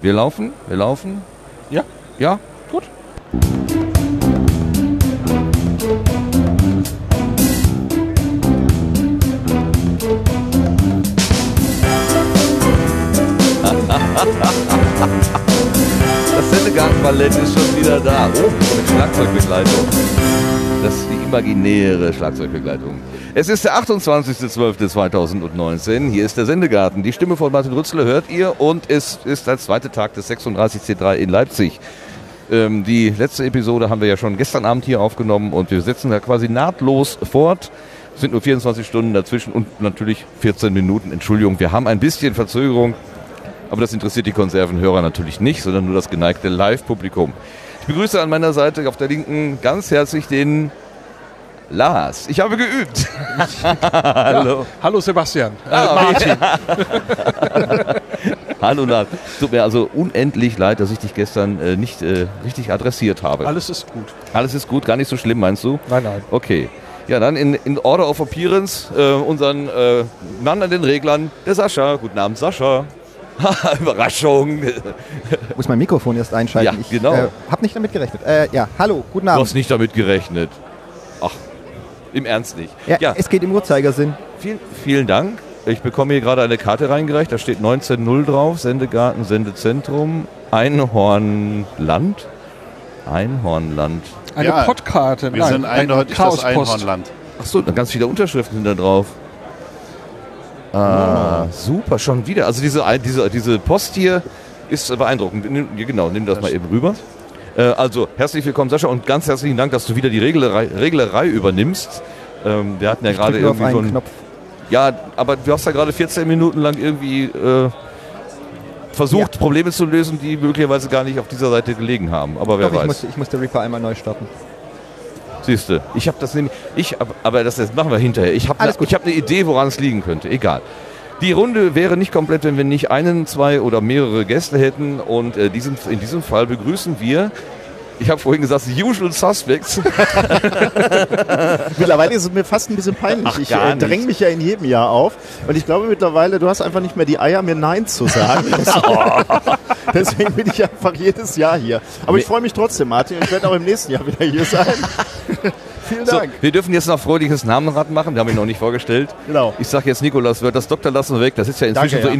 Wir laufen, wir laufen. Ja. Ja? Gut. Das Sendegartenballett ist schon wieder da. Oh, mit Schlagzeugbegleitung. Das imaginäre Schlagzeugbegleitung. Es ist der 28.12.2019. Hier ist der Sendegarten. Die Stimme von Martin Rützler hört ihr und es ist der zweite Tag des 36C3 in Leipzig. Ähm, die letzte Episode haben wir ja schon gestern Abend hier aufgenommen und wir setzen da quasi nahtlos fort. Es sind nur 24 Stunden dazwischen und natürlich 14 Minuten. Entschuldigung, wir haben ein bisschen Verzögerung. Aber das interessiert die Konservenhörer natürlich nicht, sondern nur das geneigte Live-Publikum. Ich begrüße an meiner Seite auf der Linken ganz herzlich den Lars. Ich habe geübt. Hallo. Hallo Sebastian. Äh, Ah, Martin. Hallo Lars. Tut mir also unendlich leid, dass ich dich gestern äh, nicht äh, richtig adressiert habe. Alles ist gut. Alles ist gut, gar nicht so schlimm, meinst du? Nein, nein. Okay. Ja, dann in, in Order of Appearance äh, unseren äh, Mann an den Reglern, der Sascha. Guten Abend, Sascha. Überraschung. Muss mein Mikrofon erst einschalten. Ja, ich genau. äh, habe nicht damit gerechnet. Äh, ja, hallo, guten Du Abend. hast nicht damit gerechnet. Ach, im Ernst nicht. Ja, ja es geht im Uhrzeigersinn. vielen, vielen Dank. Ich bekomme hier gerade eine Karte reingereicht. Da steht 19.0 drauf. Sendegarten, Sendezentrum. Einhornland. Einhornland. Eine Ja, Podkarte. Wir nein, sind ein eindeutig das Chaospost. Einhornland. Ach so, da ganz viele Unterschriften sind da drauf. Ah, super, schon wieder. Also diese, diese, diese Post hier ist beeindruckend. Genau, nimm das mal eben rüber. Äh, also, herzlich willkommen, Sascha, und ganz herzlichen Dank, dass du wieder die Reglerei, Reglerei übernimmst. Ähm, wir hatten ja Ich gerade irgendwie so einen ein... Knopf. Ja, aber du hast ja gerade 14 Minuten lang irgendwie äh, versucht, Probleme zu lösen, die möglicherweise gar nicht auf dieser Seite gelegen haben. Aber wer Doch, ich weiß. musste, ich musste Reaper einmal neu starten. Siehste, ich habe das nämlich, ich, aber das, das machen wir hinterher. Ich habe ne, ich hab eine Idee, woran es liegen könnte. Egal. Die Runde wäre nicht komplett, wenn wir nicht einen, zwei oder mehrere Gäste hätten. Und äh, diesen, in diesem Fall begrüßen wir, ich habe vorhin gesagt, Usual Suspects. Mittlerweile ist es mir fast ein bisschen peinlich. Ach, ich äh, dränge mich ja in jedem Jahr auf. Und ich glaube mittlerweile, du hast einfach nicht mehr die Eier, mir Nein zu sagen. Deswegen bin ich einfach jedes Jahr hier. Aber ich freue mich trotzdem, Martin. Ich werde auch im nächsten Jahr wieder hier sein. Vielen So, Dank. wir dürfen jetzt noch fröhliches Namenrad machen, wir haben ihn noch nicht vorgestellt. Genau. Ich sage jetzt Nikolas Wörth, das Doktor lassen wir weg, das ist ja inzwischen Danke, so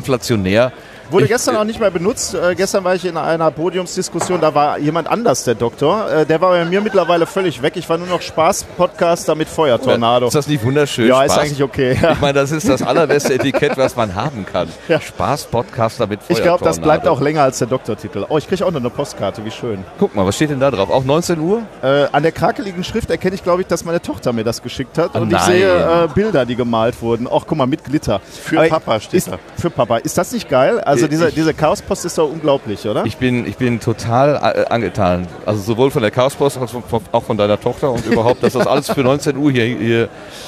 ja. Wurde Ich- gestern auch nicht mehr benutzt. Äh, gestern war ich in einer Podiumsdiskussion, da war jemand anders der Doktor. Äh, der war bei mir mittlerweile völlig weg. Ich war nur noch Spaß-Podcaster mit Feuertornado. Ist das nicht wunderschön? Ja, ist Spaß? eigentlich okay. Ja. Ich meine, das ist das allerbeste Etikett, was man haben kann. Ja. Spaß-Podcaster mit Ich glaube, das bleibt Feuertornado. auch länger als der Doktortitel. Oh, ich kriege auch noch eine Postkarte, wie schön. Guck mal, was steht denn da drauf? Auch 19 Uhr? Äh, an der krakeligen Schrift erkenne ich, glaube ich, dass meine Tochter mir das geschickt hat. Ah, und ich nein. sehe äh, Bilder, die gemalt wurden. Ach, guck mal, mit Glitter. Für Aber Papa steht ist, da. Für Papa. Ist das nicht geil? Also Äh, diese, ich- diese Chaospost ist doch unglaublich, oder? Ich bin, ich bin total äh, angetan. Also sowohl von der Chaospost als auch von deiner Tochter und überhaupt, dass das alles für 19 Uhr hier, hier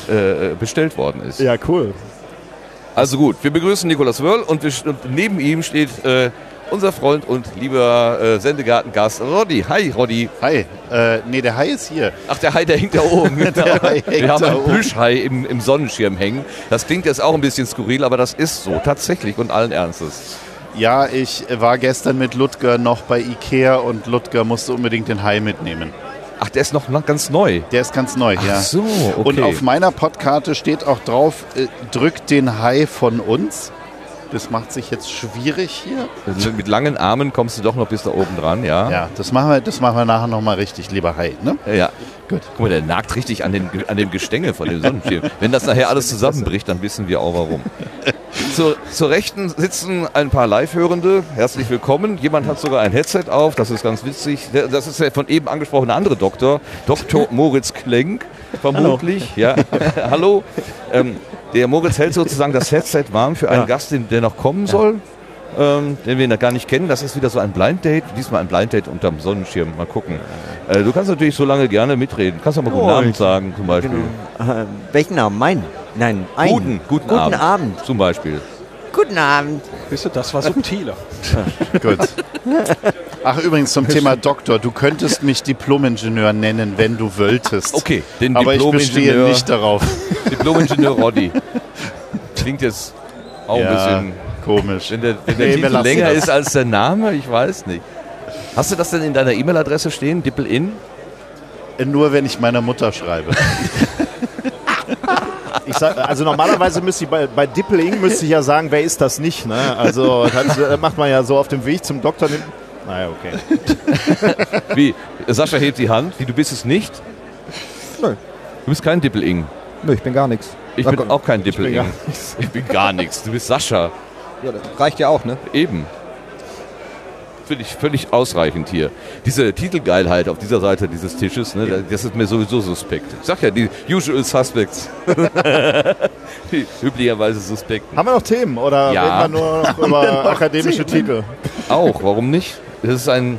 äh, bestellt worden ist. ja, cool. Also gut, wir begrüßen Nikolas Wörl und, wir, und neben ihm steht äh, unser Freund und lieber äh, Sendegartengast Roddy. Hi Roddy. Hi. Äh, nee, der Hai ist hier. Ach, der Hai, der hängt da oben. Der Hai hängt wir haben einen. Plüschhai im, im Sonnenschirm hängen. Das klingt jetzt auch ein bisschen skurril, aber das ist so, tatsächlich und allen Ernstes. Ja, ich war gestern mit Ludger noch bei Ikea und Ludger musste unbedingt den Hai mitnehmen. Ach, der ist noch, ganz neu. Der ist ganz neu, ja. Ach so, okay. Und auf meiner Podkarte steht auch drauf, äh, drückt den Hai von uns. Das macht sich jetzt schwierig hier. Mit langen Armen kommst du doch noch bis da oben dran, ja? Ja, das machen wir, das machen wir nachher nochmal richtig, lieber Hai. Ne? Ja. Gut. Guck mal, der nagt richtig an, den, an dem Gestänge von dem Sonnenschirm. Wenn das nachher alles zusammenbricht, dann wissen wir auch warum. Zur, zur Rechten sitzen ein paar Live-Hörende. Herzlich willkommen. Jemand hat sogar ein Headset auf. Das ist ganz witzig. Das ist der von eben angesprochene andere Doktor. Dr. Moritz Klenk, vermutlich. Ja. Hallo. Ähm, der Moritz hält sozusagen das Headset warm für einen Gast, den- der noch kommen soll. Ähm, den wir noch gar nicht kennen. Das ist wieder so ein Blind Date. Diesmal ein Blind Date unterm Sonnenschirm. Mal gucken. Äh, du kannst natürlich so lange gerne mitreden. Kannst du mal guten Oh, Abend sagen, zum Beispiel. Äh, welchen Namen? Meinen? Nein, einen. Guten, guten, Guten Abend. Abend. Zum Beispiel. Guten Abend. Wisst ihr, das war subtiler. Gut. Ach, übrigens zum Thema Doktor. Du könntest mich Diplomingenieur nennen, wenn du wolltest. Okay, den Aber ich bestehe Diplom-Ingenieur- nicht darauf. Diplom-Ingenieur Roddy. Klingt jetzt auch ein Ja. bisschen komisch. Wenn der, wenn der Nee, Titel länger das. ist als der Name, ich weiß nicht. Hast du das denn in deiner E-Mail-Adresse stehen, Dippel-In? Nur wenn ich meiner Mutter schreibe. Ich sag, also normalerweise müsste ich bei, bei Dippling müsste ich ja sagen, wer ist das nicht, ne? Also das äh, macht man ja so auf dem Weg zum Doktor. nimmt- Naja, okay. Wie? Sascha hebt die Hand. Wie, du bist es nicht? Nö. Du bist kein Dippel-Ing. Nö, ich bin gar nichts. Ich Sag bin mal, auch kein Dippel-Ing. Ich bin gar nichts. Du bist Sascha. Ja, das reicht ja auch, ne? Eben. Finde ich völlig ausreichend hier. Diese Titelgeilheit auf dieser Seite dieses Tisches, ne, das ist mir sowieso suspekt. Ich sag ja, die Usual Suspects. die üblicherweise Suspekten. Haben wir noch Themen oder Ja. reden wir nur noch über akademische Titel? Auch, warum nicht? Das ist ein,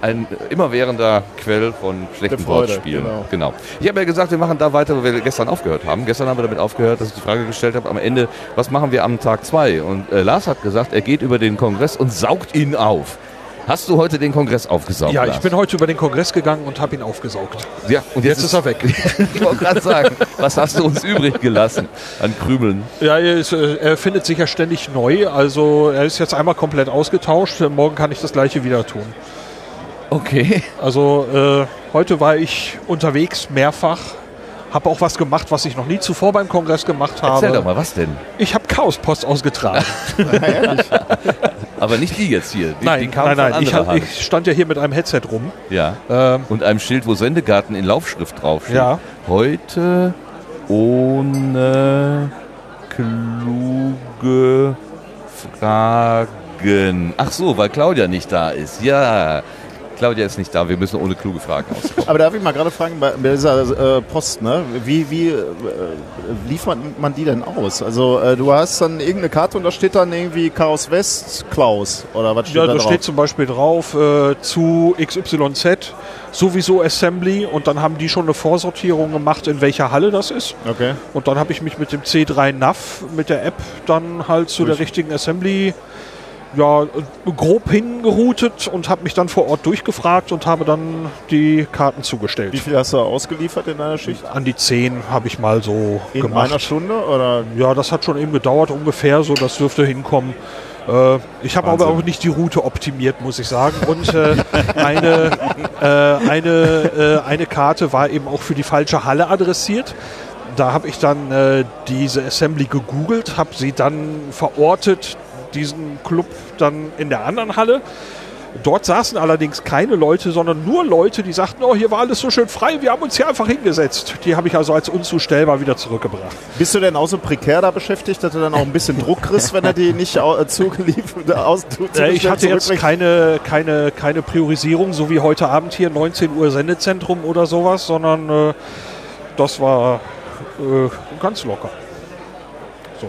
ein immerwährender Quell von schlechten Wortspielen. genau. Genau. Ich habe ja gesagt, wir machen da weiter, wo wir gestern aufgehört haben. Gestern haben wir damit aufgehört, dass ich die Frage gestellt habe, am Ende, was machen wir am Tag 2? Und äh, Lars hat gesagt, er geht über den Kongress und saugt ihn auf. Hast du heute den Kongress aufgesaugt? Ja, ich Lars? bin heute über den Kongress gegangen und habe ihn aufgesaugt. Ja, und Jetzt ist er weg. ich wollte gerade sagen, was hast du uns übrig gelassen an Krümeln? Ja, er, ist, äh, er findet sich ja ständig neu. Also er ist jetzt einmal komplett ausgetauscht. Morgen kann ich das gleiche wieder tun. Okay. Also äh, heute war ich unterwegs mehrfach. Habe auch was gemacht, was ich noch nie zuvor beim Kongress gemacht habe. Erzähl doch mal, was denn? Ich habe Chaospost ausgetragen. Aber nicht die jetzt hier. Die, nein, die nein, nein. Ich, hab, ich stand ja hier mit einem Headset rum. Ja. Ähm, Und einem Schild, wo Sendegarten in Laufschrift draufsteht. Ja. Heute ohne kluge Fragen. Ach so, weil Claudia nicht da ist. Ja. Claudia ist nicht da, wir müssen ohne kluge Fragen auskommen. Aber darf ich mal gerade fragen, bei dieser äh, Post, ne? wie, wie äh, liefert man die denn aus? Also äh, du hast dann irgendeine Karte und da steht dann irgendwie Chaos West Klaus oder was steht ja, da da drauf? steht zum Beispiel drauf äh, zu XYZ sowieso Assembly und dann haben die schon eine Vorsortierung gemacht, in welcher Halle das ist. okay. Und dann habe ich mich mit dem C3 NAV, mit der App, dann halt zu der richtigen Assembly ja, grob hingeroutet und habe mich dann vor Ort durchgefragt und habe dann die Karten Wie zugestellt. viel hast du ausgeliefert in deiner Schicht? An die 10 habe ich mal so In gemacht. einer Stunde oder? Ja, das hat schon eben gedauert, ungefähr so, das dürfte hinkommen. Äh, ich habe aber auch nicht die Route optimiert, muss ich sagen. Und äh, eine, äh, eine, äh, eine Karte war eben auch für die falsche Halle adressiert. Da habe ich dann äh, diese Assembly gegoogelt, habe sie dann verortet, diesen Club dann in der anderen Halle. Dort saßen allerdings keine Leute, sondern nur Leute, die sagten, oh, hier war alles so schön frei, wir haben uns hier einfach hingesetzt. Die habe ich also als unzustellbar wieder zurückgebracht. Bist du denn auch so prekär da beschäftigt, dass du dann auch ein bisschen Druck kriegst, wenn er die nicht äh, zugeliefert aus zu- Äh, ich hatte jetzt keine, keine, keine Priorisierung, so wie heute Abend hier 19 Uhr Sendezentrum oder sowas, sondern äh, das war äh, ganz locker.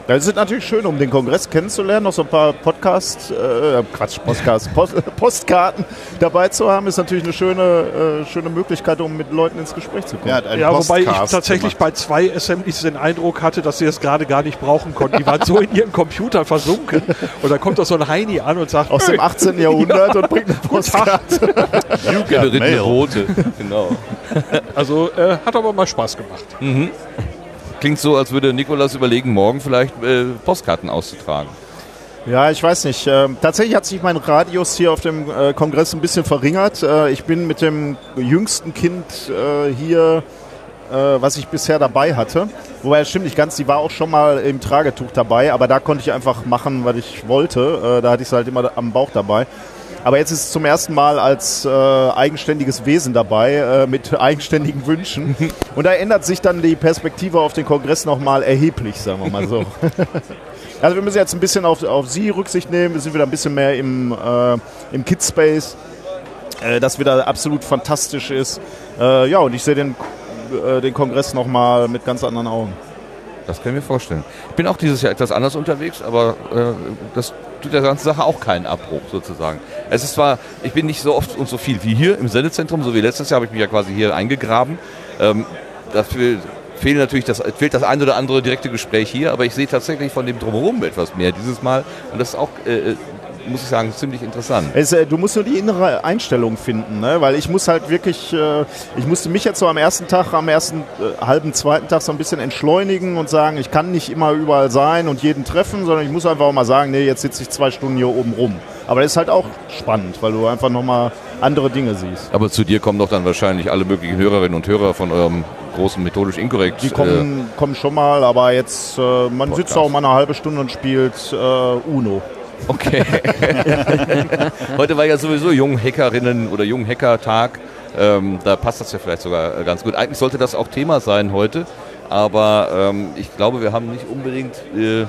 Das ist natürlich schön, um den Kongress kennenzulernen, noch so ein paar Podcast, äh, Quatsch, Podcast, Post, Postkarten dabei zu haben, ist natürlich eine schöne, äh, schöne Möglichkeit, um mit Leuten ins Gespräch zu kommen. Ja, wobei ich tatsächlich gemacht. bei zwei Assemblies den Eindruck hatte, dass sie das gerade gar nicht brauchen konnten. Die waren so in ihren Computer versunken und da kommt doch so ein Heini an und sagt, Aus dem 18. Jahrhundert und bringt eine Postkarte. Rote. Genau. also äh, hat aber mal Spaß gemacht. Klingt so, als würde Nikolas überlegen, morgen vielleicht äh, Postkarten auszutragen. Ja, ich weiß nicht. Ähm, tatsächlich hat sich mein Radius hier auf dem äh, Kongress ein bisschen verringert. Äh, ich bin mit dem jüngsten Kind äh, hier, äh, was ich bisher dabei hatte. Wobei, das stimmt nicht ganz, die war auch schon mal im Tragetuch dabei, aber da konnte ich einfach machen, was ich wollte. Äh, da hatte ich es halt immer am Bauch dabei. Aber jetzt ist es zum ersten Mal als äh, eigenständiges Wesen dabei, äh, mit eigenständigen Wünschen. Und da ändert sich dann die Perspektive auf den Kongress nochmal erheblich, sagen wir mal so. Also wir müssen jetzt ein bisschen auf, auf Sie Rücksicht nehmen. Wir sind wieder ein bisschen mehr im, äh, im Kidspace, äh, das wieder absolut fantastisch ist. Äh, ja, und ich sehe den, äh, den Kongress nochmal mit ganz anderen Augen. Das können wir vorstellen. Ich bin auch dieses Jahr etwas anders unterwegs, aber äh, das tut der ganzen Sache auch keinen Abbruch sozusagen. Es ist zwar, ich bin nicht so oft und so viel wie hier im Sendezentrum, so wie letztes Jahr habe ich mich ja quasi hier eingegraben. Ähm, dafür fehlt natürlich das, fehlt das ein oder andere direkte Gespräch hier, aber ich sehe tatsächlich von dem Drumherum etwas mehr dieses Mal und das ist auch äh, muss ich sagen, ziemlich interessant. Es, äh, du musst nur die innere Einstellung finden, ne? weil ich muss halt wirklich, äh, ich musste mich jetzt so am ersten Tag, am ersten äh, halben, zweiten Tag so ein bisschen entschleunigen und sagen, ich kann nicht immer überall sein und jeden treffen, sondern ich muss einfach auch mal sagen, nee, jetzt sitze ich zwei Stunden hier oben rum. Aber das ist halt auch spannend, weil du einfach nochmal andere Dinge siehst. Aber zu dir kommen doch dann wahrscheinlich alle möglichen Hörerinnen und Hörer von eurem großen methodisch inkorrekt. Die kommen, kommen schon mal, aber jetzt, äh, man sitzt auch mal eine halbe Stunde und spielt äh, Uno. Okay. Heute war ja sowieso Junghackerinnen oder Junghacker-Tag. Ähm, da passt das ja vielleicht sogar äh, ganz gut. Eigentlich sollte das auch Thema sein heute, aber ähm, ich glaube, wir haben nicht unbedingt äh,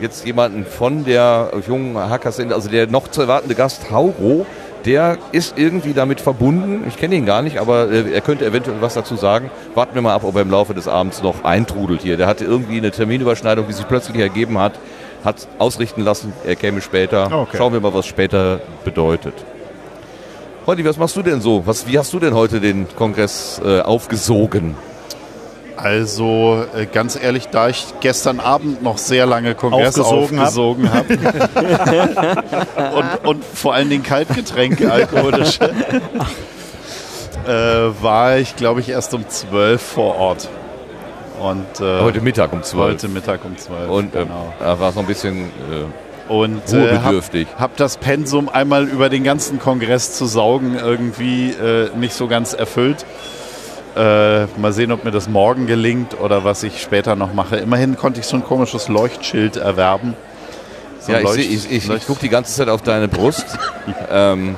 jetzt jemanden von der jungen Hackerszene, also der noch zu erwartende Gast Hauro, der ist irgendwie damit verbunden. Ich kenne ihn gar nicht, aber äh, er könnte eventuell was dazu sagen. Warten wir mal ab, ob er im Laufe des Abends noch eintrudelt hier. Der hatte irgendwie eine Terminüberschneidung, die sich plötzlich ergeben hat, hat ausrichten lassen, er käme später. Okay. Schauen wir mal, was später bedeutet. Holly, was machst du denn so? Was, wie hast du denn heute den Kongress äh, aufgesogen? Also äh, ganz ehrlich, da ich gestern Abend noch sehr lange Kongress Aufgesogen hab. aufgesogen habe und, und vor allen Dingen Kaltgetränke, alkoholische, äh, war ich, glaube ich, erst um 12 vor Ort. Und äh, Heute Mittag um 12. heute Mittag um 12. Und äh, genau. da war es noch ein bisschen äh, Und äh, ruhebedürftig. hab, hab das Pensum einmal über den ganzen Kongress zu saugen irgendwie äh, nicht so ganz erfüllt. Äh, mal sehen, ob mir das morgen gelingt oder was ich später noch mache. Immerhin konnte ich so ein komisches Leuchtschild erwerben. So ja, ich, Leucht- ich, ich, ich Leucht- gucke die ganze Zeit auf deine Brust, ähm,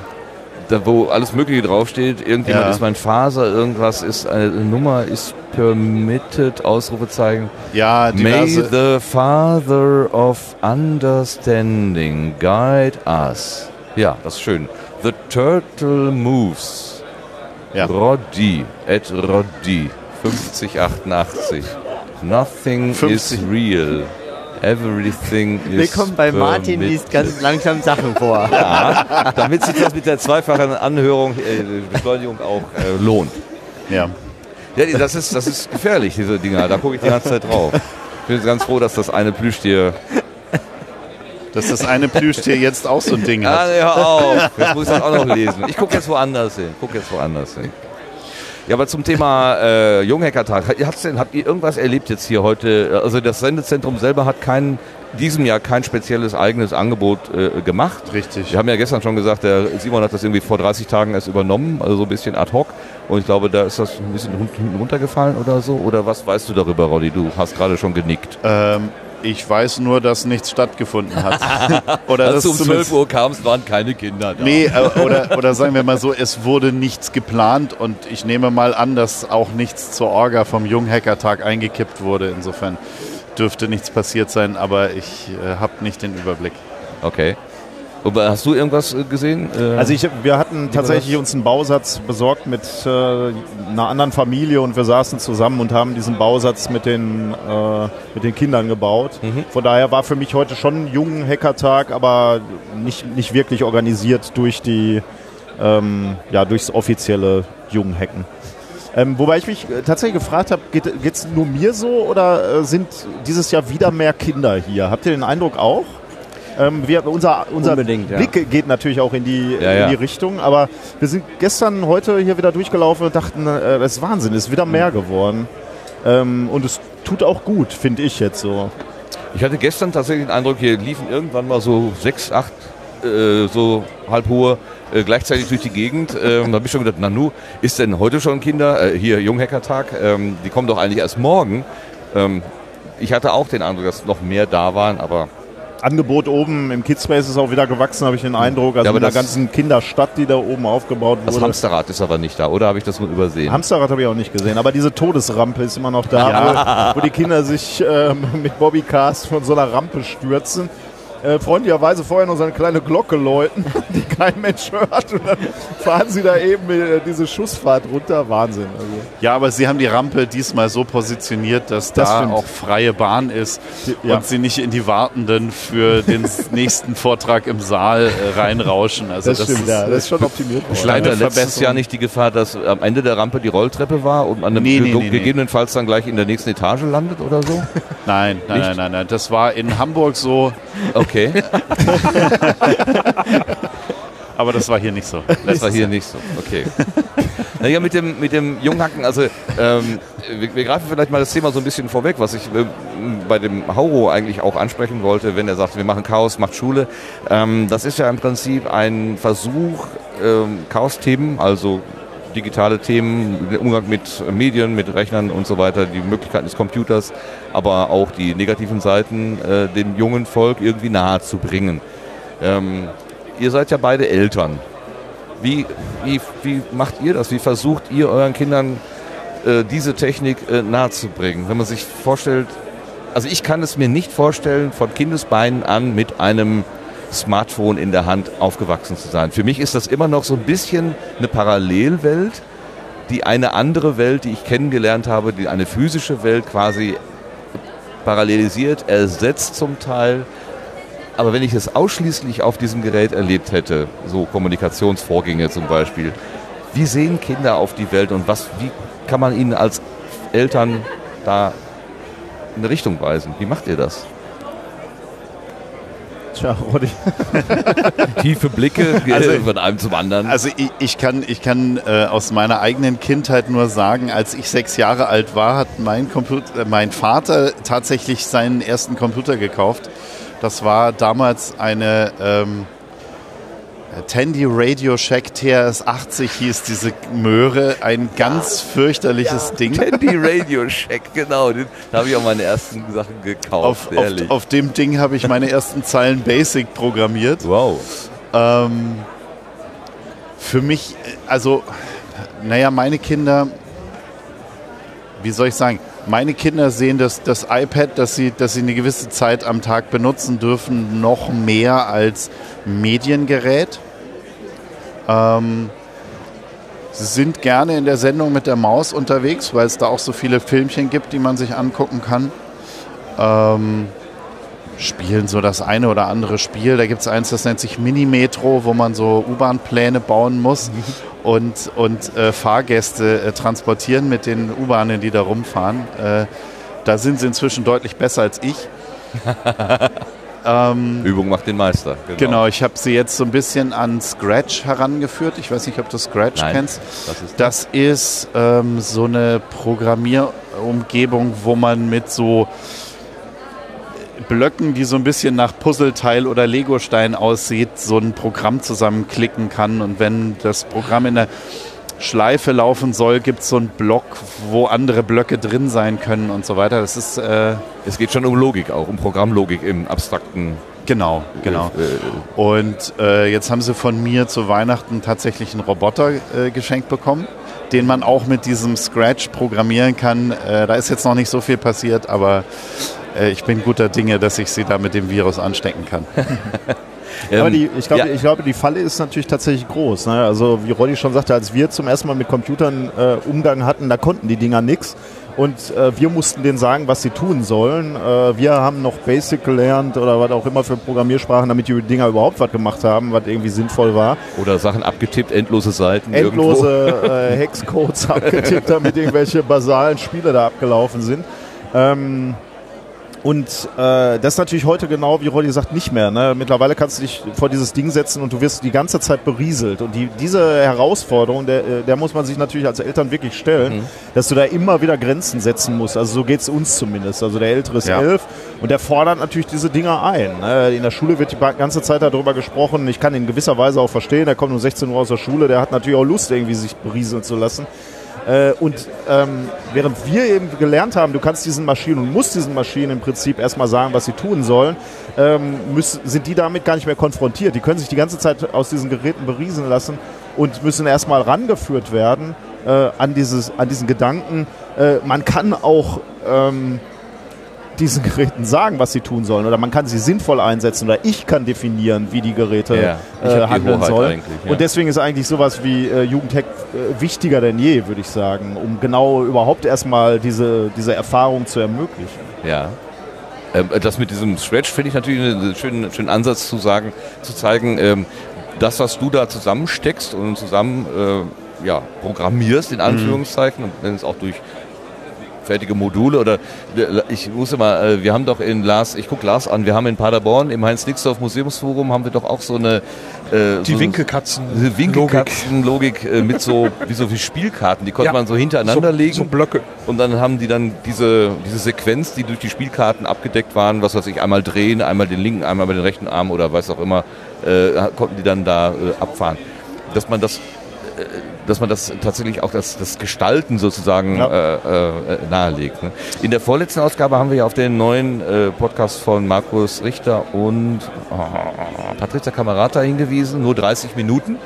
da, wo alles Mögliche draufsteht. Irgendjemand Ja. ist mein Faser, irgendwas ist eine Nummer, ist permitted, Ausrufezeichen. ja, May the Father of Understanding guide us. Ja, das ist schön. The Turtle Moves. Ja. Roddy, at Roddy, 5088. Nothing 50. is real. Everything is Willkommen bei Martin liest ganz langsam Sachen vor. Damit sich das mit der zweifachen Anhörung, äh, Beschleunigung auch äh, lohnt. ja. Ja, das ist, das ist gefährlich, diese Dinger. Da gucke ich die ganze Zeit drauf. Ich bin ganz froh, dass das eine Plüschtier. Dass das eine Plüschtier jetzt auch so ein Ding Ah, hat. nee, hör auf. Jetzt muss ich das auch noch lesen. Ich gucke jetzt woanders hin. Guck jetzt woanders hin. Ja, aber zum Thema äh, Junghackertag. Hat- Hat's denn, habt ihr irgendwas erlebt jetzt hier heute? Also das Sendezentrum selber hat kein, diesem Jahr kein spezielles eigenes Angebot äh, gemacht. Richtig. Wir haben ja gestern schon gesagt, der Simon hat das irgendwie vor 30 Tagen erst übernommen, also so ein bisschen ad hoc. Und ich glaube, da ist das ein bisschen runtergefallen oder so. Oder was weißt du darüber, Roddy? Du hast gerade schon genickt. Ähm, ich weiß nur, dass nichts stattgefunden hat. oder Als du um zumindest- 12 Uhr kamst, waren keine Kinder da. Nee, äh, oder, oder sagen wir mal so, es wurde nichts geplant und ich nehme mal an, dass auch nichts zur Orga vom Junghackertag eingekippt wurde. Insofern dürfte nichts passiert sein, aber ich äh, habe nicht den Überblick. Okay. Und hast du irgendwas äh, gesehen? Äh, Also ich, wir hatten tatsächlich uns einen Bausatz besorgt mit äh, einer anderen Familie und wir saßen zusammen und haben diesen Bausatz mit den, äh, mit den Kindern gebaut. Von daher war für mich heute schon ein jungen Hackertag, aber nicht, nicht wirklich organisiert durch die ähm, ja, durchs offizielle Jungen-Hacken. Ähm, wobei ich mich äh, tatsächlich gefragt habe, geht es nur mir so oder sind dieses Jahr wieder mehr Kinder hier? Habt ihr den Eindruck auch? Ähm, wir, unser unser Unbedingt, ja. Blick geht natürlich auch in die, Ja, ja. in die Richtung, aber wir sind gestern, heute hier wieder durchgelaufen und dachten, äh, das ist Wahnsinn, es ist wieder mehr geworden. Ähm, und es tut auch gut, finde ich jetzt so. Ich hatte gestern tatsächlich den Eindruck, hier liefen irgendwann mal so sechs, acht, äh, so halb hohe äh, gleichzeitig durch die Gegend. Ähm, da habe ich schon gedacht, Nanu, ist denn heute schon Kinder, äh, hier Junghackertag, ähm, die kommen doch eigentlich erst morgen. Ähm, ich hatte auch den Eindruck, dass noch mehr da waren, aber Angebot oben im Kidspace ist auch wieder gewachsen, habe ich den Eindruck. Also Ja, mit der das- ganzen Kinderstadt, die da oben aufgebaut das wurde. Hamsterrad ist aber nicht da, oder habe ich das nur übersehen? Hamsterrad habe ich auch nicht gesehen, aber diese Todesrampe ist immer noch da, wo, wo die Kinder sich ähm, mit Bobbycast von so einer Rampe stürzen. Äh, freundlicherweise vorher noch so eine kleine Glocke läuten, die kein Mensch hört. Und dann fahren sie da eben äh, diese Schussfahrt runter. Wahnsinn. Also. Ja, aber sie haben die Rampe diesmal so positioniert, dass Das da stimmt. auch freie Bahn ist Ja. und sie nicht in die Wartenden für den nächsten Vortrag im Saal äh, reinrauschen. Also Das, stimmt, ist, ja. Das ist schon optimiert worden. Kleine letztes. Jahr nicht die Gefahr, dass am Ende der Rampe die Rolltreppe war und man Nee, nee, nee, nee. gegebenenfalls dann gleich in der nächsten Etage landet oder so? Nein, nein, nein, nein, nein. Das war in Hamburg so. Okay. Okay, Aber das war hier nicht so. das war hier nicht so. Okay. Naja, mit dem, mit dem Junghacken, also ähm, wir, wir greifen vielleicht mal das Thema so ein bisschen vorweg, was ich ähm, bei dem Hauro eigentlich auch ansprechen wollte, wenn er sagt, wir machen Chaos, macht Schule. Ähm, das ist ja im Prinzip ein Versuch, ähm, Chaos-Themen, also digitale Themen, der Umgang mit Medien, mit Rechnern und so weiter, die Möglichkeiten des Computers, aber auch die negativen Seiten äh, dem jungen Volk irgendwie nahe zu bringen. Ähm, ihr seid ja beide Eltern. Wie, wie, wie macht ihr das? Wie versucht ihr euren Kindern äh, diese Technik äh, nahezubringen? Wenn man sich vorstellt, also ich kann es mir nicht vorstellen, von Kindesbeinen an mit einem Smartphone in der Hand aufgewachsen zu sein. Für mich ist das immer noch so ein bisschen eine Parallelwelt, die eine andere Welt, die ich kennengelernt habe, die eine physische Welt quasi parallelisiert, ersetzt zum Teil. Aber wenn ich es ausschließlich auf diesem Gerät erlebt hätte, so Kommunikationsvorgänge zum Beispiel, wie sehen Kinder auf die Welt und was, wie kann man ihnen als Eltern da eine Richtung weisen? Wie macht ihr das? Tja, Roddy. Tiefe Blicke Also- von einem zum anderen. Also ich, ich kann, ich kann äh, aus meiner eigenen Kindheit nur sagen, als ich sechs Jahre alt war, hat mein, Computer, äh, mein Vater tatsächlich seinen ersten Computer gekauft. Das war damals eine ähm, Tandy Radio Shack TRS-80 hieß diese Möhre. Ein ganz fürchterliches Ding. Tandy Radio Shack, genau. Den, da habe ich auch meine ersten Sachen gekauft, Auf, ehrlich. auf, auf dem Ding habe ich meine ersten Zeilen Basic programmiert. wow. Ähm, für mich, äh, also, naja, meine Kinder, wie soll ich sagen, meine Kinder sehen das, das iPad, das sie, das sie eine gewisse Zeit am Tag benutzen dürfen, noch mehr als Mediengerät. Ähm, sie sind gerne in der Sendung mit der Maus unterwegs, weil es da auch so viele Filmchen gibt, die man sich angucken kann. Ähm, spielen so das eine oder andere Spiel. Da gibt es eins, das nennt sich Mini-Metro, wo man so U-Bahn-Pläne bauen muss und, und äh, Fahrgäste äh, transportieren mit den U-Bahnen, die da rumfahren. Äh, da sind sie inzwischen deutlich besser als ich. ähm, Übung macht den Meister. genau, ich habe sie jetzt so ein bisschen an Scratch herangeführt. Ich weiß nicht, ob du Scratch Nein. kennst. Das ist Das ist ähm, so eine Programmierumgebung, wo man mit so Blöcken, die so ein bisschen nach Puzzleteil oder Legostein aussieht, so ein Programm zusammenklicken kann. Und wenn das Programm in der Schleife laufen soll, gibt es so einen Block, wo andere Blöcke drin sein können und so weiter. Das ist äh, es geht schon um Logik auch, um Programmlogik im abstrakten. Genau, genau. Äh, Und äh, jetzt haben sie von mir zu Weihnachten tatsächlich einen Roboter äh, geschenkt bekommen, den man auch mit diesem Scratch programmieren kann. Äh, da ist jetzt noch nicht so viel passiert, aber äh, ich bin guter Dinge, dass ich sie da mit dem Virus anstecken kann. Aber ähm, die, ich, glaube, ja. ich glaube, die Falle ist natürlich tatsächlich groß. Ne? Also wie Roddy schon sagte, als wir zum ersten Mal mit Computern äh, Umgang hatten, da konnten die Dinger nix. Und äh, wir mussten denen sagen, was sie tun sollen. Äh, wir haben noch Basic gelernt oder was auch immer für Programmiersprachen, damit die Dinger überhaupt was gemacht haben, was irgendwie sinnvoll war. Oder Sachen abgetippt, endlose Seiten. Endlose äh, Hexcodes abgetippt, damit irgendwelche basalen Spiele da abgelaufen sind. Ähm, und äh, das ist natürlich heute genau, wie Roddy sagt, nicht mehr. Ne? Mittlerweile kannst du dich vor dieses Ding setzen und du wirst die ganze Zeit berieselt. Und die, diese Herausforderung, der, äh, der muss man sich natürlich als Eltern wirklich stellen, dass du da immer wieder Grenzen setzen musst. Also so geht's uns zumindest. Also der Ältere ist Ja. elf und der fordert natürlich diese Dinger ein. Ne? In der Schule wird die ganze Zeit darüber gesprochen. Ich kann in gewisser Weise auch verstehen, der kommt um 16 Uhr aus der Schule, der hat natürlich auch Lust, irgendwie sich berieseln zu lassen. Äh, und ähm, während wir eben gelernt haben, du kannst diesen Maschinen und musst diesen Maschinen im Prinzip erstmal sagen, was sie tun sollen, ähm, müssen, sind die damit gar nicht mehr konfrontiert. Die können sich die ganze Zeit aus diesen Geräten berieseln lassen und müssen erstmal rangeführt werden äh, an, dieses, an diesen Gedanken. Äh, man kann auch ähm, diesen Geräten sagen, was sie tun sollen. Oder man kann sie sinnvoll einsetzen. Oder ich kann definieren, wie die Geräte Ja, äh, handeln sollen. ja. Und deswegen ist eigentlich sowas wie äh, Jugendhack äh, wichtiger denn je, würde ich sagen, um genau überhaupt erstmal diese, diese Erfahrung zu ermöglichen. Ja. Ähm, das mit diesem Scratch finde ich natürlich einen schönen, schönen Ansatz zu sagen, zu zeigen, ähm, das, was du da zusammensteckst und zusammen äh, ja, programmierst, in Anführungszeichen, und wenn es auch durch fertige Module oder äh, ich muss immer, äh, wir haben doch in Lars, ich gucke Lars an, wir haben in Paderborn im Heinz-Nixdorf Museumsforum haben wir doch auch so eine äh, Die so, Winkelkatzen. diese Winkelkatzenlogik äh, mit so wie so wie Spielkarten, die konnte Ja. man so hintereinander so, legen So Blöcke. und dann haben die dann diese, diese Sequenz, die durch die Spielkarten abgedeckt waren, was weiß ich, einmal drehen, einmal den linken, einmal den rechten Arm oder was auch immer, äh, konnten die dann da abfahren. Dass man das dass man das tatsächlich auch das, das Gestalten sozusagen Ja. äh, äh, nahelegt. Ne? In der vorletzten Ausgabe haben wir ja auf den neuen äh, Podcast von Markus Richter und oh, Patricia Kamerata hingewiesen, nur 30 Minuten,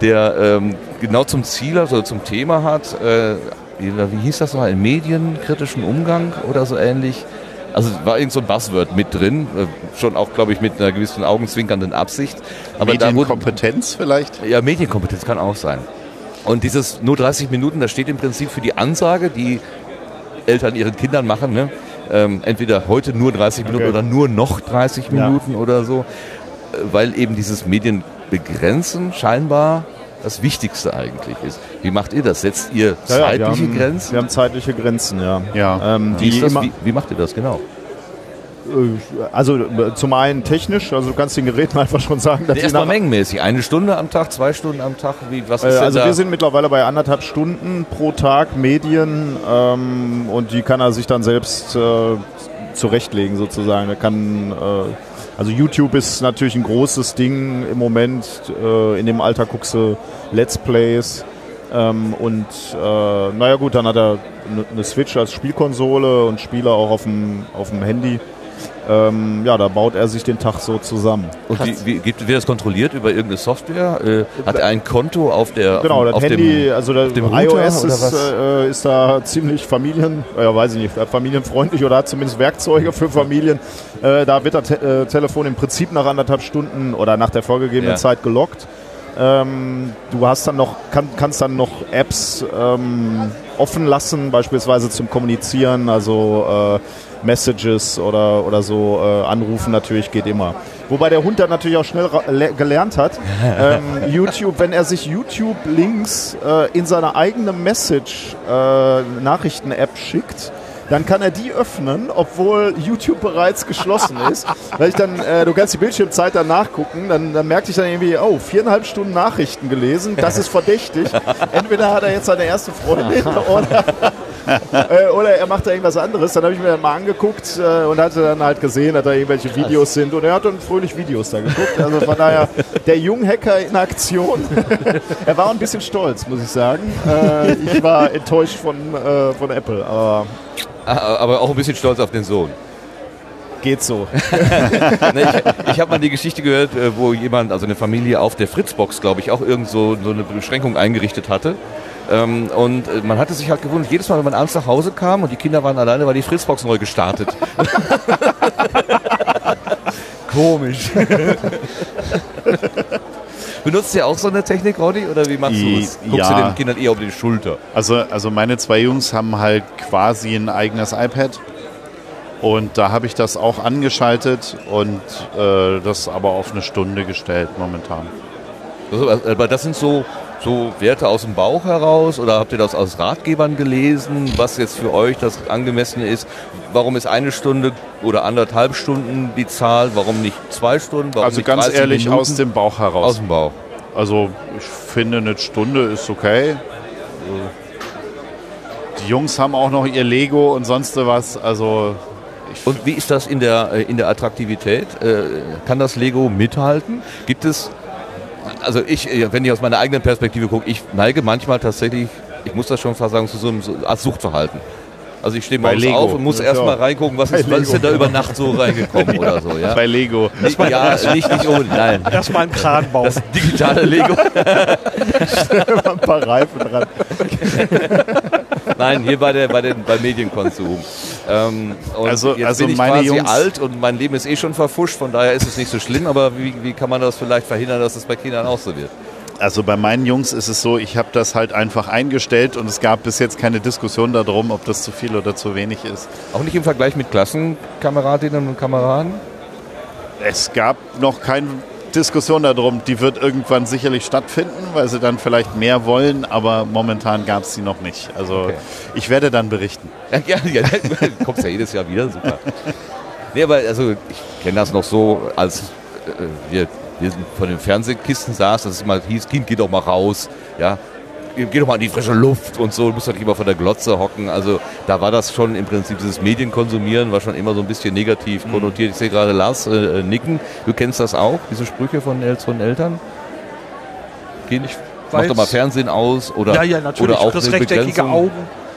der ähm, genau zum Ziel, also zum Thema hat, äh, wie, wie hieß das noch, einen medienkritischen Umgang oder so ähnlich. Also es war irgend so ein Buzzword mit drin, äh, schon auch, glaube ich, mit einer gewissen augenzwinkernden Absicht. Aber da wurde, Medienkompetenz vielleicht? ja, Medienkompetenz kann auch sein. Und dieses nur 30 Minuten, das steht im Prinzip für die Ansage, die Eltern ihren Kindern machen. Ne? Ähm, entweder heute nur 30 Minuten Okay. oder nur noch 30 Ja. Minuten oder so. Äh, Weil eben dieses Medienbegrenzen scheinbar das Wichtigste eigentlich ist. Wie macht ihr das? Setzt ihr Ja, ja, zeitliche wir haben, Grenzen? Wir haben zeitliche Grenzen, ja. Ja. Ähm, Wie, immer, Wie, wie macht ihr das genau? äh, also äh, zum einen technisch, also du kannst den Geräten einfach schon sagen, dass sie Erstmal mengenmäßig. Eine Stunde am Tag, zwei Stunden am Tag? Wie, was äh, ist denn also da? wir sind mittlerweile bei anderthalb Stunden pro Tag Medien ähm, und die kann er sich dann selbst äh, zurechtlegen sozusagen. Er kann äh, also YouTube ist natürlich ein großes Ding im Moment. Äh, in dem Alter guckst du Let's Plays. Ähm, und äh, naja gut, dann hat er ne- eine Switch als Spielkonsole und Spiele auch auf dem Handy. Ähm, ja, da baut er sich den Tag so zusammen. Und wie, wie gibt, wird das kontrolliert über irgendeine Software? Äh, hat er ein Konto auf der Genau, das auf Handy, dem, also der dem Router iOS ist, äh, ist da ziemlich familien, äh, ja, weiß ich nicht, familienfreundlich oder hat zumindest Werkzeuge für Familien. Äh, da wird das Te äh, Telefon im Prinzip nach anderthalb Stunden oder nach der vorgegebenen Ja. Zeit gelockt. Ähm, du hast dann noch, kann, kannst dann noch Apps ähm, offen lassen, beispielsweise zum Kommunizieren, also äh, Messages oder, oder so äh, anrufen natürlich geht immer. Wobei der Hund dann natürlich auch schnell gelernt hat, ähm, YouTube, wenn er sich YouTube-Links äh, in seine eigene Message-Nachrichten-App schickt, dann kann er die öffnen, obwohl YouTube bereits geschlossen ist. Weil ich dann, äh, du kannst die Bildschirmzeit dann nachgucken, dann, dann merkte ich dann irgendwie, oh, viereinhalb Stunden Nachrichten gelesen, das ist verdächtig. Entweder hat er jetzt seine erste Freundin oder, äh, oder er macht da irgendwas anderes. Dann habe ich mir dann mal angeguckt äh, und hatte dann halt gesehen, dass da irgendwelche Videos sind und er hat dann fröhlich Videos da geguckt. Also von daher, der Junghacker in Aktion. er war ein bisschen stolz, muss ich sagen. Äh, ich war enttäuscht von, äh, von Apple, aber Aber auch ein bisschen stolz auf den Sohn. geht so. Ich ich habe mal die Geschichte gehört, äh, wo jemand, also eine Familie auf der Fritzbox, glaube ich, auch irgend so, so eine Beschränkung eingerichtet hatte. Ähm, Und äh, man hatte sich halt gewundert, jedes Mal, wenn man abends nach Hause kam und die Kinder waren alleine, war die Fritzbox neu gestartet. Komisch. Benutzt ihr auch so eine Technik, Roddy? Oder wie machst du es? Guckst du ja. den Kindern eher über die Schulter? Also, also meine zwei Jungs haben halt quasi ein eigenes iPad. Und da habe ich das auch angeschaltet und äh, das aber auf eine Stunde gestellt momentan. Also, Aber das sind so, so Werte aus dem Bauch heraus oder habt ihr das aus Ratgebern gelesen, was jetzt für euch das angemessene ist? Warum ist eine Stunde oder anderthalb Stunden die Zahl? Warum nicht zwei Stunden? Warum Also ganz 30 ehrlich Minuten? aus dem Bauch heraus. aus dem Bauch. Also ich finde, eine Stunde ist okay. Die Jungs haben auch noch ihr Lego und sonst was. Also Und wie ist das in der, äh, in der Attraktivität? Äh, Kann das Lego mithalten? Gibt es, also ich, äh, wenn ich aus meiner eigenen Perspektive gucke, ich neige manchmal tatsächlich, ich muss das schon fast sagen, zu so einem Art Suchtverhalten. Also ich stehe morgens Lego. auf und muss Ja, erstmal reingucken, was ist, was ist denn da über Nacht so reingekommen oder so. Ja? bei Lego. Nicht, ja, nicht, nicht unbedingt, nein. Erstmal einen Kran bauen. Das digitale Lego. ein paar Reifen dran. Nein, hier bei, der, bei, den, bei Medienkonsum. Ähm, Also- jetzt also bin ich meine quasi Jungs- alt und mein Leben ist eh schon verfuscht, von daher ist es nicht so schlimm, aber wie, wie kann man das vielleicht verhindern, dass es bei Kindern auch so wird? Also bei meinen Jungs ist es so, ich habe das halt einfach eingestellt und es gab bis jetzt keine Diskussion darum, ob das zu viel oder zu wenig ist. Auch nicht im Vergleich mit Klassenkameradinnen und Kameraden? Es gab noch keine Diskussion darum. Die wird irgendwann sicherlich stattfinden, weil sie dann vielleicht mehr wollen, aber momentan gab es sie noch nicht. Also Okay. ich werde dann berichten. Ja, gerne, ja, du kommst ja jedes Jahr wieder, super. Nee, aber also ich kenne das noch so, als äh, wir, wir von den Fernsehkisten saß, dass es immer hieß, Kind, geh doch mal raus, ja. Geh doch mal in die frische Luft und so, du musst doch nicht immer vor der Glotze hocken. Also da war das schon im Prinzip, dieses Medienkonsumieren war schon immer so ein bisschen negativ Mhm. konnotiert. Ich sehe gerade Lars äh, nicken. Du kennst das auch, diese Sprüche von, von Eltern? Geh nicht, mach doch mal Fernsehen aus oder, Ja, ja, natürlich. oder auch das eine rechteckige Begrenzung. Augen.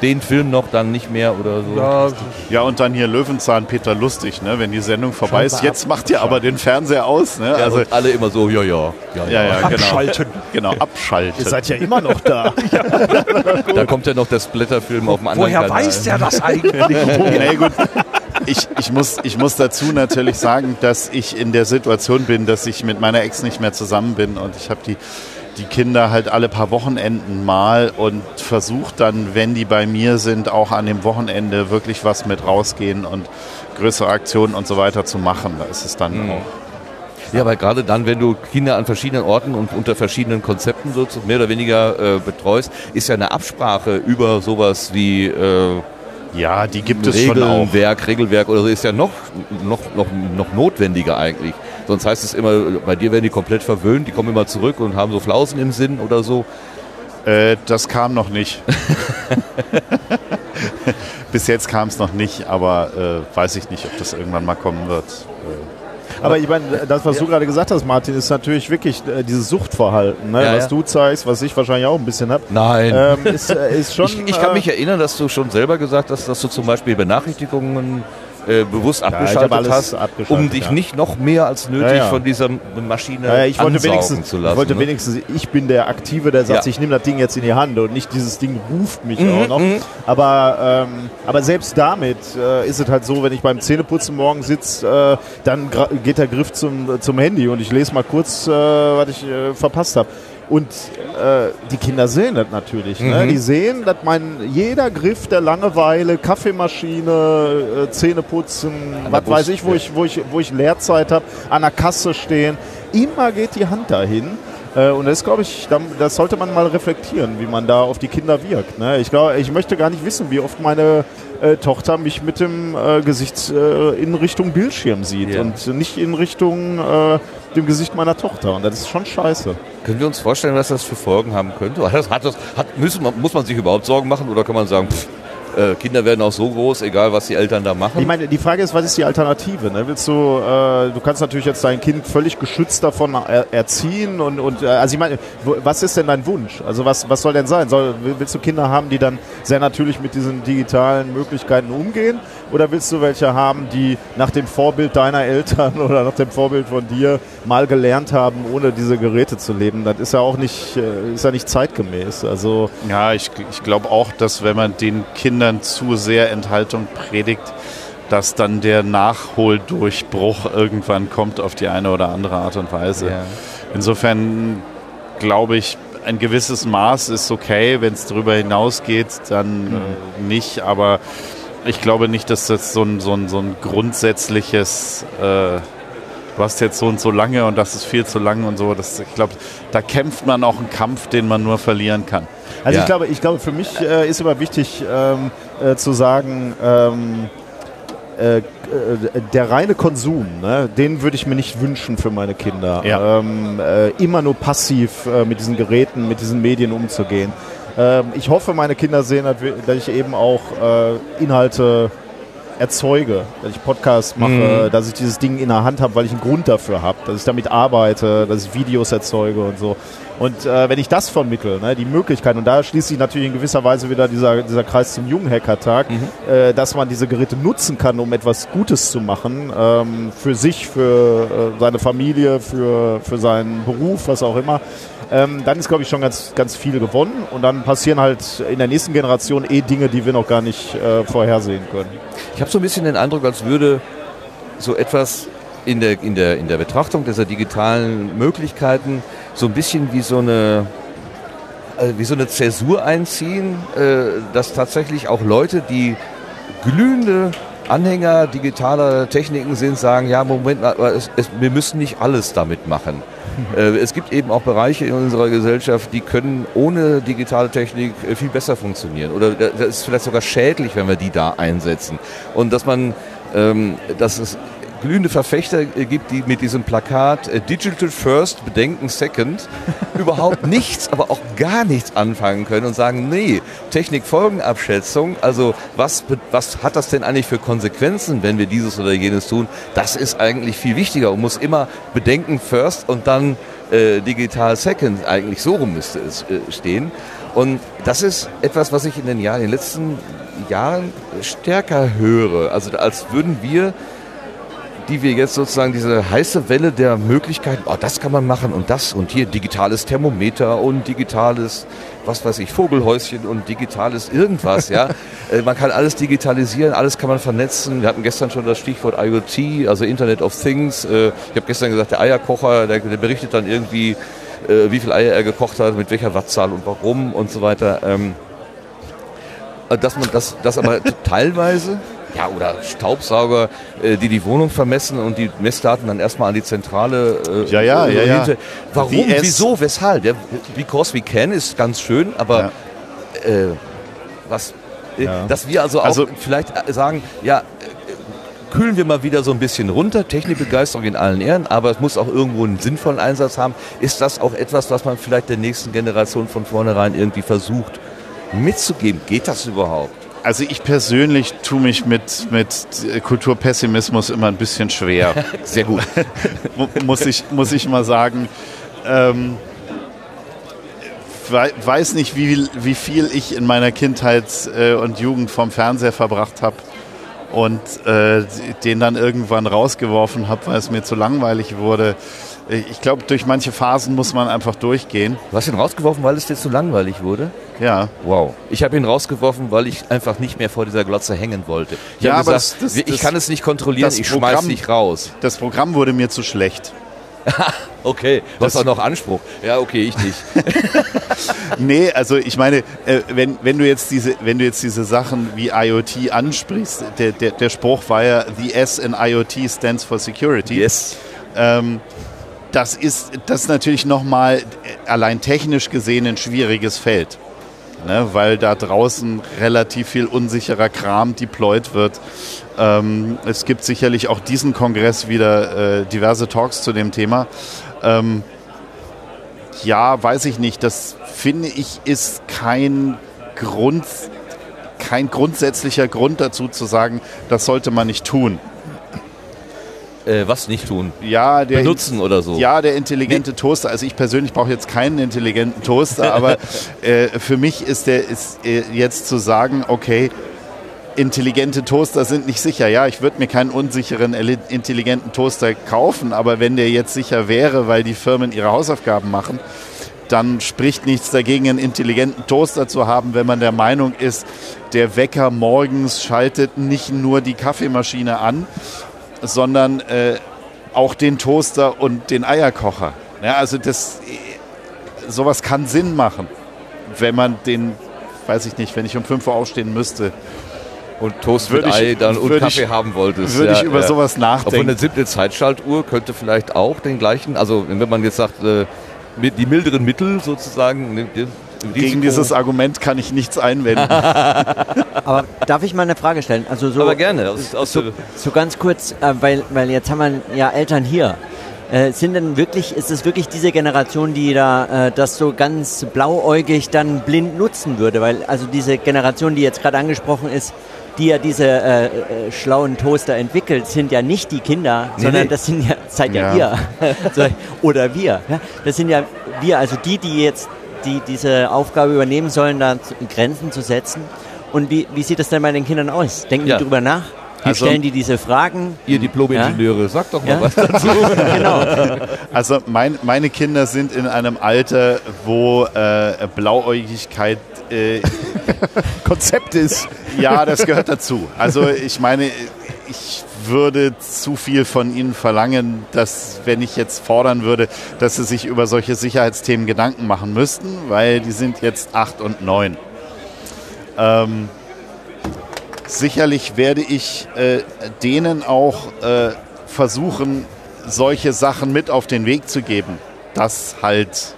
Den Film noch dann nicht mehr oder so. Ja, Ja, und dann hier Löwenzahn Peter Lustig, ne? wenn die Sendung vorbei ist. Jetzt macht ihr aber den Fernseher aus. Ne? Ja, Also, alle immer so, ja, ja, ja, ja, ja, genau. Abschalten. Genau, abschalten. Ihr seid ja immer noch da. Da kommt ja noch der Splitterfilm auf dem anderen Woher Kanal. weiß der das eigentlich? Nee, gut. Ich, ich, muss, ich muss dazu natürlich sagen, dass ich in der Situation bin, dass ich mit meiner Ex nicht mehr zusammen bin und ich habe die, die Kinder halt alle paar Wochenenden mal und versuche dann, wenn die bei mir sind, auch an dem Wochenende wirklich was mit rausgehen und größere Aktionen und so weiter zu machen. Da ist es dann auch. Ja, weil gerade dann, wenn du Kinder an verschiedenen Orten und unter verschiedenen Konzepten so mehr oder weniger äh, betreust, ist ja eine Absprache über sowas wie äh, Ja, die gibt es schon auch. Regelwerk, Regelwerk oder so, ist ja noch, noch, noch, noch notwendiger eigentlich. Sonst heißt es immer, bei dir werden die komplett verwöhnt, die kommen immer zurück und haben so Flausen im Sinn oder so. Äh, das kam noch nicht. Bis jetzt kam es noch nicht, aber äh, weiß ich nicht, ob das irgendwann mal kommen wird. Aber ich meine, das, was du gerade gesagt hast, Martin, ist natürlich wirklich äh, dieses Suchtverhalten, ne? Ja, was ja. du zeigst, was ich wahrscheinlich auch ein bisschen habe. Nein. Ähm, ist, äh, ist schon, ich, ich kann äh, mich erinnern, dass du schon selber gesagt hast, dass du zum Beispiel Benachrichtigungen äh, bewusst hab abgeschaltet hast, abgeschaltet, um dich ja. nicht noch mehr als nötig Ja, ja. von dieser Maschine Ja, ja, ich wollte wenigstens, zu lassen. ich wollte ne? wenigstens, ich bin der Aktive, der sagt, Ja. ich nehme das Ding jetzt in die Hand und nicht dieses Ding ruft mich Mhm, auch noch. Aber, ähm, aber selbst damit äh, ist es halt so, wenn ich beim Zähneputzen morgen sitze, äh, dann geht der Griff zum, zum Handy und ich lese mal kurz, äh, was ich äh, verpasst habe. Und äh, die Kinder sehen das natürlich. Ne? Mhm. Die sehen, dass mein jeder Griff der Langeweile, Kaffeemaschine, äh, Zähneputzen, was Bus, weiß ich, wo ja. ich, wo ich, wo ich Leerzeit habe, an der Kasse stehen, immer geht die Hand dahin. Äh, Und das glaube ich, da- das sollte man mal reflektieren, wie man da auf die Kinder wirkt. Ne? Ich glaube, ich möchte gar nicht wissen, wie oft meine äh, Tochter mich mit dem äh, Gesicht äh, in Richtung Bildschirm sieht Ja. und nicht in Richtung dem Gesicht meiner Tochter. Und das ist schon scheiße. Können wir uns vorstellen, was das für Folgen haben könnte? Hat das, hat müssen, muss man sich überhaupt Sorgen machen oder kann man sagen, pff, äh, Kinder werden auch so groß, egal was die Eltern da machen? Ich meine, die Frage ist, was ist die Alternative? Ne? Willst du, äh, du kannst natürlich jetzt dein Kind völlig geschützt davon er erziehen und, und äh, also ich meine, wo, was ist denn dein Wunsch? Also was, was soll denn sein? Soll, will- willst du Kinder haben, die dann sehr natürlich mit diesen digitalen Möglichkeiten umgehen? Oder willst du welche haben, die nach dem Vorbild deiner Eltern oder nach dem Vorbild von dir mal gelernt haben, ohne diese Geräte zu leben? Das ist ja auch nicht, äh, ist ja nicht zeitgemäß. Also Ja, ich, ich glaube auch, dass wenn man den Kindern zu sehr Enthaltung predigt, dass dann der Nachholdurchbruch irgendwann kommt auf die eine oder andere Art und Weise. Ja. Insofern glaube ich, ein gewisses Maß ist okay. Wenn es darüber hinausgeht, dann äh, nicht. Aber ich glaube nicht, dass das so ein, so ein, so ein grundsätzliches, äh, du hast jetzt so und so lange und das ist viel zu lang und so. Das, ich glaube, da kämpft man auch einen Kampf, den man nur verlieren kann. Also Ja. ich glaube, ich glaube, für mich äh, ist immer wichtig ähm, äh, zu sagen, ähm, äh, äh, der reine Konsum, ne, den würde ich mir nicht wünschen für meine Kinder. Ja. Ähm, äh, immer nur passiv mit diesen Geräten, mit diesen Medien umzugehen. Ähm, ich hoffe, meine Kinder sehen, dass ich eben auch Inhalte erzeuge, dass ich Podcasts mache, dass ich dieses Ding in der Hand habe, weil ich einen Grund dafür habe, dass ich damit arbeite, dass ich Videos erzeuge und so. Und äh, wenn ich das vermittle, ne, die Möglichkeit, und da schließt sich natürlich in gewisser Weise wieder dieser, dieser Kreis zum Jugendhacker-Tag, äh, dass man diese Geräte nutzen kann, um etwas Gutes zu machen, ähm, für sich, für äh, seine Familie, für, für seinen Beruf, was auch immer, ähm, dann ist, glaube ich, schon ganz, ganz viel gewonnen. Und dann passieren halt in der nächsten Generation eh Dinge, die wir noch gar nicht äh, vorhersehen können. Ich habe so ein bisschen den Eindruck, als würde so etwas in der, in der, in der Betrachtung dieser digitalen Möglichkeiten so ein bisschen wie so eine, äh, wie so eine Zäsur einziehen, äh, dass tatsächlich auch Leute, die glühende Anhänger digitaler Techniken sind, sagen, ja, Moment es, es, wir müssen nicht alles damit machen. Äh, es gibt eben auch Bereiche in unserer Gesellschaft, die können ohne digitale Technik viel besser funktionieren. Oder das ist vielleicht sogar schädlich, wenn wir die da einsetzen. Und dass man, ähm, dass es glühende Verfechter äh, gibt, die mit diesem Plakat äh, Digital First, Bedenken Second überhaupt nichts, aber auch gar nichts anfangen können und sagen, nee, Technikfolgenabschätzung, also was, was hat das denn eigentlich für Konsequenzen, wenn wir dieses oder jenes tun, das ist eigentlich viel wichtiger und muss immer Bedenken First und dann äh, Digital Second, eigentlich so rum müsste es äh, stehen. Und das ist etwas, was ich in den, Jahren, in den letzten Jahren stärker höre. Also als würden wir die wir jetzt sozusagen diese heiße Welle der Möglichkeiten, oh, das kann man machen und das und hier digitales Thermometer und digitales, was weiß ich, Vogelhäuschen und digitales irgendwas, ja. Äh, man kann alles digitalisieren, alles kann man vernetzen. Wir hatten gestern schon das Stichwort IoT, also Internet of Things. Äh, Ich habe gestern gesagt, der Eierkocher, der, der berichtet dann irgendwie, äh, wie viel Eier er gekocht hat, mit welcher Wattzahl und warum und so weiter. Ähm, äh, Dass man das, das aber teilweise ja, oder Staubsauger, äh, die die Wohnung vermessen und die Messdaten dann erstmal an die Zentrale. Äh, Ja, ja, ja, ja. Warum, es- wieso, weshalb? Ja, because we can ist ganz schön, aber äh, was, äh, Ja. dass wir also auch Also- vielleicht äh, sagen, ja, äh, kühlen wir mal wieder so ein bisschen runter, Technikbegeisterung in allen Ehren, aber es muss auch irgendwo einen sinnvollen Einsatz haben. Ist das auch etwas, was man vielleicht der nächsten Generation von vornherein irgendwie versucht mitzugeben? Geht das überhaupt? Also ich persönlich tue mich mit, mit Kulturpessimismus immer ein bisschen schwer. Sehr gut. Mu- muss, ich, muss ich mal sagen. Ähm, wei- weiß nicht, wie, viel- wie viel ich in meiner Kindheit äh, und Jugend vom Fernseher verbracht habe und äh, den dann irgendwann rausgeworfen habe, weil es mir zu langweilig wurde. Äh, Ich glaube, durch manche Phasen muss man einfach durchgehen. Du hast ihn rausgeworfen, weil es dir zu langweilig wurde? Ja. Wow. Ich habe ihn rausgeworfen, weil ich einfach nicht mehr vor dieser Glotze hängen wollte. Ich Ja, aber gesagt, das- das- ich kann es nicht kontrollieren, ich schmeiß Programm- dich raus. Das Programm wurde mir zu schlecht. Okay, du hast Das- auch noch Anspruch. Ja, okay, ich nicht. Nee, also ich meine, äh, wenn, wenn, du jetzt diese, wenn du jetzt diese Sachen wie IoT ansprichst, der, der, der Spruch war ja, the S in IoT stands for Security. yes. Ähm, das ist das ist natürlich nochmal allein technisch gesehen ein schwieriges Feld. Ne, weil da draußen relativ viel unsicherer Kram deployed wird. Ähm, es gibt sicherlich auch diesen Kongress wieder äh, diverse Talks zu dem Thema. Ähm, ja, weiß ich nicht. Das finde ich ist kein Grund, kein grundsätzlicher Grund dazu zu sagen, das sollte man nicht tun. Äh, was nicht tun? Ja, der Benutzen oder so. Ja, der intelligente Toaster. Also ich persönlich brauche jetzt keinen intelligenten Toaster, aber äh, für mich ist der ist äh, jetzt zu sagen, okay, intelligente Toaster sind nicht sicher. Ja, ich würde mir keinen unsicheren intelligenten Toaster kaufen, aber wenn der jetzt sicher wäre, weil die Firmen ihre Hausaufgaben machen, dann spricht nichts dagegen, einen intelligenten Toaster zu haben, wenn man der Meinung ist, der Wecker morgens schaltet nicht nur die Kaffeemaschine an, sondern äh, auch den Toaster und den Eierkocher. Ja, also das, sowas kann Sinn machen, wenn man den, weiß ich nicht, wenn ich um 5 Uhr aufstehen müsste, Und Toast mit ich- Ei dann und Kaffee ich- haben wolltest. würde ja, ich über ja. sowas Obwohl eine nachdenken. simple Zeitschaltuhr könnte vielleicht auch den gleichen, also wenn man jetzt sagt, äh, die milderen Mittel sozusagen. Gegen dieses Argument kann ich nichts einwenden. Aber darf ich mal eine Frage stellen? Also so, Aber gerne. Aus, aus so, so ganz kurz, äh, weil, weil jetzt haben wir ja Eltern hier. Äh, sind denn wirklich, ist es wirklich diese Generation, die da äh, das so ganz blauäugig dann blind nutzen würde? Weil also diese Generation, die jetzt gerade angesprochen ist, die ja diese äh, äh, schlauen Toaster entwickelt, sind ja nicht die Kinder, Nee, sondern nee. das sind ja, seid ja, Ja. ihr. Oder wir. Ja? Das sind ja wir, also die, die jetzt die diese Aufgabe übernehmen sollen, da Grenzen zu setzen. Und wie, wie sieht das denn bei den Kindern aus? Denken Ja. die drüber nach? Wie Also- stellen die diese Fragen? Ihr Diplom-Ingenieure, sagt doch mal Ja? was dazu. genau. Also mein, meine Kinder sind in einem Alter, wo äh, Blauäugigkeit, äh, Konzept ist. ja, das gehört dazu. Also ich meine, ich würde zu viel von ihnen verlangen, dass wenn ich jetzt fordern würde, dass sie sich über solche Sicherheitsthemen Gedanken machen müssten, weil die sind jetzt acht und neun. Ähm, sicherlich werde ich äh, denen auch äh, versuchen, solche Sachen mit auf den Weg zu geben. Dass halt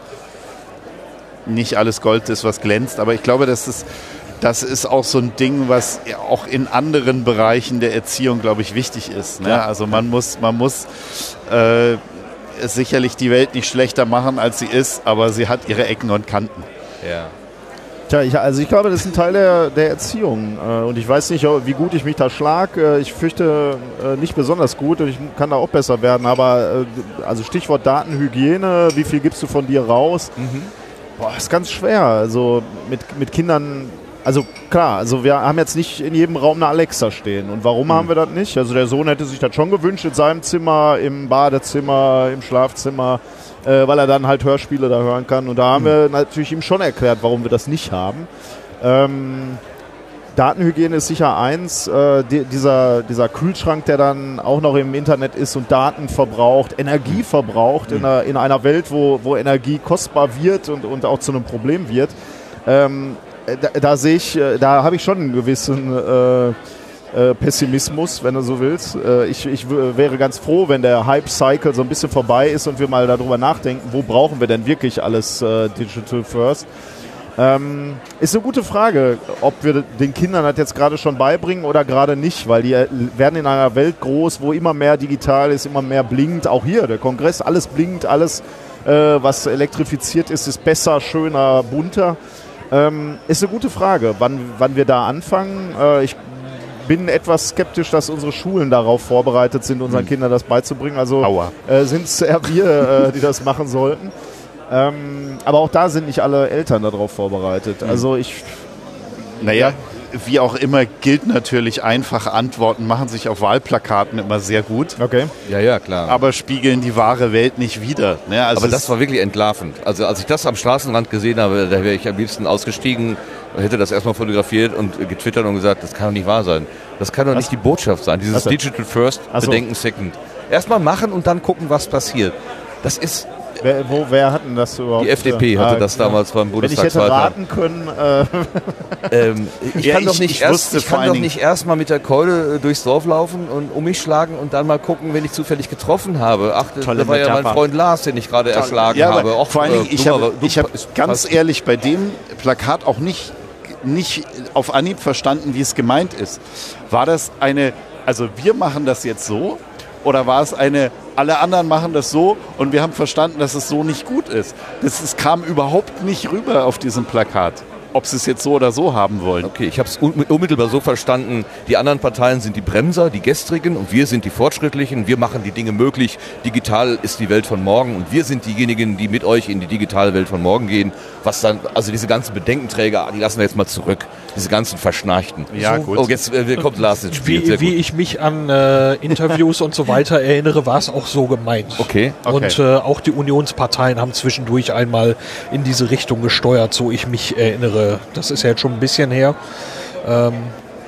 nicht alles Gold ist, was glänzt. Aber ich glaube, dass es das ist auch so ein Ding, was auch in anderen Bereichen der Erziehung, glaube ich, wichtig ist. Ne? Also man muss, man muss äh, sicherlich die Welt nicht schlechter machen, als sie ist, aber sie hat ihre Ecken und Kanten. Ja. Tja, ich, also ich glaube, das ist ein Teil der, der Erziehung. Äh, und ich weiß nicht, wie gut ich mich da schlag. Äh, ich fürchte äh, nicht besonders gut und ich kann da auch besser werden. Aber also Stichwort Datenhygiene, wie viel gibst du von dir raus? Mhm. Boah, ist ganz schwer. Also mit, mit Kindern also klar, also wir haben jetzt nicht in jedem Raum eine Alexa stehen. Und warum haben wir das nicht? Also der Sohn hätte sich das schon gewünscht in seinem Zimmer, im Badezimmer, im Schlafzimmer, äh, weil er dann halt Hörspiele da hören kann. Und da haben wir natürlich ihm schon erklärt, warum wir das nicht haben. Ähm, Datenhygiene ist sicher eins. Äh, die, dieser, dieser Kühlschrank, der dann auch noch im Internet ist und Daten verbraucht, Energie verbraucht in, einer, in einer Welt, wo, wo Energie kostbar wird und, und auch zu einem Problem wird. Ähm, da, da sehe ich, äh, da habe ich schon einen gewissen äh, äh, Pessimismus, wenn du so willst. Äh, ich, ich wäre ganz froh, wenn der Hype-Cycle so ein bisschen vorbei ist und wir mal darüber nachdenken, wo brauchen wir denn wirklich alles äh, Digital First. Ähm, ist eine gute Frage, ob wir den Kindern das jetzt gerade schon beibringen oder gerade nicht, weil die äh, werden in einer Welt groß, wo immer mehr digital ist, immer mehr blinkt. Auch hier, der Kongress, alles blinkt, alles, äh, was elektrifiziert ist, ist besser, schöner, bunter. Ähm, ist eine gute Frage, wann, wann wir da anfangen. Äh, ich bin etwas skeptisch, dass unsere Schulen darauf vorbereitet sind, unseren Hm. Kindern das beizubringen. Also äh, sind es eher wir, äh, die das machen sollten. Ähm, aber auch da sind nicht alle Eltern darauf vorbereitet. Hm. Also ich, Naja, wie auch immer gilt natürlich, einfache Antworten machen sich auf Wahlplakaten immer sehr gut, okay. Ja, ja, klar. aber spiegeln die wahre Welt nicht wider. Ne? Also Aber das war wirklich entlarvend. Also als ich das am Straßenrand gesehen habe, da wäre ich am liebsten ausgestiegen, hätte das erstmal fotografiert und getwittert und gesagt, das kann doch nicht wahr sein. Das kann doch nicht die Botschaft sein. Dieses Ach so. Digital First, Ach so. Bedenken Second. Erstmal machen und dann gucken, was passiert. Das ist, wer, wo, wer hat denn das überhaupt? die FDP hatte Ah, das genau. damals beim Wenn ich hätte Bundestagswahlkampf. raten können, äh, Ähm, ich Ja, kann doch ich- nicht ich erst, ich vor kann allen doch Dingen- nicht erst mal mit der Keule äh, durchs Dorf laufen und um mich schlagen und dann mal gucken, wenn ich zufällig getroffen habe. Ach, das Tolle war ja mein. Freund Lars, den ich gerade erschlagen ja, habe. aber Och, vor allen Dingen, äh, ich habe ich ganz ehrlich bei dem Plakat auch nicht, nicht auf Anhieb verstanden, wie es gemeint ist. War das eine, also wir machen das jetzt so oder war es eine, alle anderen machen das so und wir haben verstanden, dass es so nicht gut ist? Das, es kam überhaupt nicht rüber auf diesem Plakat, ob sie es jetzt so oder so haben wollen. Okay, ich habe es unmittelbar so verstanden, die anderen Parteien sind die Bremser, die gestrigen und wir sind die Fortschrittlichen. Wir machen die Dinge möglich. Digital ist die Welt von morgen und wir sind diejenigen, die mit euch in die digitale Welt von morgen gehen. Was dann, also diese ganzen Bedenkenträger, die lassen wir jetzt mal zurück. Diese ganzen Verschnarchten. Ja, so, gut. Oh, jetzt äh, kommt Lars ins Spiel. Wie, wie ich mich an äh, Interviews und so weiter erinnere, war es auch so gemeint. Okay. Und äh, auch die Unionsparteien haben zwischendurch einmal in diese Richtung gesteuert, so ich mich erinnere. Das ist ja jetzt schon ein bisschen her.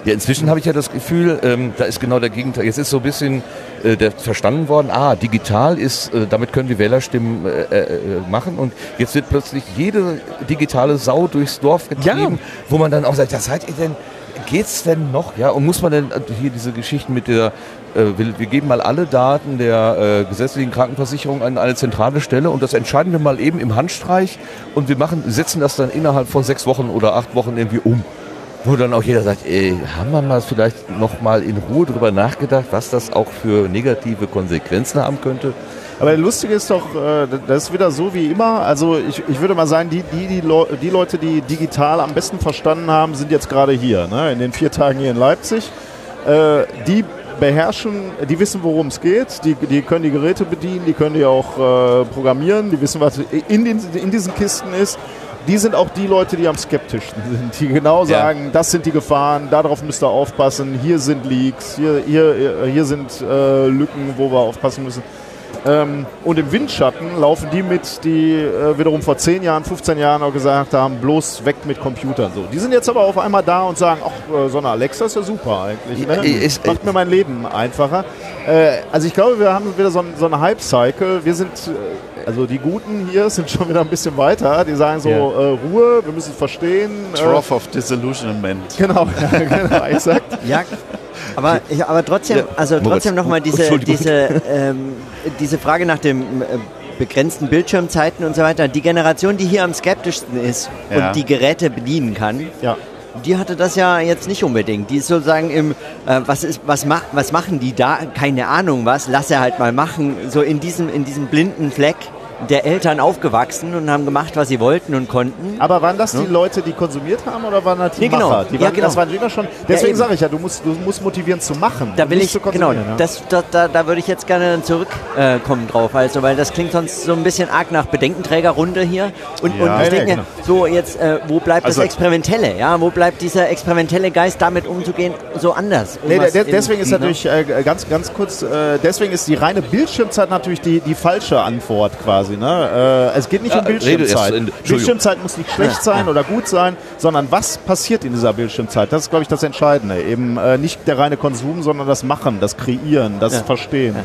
Ja, inzwischen habe ich ja das Gefühl, ähm, da ist genau der Gegenteil. Jetzt ist so ein bisschen äh, der verstanden worden, ah, digital ist, äh, damit können wir Wählerstimmen äh, äh, machen und jetzt wird plötzlich jede digitale Sau durchs Dorf getrieben, wo man dann auch sagt, ja, seid ihr denn, geht's denn noch? Ja, und muss man denn äh, hier diese Geschichten mit der, äh, wir, geben mal alle Daten der äh, gesetzlichen Krankenversicherung an eine zentrale Stelle und das entscheiden wir mal eben im Handstreich und wir machen, setzen das dann innerhalb von sechs Wochen oder acht Wochen irgendwie um. Wo dann auch jeder sagt, ey, haben wir mal vielleicht noch mal in Ruhe drüber nachgedacht, was das auch für negative Konsequenzen haben könnte? Aber das Lustige ist doch, äh, das ist wieder so wie immer. Also ich, ich würde mal sagen, die, die, die, Leu die Leute, die digital am besten verstanden haben, sind jetzt gerade hier, ne? in den vier Tagen hier in Leipzig. Äh, die beherrschen, die wissen, worum es geht, die, die können die Geräte bedienen, die können die auch äh, programmieren, die wissen, was in, den, in diesen Kisten ist. Die sind auch die Leute, die am skeptischsten sind, die genau Ja. sagen, das sind die Gefahren, darauf müsst ihr aufpassen, hier sind Leaks, hier, hier, hier sind äh, Lücken, wo wir aufpassen müssen. Ähm, und im Windschatten laufen die mit, die äh, wiederum vor 10 Jahren, 15 Jahren auch gesagt haben, bloß weg mit Computern. So. Die sind jetzt aber auf einmal da und sagen, ach, äh, so eine Alexa ist ja super eigentlich. Ne? Ja, ist- Macht mir mein Leben einfacher. Äh, also ich glaube, wir haben wieder so, ein, so eine Hype-Cycle. Wir sind, äh, also die Guten hier sind schon wieder ein bisschen weiter. Die sagen so, äh, Ruhe, wir müssen es verstehen. Äh, Trough of Disillusionment. genau, ja, genau, exakt. Ja, aber, ich, aber trotzdem, also trotzdem nochmal diese, diese, ähm, diese Frage nach dem äh, begrenzten Bildschirmzeiten und so weiter. Die Generation, die hier am skeptischsten ist Ja. und die Geräte bedienen kann, Ja. die hatte das ja jetzt nicht unbedingt. Die ist sozusagen im, äh, was, ist, was, mach, was machen die da? Keine Ahnung was, lass er halt mal machen. So in diesem, in diesem blinden Fleck der Eltern aufgewachsen und haben gemacht, was sie wollten und konnten. Aber waren das die Leute, die konsumiert haben oder waren das die Nee, genau. Macher? Die Ja, waren, genau. Das waren immer schon. Deswegen eben. sage ich ja, du musst, du musst motivieren zu machen. Da will ich, genau, ja. das, da, da, da würde ich jetzt gerne zurückkommen äh, drauf, also, weil das klingt sonst so ein bisschen arg nach Bedenkenträgerrunde hier. Und, Ja. und Ja, ich ja, denke, genau. so jetzt, äh, wo bleibt Also- das Experimentelle? Ja, wo bleibt dieser experimentelle Geist, damit umzugehen, so anders? Nee, de in- deswegen ist ne? natürlich äh, ganz, ganz kurz, äh, deswegen ist die reine Bildschirmzeit natürlich die, die falsche Antwort quasi. Ne? Äh, es geht nicht Ja, um Bildschirmzeit. in-. Bildschirmzeit muss nicht schlecht sein oder gut sein, sondern was passiert in dieser Bildschirmzeit? Das ist, glaube ich, das Entscheidende. Eben äh, nicht der reine Konsum, sondern das Machen, das Kreieren, das Ja. Verstehen.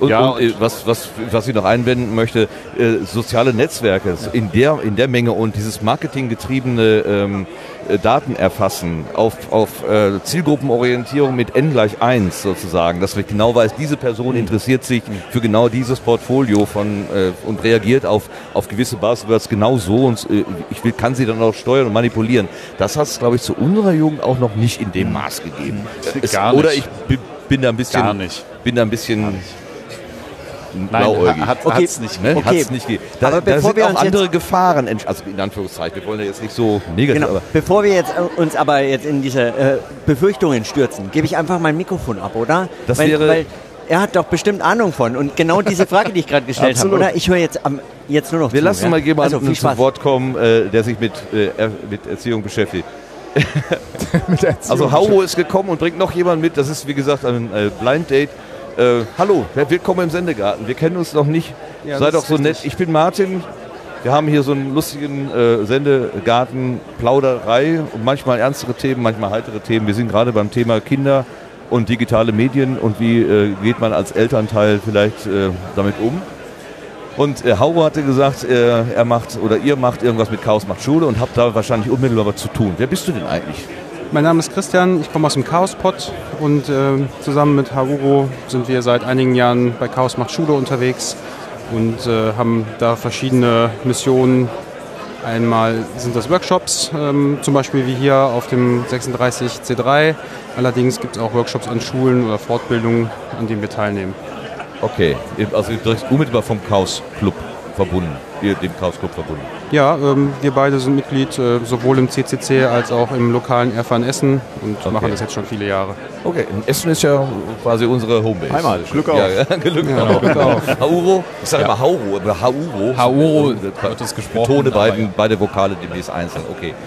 Und, Ja, und, äh, was, was, was ich noch einwenden möchte, äh, soziale Netzwerke in der, in der Menge und dieses marketinggetriebene ähm, äh, Daten erfassen auf, auf äh, Zielgruppenorientierung mit n gleich 1 sozusagen, dass ich genau weiß, diese Person interessiert sich für genau dieses Portfolio von äh, und reagiert auf, auf gewisse Buzzwords genau so und äh, ich will, kann sie dann auch steuern und manipulieren. Das hat es, glaube ich, zu unserer Jugend auch noch nicht in dem Maß gegeben. Es, Gar oder nicht. ich bin, da ein bisschen Gar nicht. bin da ein bisschen Nein, blauäugig. hat, Okay. hat's nicht. Ne? Okay. Hat's nicht gegeben. Da, Aber da bevor sind wir auch uns andere Gefahren, also in Anführungszeichen, wir wollen ja jetzt nicht so negativ, Genau. aber Bevor wir jetzt äh, uns aber jetzt in diese äh, Befürchtungen stürzen, gebe ich einfach mein Mikrofon ab, oder? Das weil, wäre- weil er hat doch bestimmt Ahnung von und genau diese Frage, die ich gerade gestellt habe, oder? Ich höre jetzt am, jetzt nur noch wir zu, lassen ja? mal jemanden also, zu. Wort kommen, äh, der sich mit, äh, er- mit Erziehung beschäftigt. Mit der Erziehung. Also Hauro ist gekommen und bringt noch jemanden mit, das ist wie gesagt ein äh, Blind Date. Äh, hallo, willkommen im Sendegarten. Wir kennen uns noch nicht. Ja, Sei doch so nett. Ich bin Martin. Wir haben hier so einen lustigen äh, Sendegarten, Plauderei und manchmal ernstere Themen, manchmal heitere Themen. Wir sind gerade beim Thema Kinder und digitale Medien und wie äh, geht man als Elternteil vielleicht äh, damit um. Und äh, Hauro hatte gesagt, äh, er macht oder ihr macht irgendwas mit Chaos macht Schule und habt da wahrscheinlich unmittelbar was zu tun. Wer bist du denn eigentlich? Mein Name ist Christian, ich komme aus dem Chaospot und äh, zusammen mit Haruro sind wir seit einigen Jahren bei Chaos macht Schule unterwegs und äh, haben da verschiedene Missionen. Einmal sind das Workshops, ähm, zum Beispiel wie hier auf dem 36C3. Allerdings gibt es auch Workshops an Schulen oder Fortbildungen, an denen wir teilnehmen. Okay, also direkt unmittelbar vom Chaos Club verbunden, ihr- dem Chaos Club verbunden. Ja, ähm, wir beide sind Mitglied äh, sowohl im CCC als auch im lokalen Erfahren Essen und Okay. machen das jetzt schon viele Jahre. Okay, und Essen ist ja quasi unsere Homebase. Heimat, Glück auf. Ja, ja, Glück Ja, auf. Glück auf. Hauro, ich sage immer Hauro, aber Hauro. Hauro Äh, wird es gesprochen, Betone beiden, ja. beide Vokale demnächst einzeln, okay.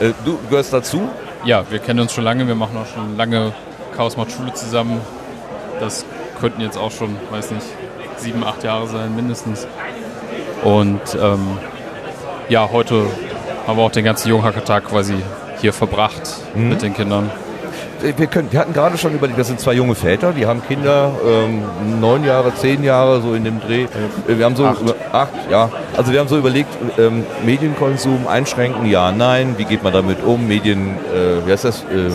Äh, du gehörst dazu? Ja, wir kennen uns schon lange, wir machen auch schon lange Chaos macht Schule zusammen. Das könnten jetzt auch schon, weiß nicht, sieben, acht Jahre sein, mindestens. Und ähm, ja, heute haben wir auch den ganzen Junghackertag quasi hier verbracht mit den Kindern. Wir, können, wir hatten gerade schon überlegt, das sind zwei junge Väter, die haben Kinder, ähm, neun Jahre, zehn Jahre, so in dem Dreh. Äh, Wir haben so acht, acht ja. Also wir haben so überlegt, ähm, Medienkonsum einschränken, ja, nein. Wie geht man damit um? Medien, äh, wie heißt das? Äh,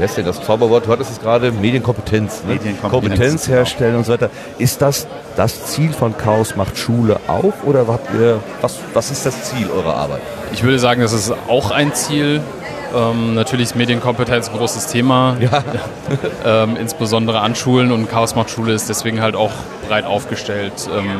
wie heißt denn das Zauberwort? Du hattest es gerade, Medienkompetenz. Ne? Medienkompetenz, Kompetenz genau. herstellen und so weiter. Ist das das Ziel von Chaos macht Schule auch oder habt ihr, was, was ist das Ziel eurer Arbeit? Ich würde sagen, das ist auch ein Ziel. Ähm, natürlich ist Medienkompetenz ein großes Thema, Ja. ähm, insbesondere an Schulen und Chaos macht Schule ist deswegen halt auch breit aufgestellt. Ähm,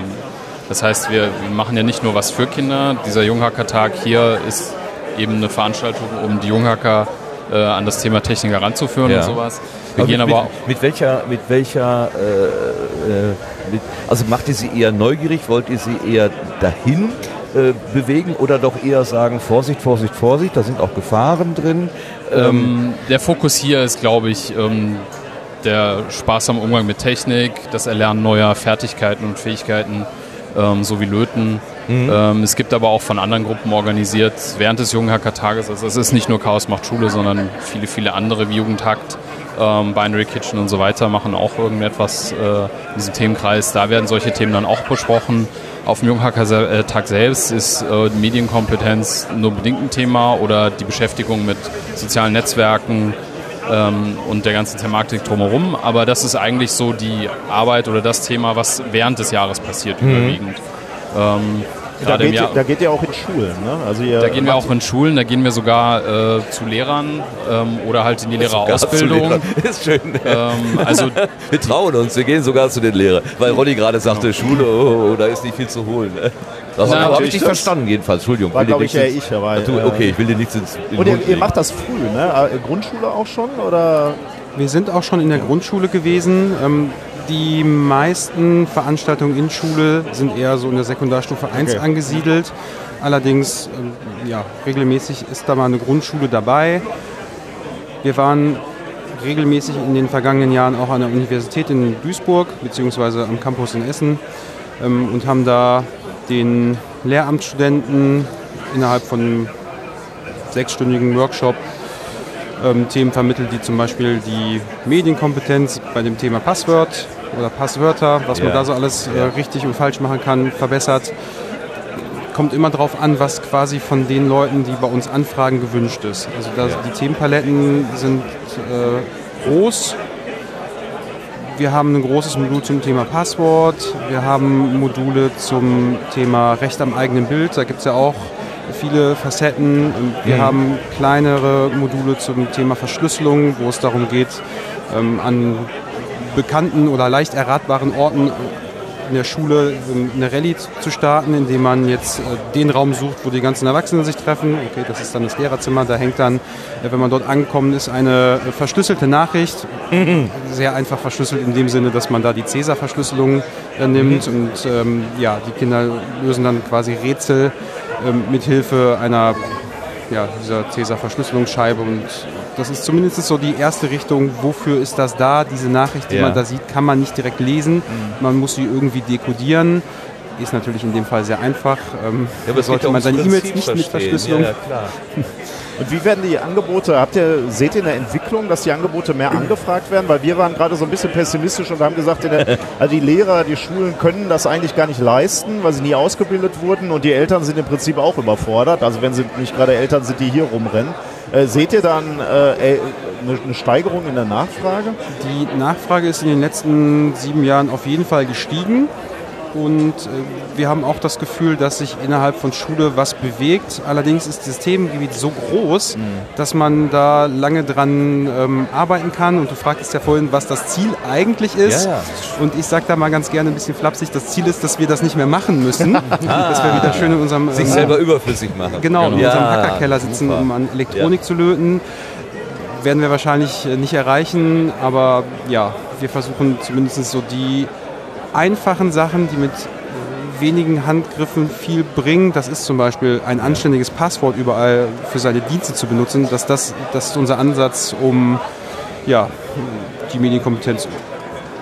das heißt, wir, wir machen ja nicht nur was für Kinder. Dieser Junghackertag hier ist eben eine Veranstaltung, um die Junghacker äh, an das Thema Technik heranzuführen Ja. und sowas. Wir Aber gehen mit, aber mit, mit welcher, mit welcher, äh, äh, mit, also macht ihr sie eher neugierig? Wollt ihr sie eher dahin äh, bewegen oder doch eher sagen, Vorsicht, Vorsicht, Vorsicht, da sind auch Gefahren drin? Ähm, Ähm, der Fokus hier ist, glaube ich, ähm, der Spaß am Umgang mit Technik, das Erlernen neuer Fertigkeiten und Fähigkeiten, ähm, so wie Löten. Ähm, es gibt aber auch von anderen Gruppen organisiert während des Jugendhacker-Tages. Also es ist nicht nur Chaos macht Schule, sondern viele, viele andere wie Jugendhackt, ähm, Binary Kitchen und so weiter machen auch irgendetwas äh, in diesem Themenkreis. Da werden solche Themen dann auch besprochen. Auf dem Jugendhacker-Tag selbst ist äh, Medienkompetenz nur bedingt ein Thema oder die Beschäftigung mit sozialen Netzwerken ähm, und der ganzen Thematik drumherum. Aber das ist eigentlich so die Arbeit oder das Thema, was während des Jahres passiert, überwiegend. Ähm, Da geht, ihr, da geht ihr auch in Schulen, ne? Also da gehen wir auch in Schulen, da gehen wir sogar äh, zu Lehrern ähm, oder halt in die Lehrerausbildung. Ist schön. Ähm, also Wir trauen uns, wir gehen sogar zu den Lehrern. Weil Ronny gerade sagte, Schule, oh, oh, da ist nicht viel zu holen. Das habe ich nicht verstanden jedenfalls. Entschuldigung. war, glaube ich, ins- ich. Aber, Ach du, äh, okay, ich will dir nichts ins in Und ihr, ihr macht das früh, ne? Äh, Grundschule auch schon? Oder? Wir sind auch schon in der Grundschule gewesen. Ähm, die meisten Veranstaltungen in Schule sind eher so in der Sekundarstufe 1 Okay. angesiedelt. Allerdings, ähm, ja, regelmäßig ist da mal eine Grundschule dabei. Wir waren regelmäßig in den vergangenen Jahren auch an der Universität in Duisburg beziehungsweise am Campus in Essen ähm, und haben da den Lehramtsstudenten innerhalb von einem sechsstündigen Workshop ähm, Themen vermittelt, die zum Beispiel die Medienkompetenz bei dem Thema Passwort oder Passwörter, was man Ja. da so alles äh, richtig und falsch machen kann, verbessert. Kommt immer darauf an, was quasi von den Leuten, die bei uns anfragen, gewünscht ist. Also da, die Themenpaletten sind äh, groß. Wir haben ein großes Modul zum Thema Passwort. Wir haben Module zum Thema Recht am eigenen Bild. Da gibt es ja auch viele Facetten. Wir haben kleinere Module zum Thema Verschlüsselung, wo es darum geht, ähm, an bekannten oder leicht erratbaren Orten in der Schule eine Rallye zu starten, indem man jetzt äh, den Raum sucht, wo die ganzen Erwachsenen sich treffen. Okay, das ist dann das Lehrerzimmer. Da hängt dann, äh, wenn man dort angekommen ist, eine äh, verschlüsselte Nachricht. Sehr einfach verschlüsselt in dem Sinne, dass man da die Cäsar-Verschlüsselung nimmt und ähm, ja, die Kinder lösen dann quasi Rätsel ähm, mit Hilfe einer ja, dieser Cäsar-Verschlüsselungsscheibe und das ist zumindest so die erste Richtung, wofür ist das da? Diese Nachricht, die Ja. man da sieht, kann man nicht direkt lesen. Man muss sie irgendwie dekodieren. Ist natürlich in dem Fall sehr einfach. Ähm, Ja, aber sollte man seine E-Mails nicht mit. Verschlüsselung. Ja, ja, klar. Und wie werden die Angebote, habt ihr, seht ihr eine Entwicklung, dass die Angebote mehr angefragt werden? Weil wir waren gerade so ein bisschen pessimistisch und haben gesagt, in der, also die Lehrer, die Schulen können das eigentlich gar nicht leisten, weil sie nie ausgebildet wurden und die Eltern sind im Prinzip auch überfordert. Also wenn sie nicht gerade Eltern sind, die hier rumrennen. Äh, seht ihr dann äh, äh, eine, eine Steigerung in der Nachfrage? Die Nachfrage ist in den letzten sieben Jahren auf jeden Fall gestiegen. Und äh, wir haben auch das Gefühl, dass sich innerhalb von Schule was bewegt. Allerdings ist das Themengebiet so groß, dass man da lange dran ähm, arbeiten kann. Und du fragtest ja vorhin, was das Ziel eigentlich ist. Ja, ja. Und ich sage da mal ganz gerne ein bisschen flapsig, das Ziel ist, dass wir das nicht mehr machen müssen. dass wir wieder schön in unserem Sich äh, selber überflüssig machen. Genau, in Ja, unserem Hackerkeller sitzen, super. um an Elektronik zu löten. Werden wir wahrscheinlich äh, nicht erreichen, aber ja, wir versuchen zumindest so die einfachen Sachen, die mit wenigen Handgriffen viel bringen. Das ist zum Beispiel ein anständiges Passwort überall für seine Dienste zu benutzen. Dass das, das ist unser Ansatz, um ja, die Medienkompetenz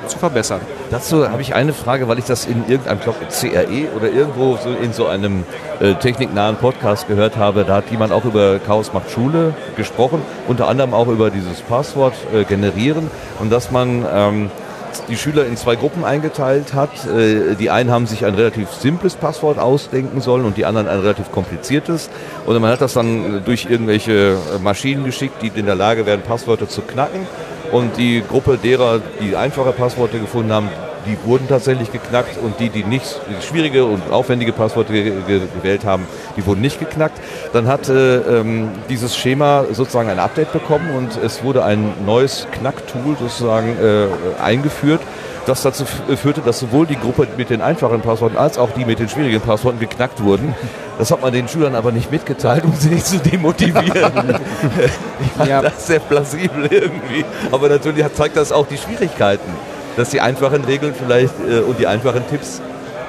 zu verbessern. Dazu habe ich eine Frage, weil ich das in irgendeinem, glaube CRE oder irgendwo so in so einem äh, techniknahen Podcast gehört habe. Da hat jemand auch über Chaos macht Schule gesprochen, unter anderem auch über dieses Passwort äh, generieren und dass man ähm, die Schüler in zwei Gruppen eingeteilt hat. Äh, Die einen haben sich ein relativ simples Passwort ausdenken sollen und die anderen ein relativ kompliziertes. Und man hat das dann durch irgendwelche äh, Maschinen geschickt, die in der Lage wären, Passwörter zu knacken. Und die Gruppe derer, die einfache Passworte gefunden haben, die wurden tatsächlich geknackt und die, die nicht schwierige und aufwendige Passworte ge ge gewählt haben, die wurden nicht geknackt. Dann hat äh, ähm, dieses Schema sozusagen ein Update bekommen und es wurde ein neues Knacktool sozusagen äh, eingeführt, das dazu f- führte, dass sowohl die Gruppe mit den einfachen Passworten als auch die mit den schwierigen Passworten geknackt wurden. Das hat man den Schülern aber nicht mitgeteilt, um sie nicht zu demotivieren. ich fand Ja. das sehr plausibel irgendwie. Aber natürlich zeigt das auch die Schwierigkeiten, dass die einfachen Regeln vielleicht äh, und die einfachen Tipps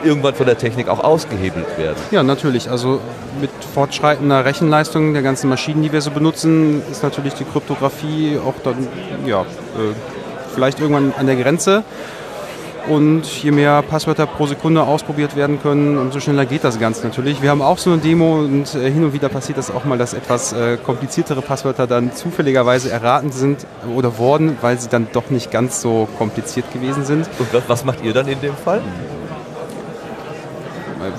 irgendwann von der Technik auch ausgehebelt werden. Ja, natürlich. Also mit fortschreitender Rechenleistung der ganzen Maschinen, die wir so benutzen, ist natürlich die Kryptographie auch dann ja, äh, vielleicht irgendwann an der Grenze. Und je mehr Passwörter pro Sekunde ausprobiert werden können, umso schneller geht das Ganze natürlich. Wir haben auch so eine Demo und äh, hin und wieder passiert das auch mal, dass etwas äh, kompliziertere Passwörter dann zufälligerweise erraten sind oder wurden, weil sie dann doch nicht ganz so kompliziert gewesen sind. Und was, was macht ihr dann in dem Fall?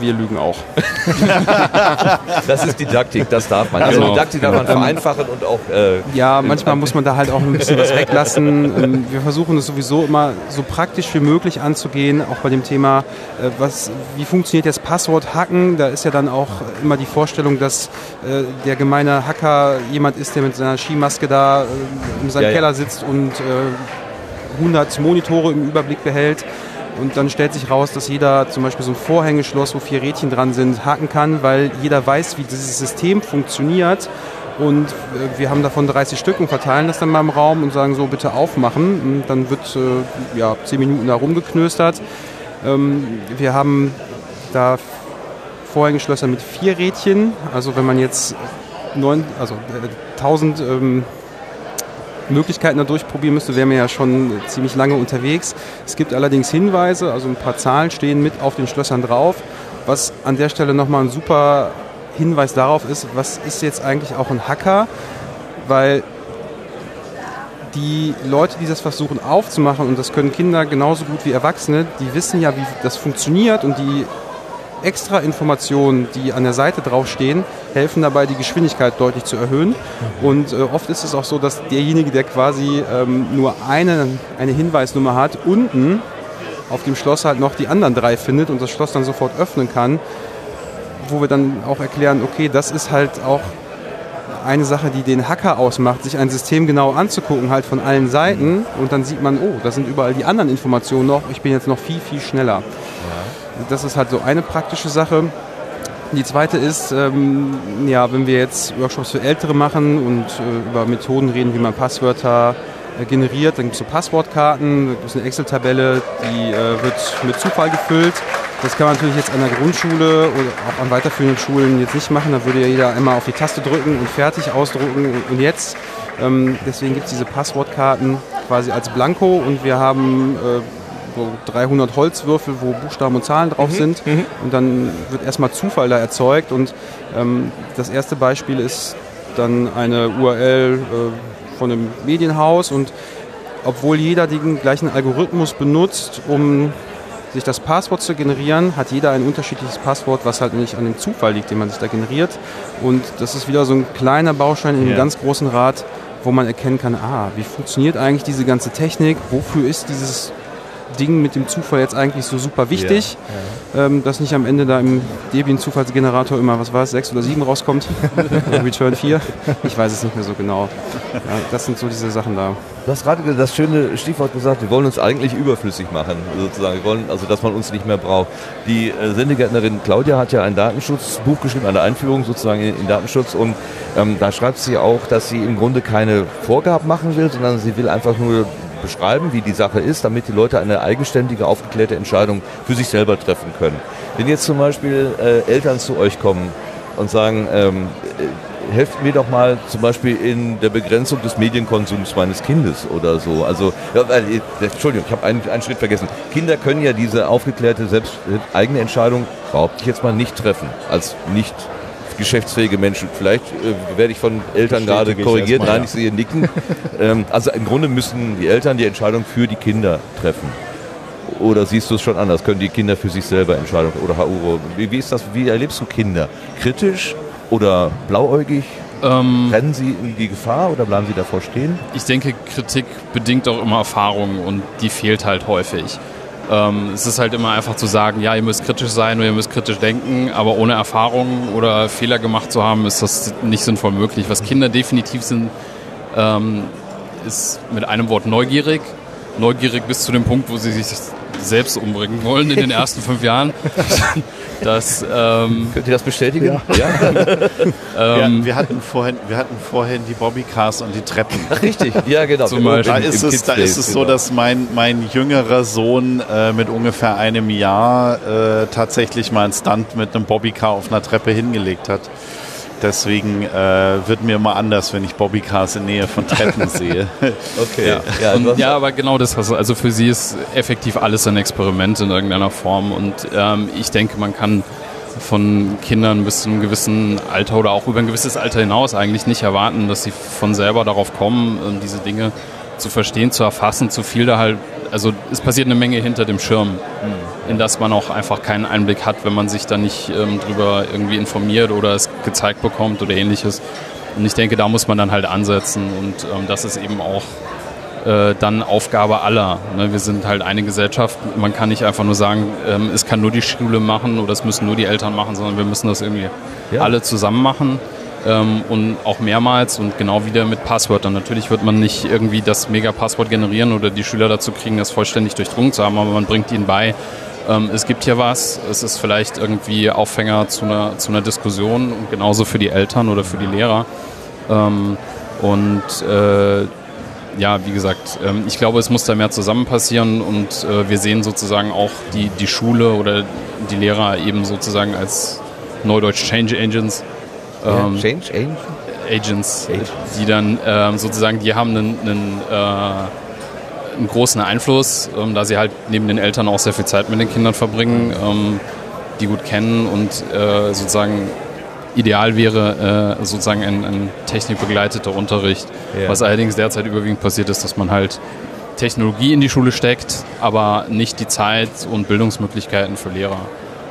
Wir lügen auch. Das ist Didaktik, das darf man. Also Genau. Didaktik darf man vereinfachen und auch. Äh, Ja, manchmal muss man da halt auch ein bisschen was weglassen. Ähm, Wir versuchen es sowieso immer so praktisch wie möglich anzugehen, auch bei dem Thema, äh, was, wie funktioniert jetzt Passwort hacken. Da ist ja dann auch immer die Vorstellung, dass äh, der gemeine Hacker jemand ist, der mit seiner Skimaske da äh, in seinem Ja. Keller sitzt und äh, 100 Monitore im Überblick behält. Und dann stellt sich raus, dass jeder zum Beispiel so ein Vorhängeschloss, wo vier Rädchen dran sind, haken kann, weil jeder weiß, wie dieses System funktioniert. Und äh, wir haben davon 30 Stück und verteilen das dann mal im Raum und sagen so, bitte aufmachen. Und dann wird äh, ja, 10 Minuten da rumgeknöstert. Ähm, wir haben da Vorhängeschlösser mit vier Rädchen. Also wenn man jetzt neun, also äh, 1000 ähm, Möglichkeiten da durchprobieren müsste, wären wir ja schon ziemlich lange unterwegs. Es gibt allerdings Hinweise, also ein paar Zahlen stehen mit auf den Schlössern drauf, was an der Stelle nochmal ein super Hinweis darauf ist, was ist jetzt eigentlich auch ein Hacker, weil die Leute, die das versuchen aufzumachen, und das können Kinder genauso gut wie Erwachsene, die wissen ja, wie das funktioniert und die extra Informationen, die an der Seite draufstehen, helfen dabei, die Geschwindigkeit deutlich zu erhöhen. Und äh, oft ist es auch so, dass derjenige, der quasi ähm, nur eine, eine Hinweisnummer hat, unten auf dem Schloss halt noch die anderen drei findet und das Schloss dann sofort öffnen kann, wo wir dann auch erklären, okay, das ist halt auch eine Sache, die den Hacker ausmacht, sich ein System genau anzugucken, halt von allen Seiten und dann sieht man, oh, da sind überall die anderen Informationen noch, ich bin jetzt noch viel, viel schneller. Das ist halt so eine praktische Sache. Die zweite ist, ähm, ja, wenn wir jetzt Workshops für Ältere machen und äh, über Methoden reden, wie man Passwörter äh, generiert, dann gibt es so Passwortkarten, da gibt es eine Excel-Tabelle, die äh, wird mit Zufall gefüllt. Das kann man natürlich jetzt an der Grundschule oder auch an weiterführenden Schulen jetzt nicht machen. Da würde ja jeder einmal auf die Taste drücken und fertig ausdrucken und, jetzt. Ähm, deswegen gibt es diese Passwortkarten quasi als Blanko und wir haben äh, so 300 Holzwürfel, wo Buchstaben und Zahlen drauf sind. Und dann wird erstmal Zufall da erzeugt. Und ähm, das erste Beispiel ist dann eine URL äh, von einem Medienhaus. Und obwohl jeder den gleichen Algorithmus benutzt, um sich das Passwort zu generieren, hat jeder ein unterschiedliches Passwort, was halt nicht an dem Zufall liegt, den man sich da generiert. Und das ist wieder so ein kleiner Baustein in einem Ja. ganz großen Rad, wo man erkennen kann, ah, wie funktioniert eigentlich diese ganze Technik, wofür ist dieses Ding mit dem Zufall jetzt eigentlich so super wichtig, Ähm, dass nicht am Ende da im Debian-Zufallsgenerator immer, was war es, 6 oder 7 rauskommt, Return 4, ich weiß es nicht mehr so genau. Ja, das sind so diese Sachen da. Du hast gerade das schöne Stichwort gesagt, wir wollen uns eigentlich überflüssig machen, sozusagen. Wir wollen, also, dass man uns nicht mehr braucht. Die äh, Sendegärtnerin Claudia hat ja ein Datenschutzbuch geschrieben, eine Einführung sozusagen in, in Datenschutz und ähm, da schreibt sie auch, dass sie im Grunde keine Vorgaben machen will, sondern sie will einfach nur beschreiben, wie die Sache ist, damit die Leute eine eigenständige, aufgeklärte Entscheidung für sich selber treffen können. Wenn jetzt zum Beispiel äh, Eltern zu euch kommen und sagen, ähm, äh, helft mir doch mal zum Beispiel in der Begrenzung des Medienkonsums meines Kindes oder so. Also, ja, äh, Entschuldigung, ich habe einen, einen Schritt vergessen. Kinder können ja diese aufgeklärte, selbst äh, eigene Entscheidung, behaupte ich jetzt mal, nicht treffen. Als nicht geschäftsfähige Menschen. Vielleicht äh, werde ich von Eltern gerade korrigiert. Nein, ja. ich sehe Nicken. ähm, also im Grunde müssen die Eltern die Entscheidung für die Kinder treffen. Oder siehst du es schon anders? Können die Kinder für sich selber Entscheidungen? Oder Hauro, wie, wie ist das? Wie erlebst du Kinder? Kritisch oder blauäugig? Ähm, Rennen sie in die Gefahr oder bleiben sie davor stehen? ich denke, Kritik bedingt auch immer Erfahrung und die fehlt halt häufig. Ähm, es ist halt immer einfach zu sagen, ja, ihr müsst kritisch sein oder ihr müsst kritisch denken, aber ohne Erfahrung oder Fehler gemacht zu haben, ist das nicht sinnvoll möglich. Was Kinder definitiv sind, ähm, ist mit einem Wort neugierig. Neugierig bis zu dem Punkt, wo sie sich selbst umbringen wollen in den ersten fünf Jahren. Das, ähm, Könnt ihr das bestätigen? Ja. ähm, ja, wir, hatten vorhin, wir hatten vorhin die Bobbycars und die Treppen. Richtig, ja genau. Zum Beispiel. Da ist es, da ist es so, genau. dass mein, mein jüngerer Sohn äh, mit ungefähr einem Jahr äh, tatsächlich mal einen Stunt mit einem Bobbycar auf einer Treppe hingelegt hat. Deswegen äh, wird mir immer anders, wenn ich Bobbycars in Nähe von Treppen sehe. Okay. Ja. und, ja, aber genau das, was, also für sie ist effektiv alles ein Experiment in irgendeiner Form und ähm, ich denke, man kann von Kindern bis zu einem gewissen Alter oder auch über ein gewisses Alter hinaus eigentlich nicht erwarten, dass sie von selber darauf kommen, ähm, diese Dinge zu verstehen, zu erfassen, zu viel da halt, also es passiert eine Menge hinter dem Schirm, in das man auch einfach keinen Einblick hat, wenn man sich da nicht ähm, drüber irgendwie informiert oder es gezeigt bekommt oder ähnliches. Und ich denke, da muss man dann halt ansetzen und ähm, das ist eben auch äh, dann Aufgabe aller. Ne? Wir sind halt eine Gesellschaft. Man kann nicht einfach nur sagen, ähm, es kann nur die Schule machen oder es müssen nur die Eltern machen, sondern wir müssen das irgendwie Ja. alle zusammen machen. Ähm, und auch mehrmals und genau wieder mit Passwörtern. Natürlich wird man nicht irgendwie das Mega-Passwort generieren oder die Schüler dazu kriegen, das vollständig durchdrungen zu haben, aber man bringt ihnen bei, ähm, es gibt hier was, es ist vielleicht irgendwie Aufhänger zu einer, zu einer Diskussion und genauso für die Eltern oder für die Lehrer. Ähm, und äh, ja, wie gesagt, ähm, ich glaube, es muss da mehr zusammen passieren und äh, wir sehen sozusagen auch die, die Schule oder die Lehrer eben sozusagen als Neudeutsch Change Agents. Ähm, Change Agent? Agents, die dann ähm, sozusagen, die haben einen, einen, äh, einen großen Einfluss, ähm, da sie halt neben den Eltern auch sehr viel Zeit mit den Kindern verbringen, ähm, die gut kennen und äh, sozusagen ideal wäre äh, sozusagen ein, ein technikbegleiteter Unterricht. Ja. Was allerdings derzeit überwiegend passiert ist, dass man halt Technologie in die Schule steckt, aber nicht die Zeit und Bildungsmöglichkeiten für Lehrer.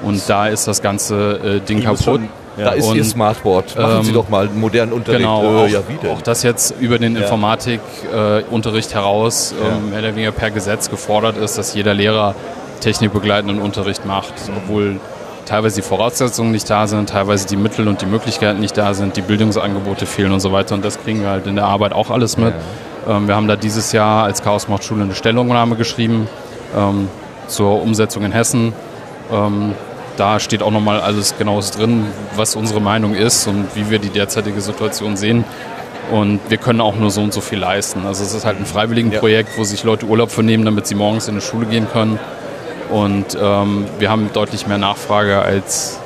Und da ist das ganze äh, Ding kaputt. Da ist Ihr Smartboard. Machen ähm, Sie doch mal einen modernen Unterricht. Genau, Äh, ja, auch das jetzt über den Informatikunterricht heraus ähm, mehr oder weniger per Gesetz gefordert ist, dass jeder Lehrer technikbegleitenden Unterricht macht, obwohl teilweise die Voraussetzungen nicht da sind, teilweise die Mittel und die Möglichkeiten nicht da sind, die Bildungsangebote fehlen und so weiter. Und das kriegen wir halt in der Arbeit auch alles mit. Ähm, wir haben da dieses Jahr als Chaos macht Schule eine Stellungnahme geschrieben ähm, zur Umsetzung in Hessen. Da steht auch nochmal alles genaues drin, was unsere Meinung ist und wie wir die derzeitige Situation sehen. Und wir können auch nur so und so viel leisten. Also es ist halt ein Freiwilligenprojekt, wo sich Leute Urlaub vernehmen, damit sie morgens in die Schule gehen können. Und ähm, wir haben deutlich mehr Nachfrage als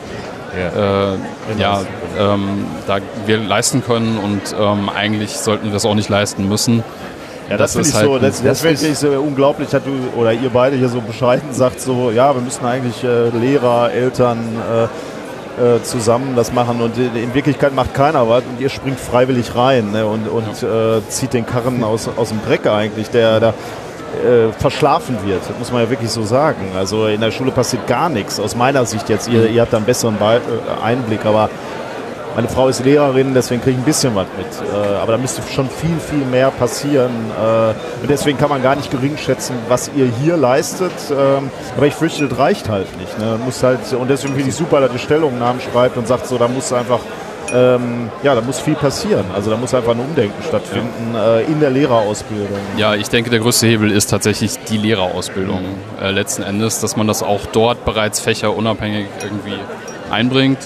Ja. äh, ja, ähm, da wir leisten können und ähm, eigentlich sollten wir es auch nicht leisten müssen. Ja, das, Das finde ist ich so, halt- das, das, das finde ich so unglaublich, dass du oder ihr beide hier so bescheiden sagt, so, ja, wir müssen eigentlich äh, Lehrer, Eltern äh, äh, zusammen das machen und in, Wirklichkeit macht keiner was und ihr springt freiwillig rein ne, und, und äh, zieht den Karren aus, aus dem Dreck eigentlich, der da äh, verschlafen wird, das muss man ja wirklich so sagen. Also in der Schule passiert gar nichts, aus meiner Sicht jetzt. Ihr, ihr habt da einen besseren Be äh, Einblick, aber meine Frau ist Lehrerin, deswegen kriege ich ein bisschen was mit. Äh, aber da müsste schon viel, viel mehr passieren. Äh, und deswegen kann man gar nicht gering schätzen, was ihr hier leistet. Ähm, aber ich fürchte, das reicht halt nicht. Ne? Muss halt, und deswegen finde ich super, dass ihr Stellungnahmen schreibt und sagt, so, da muss einfach, ähm, ja, da muss viel passieren. Also da muss einfach ein Umdenken stattfinden äh, in der Lehrerausbildung. Ja, ich denke, der größte Hebel ist tatsächlich die Lehrerausbildung äh, letzten Endes, dass man das auch dort bereits fächerunabhängig irgendwie einbringt.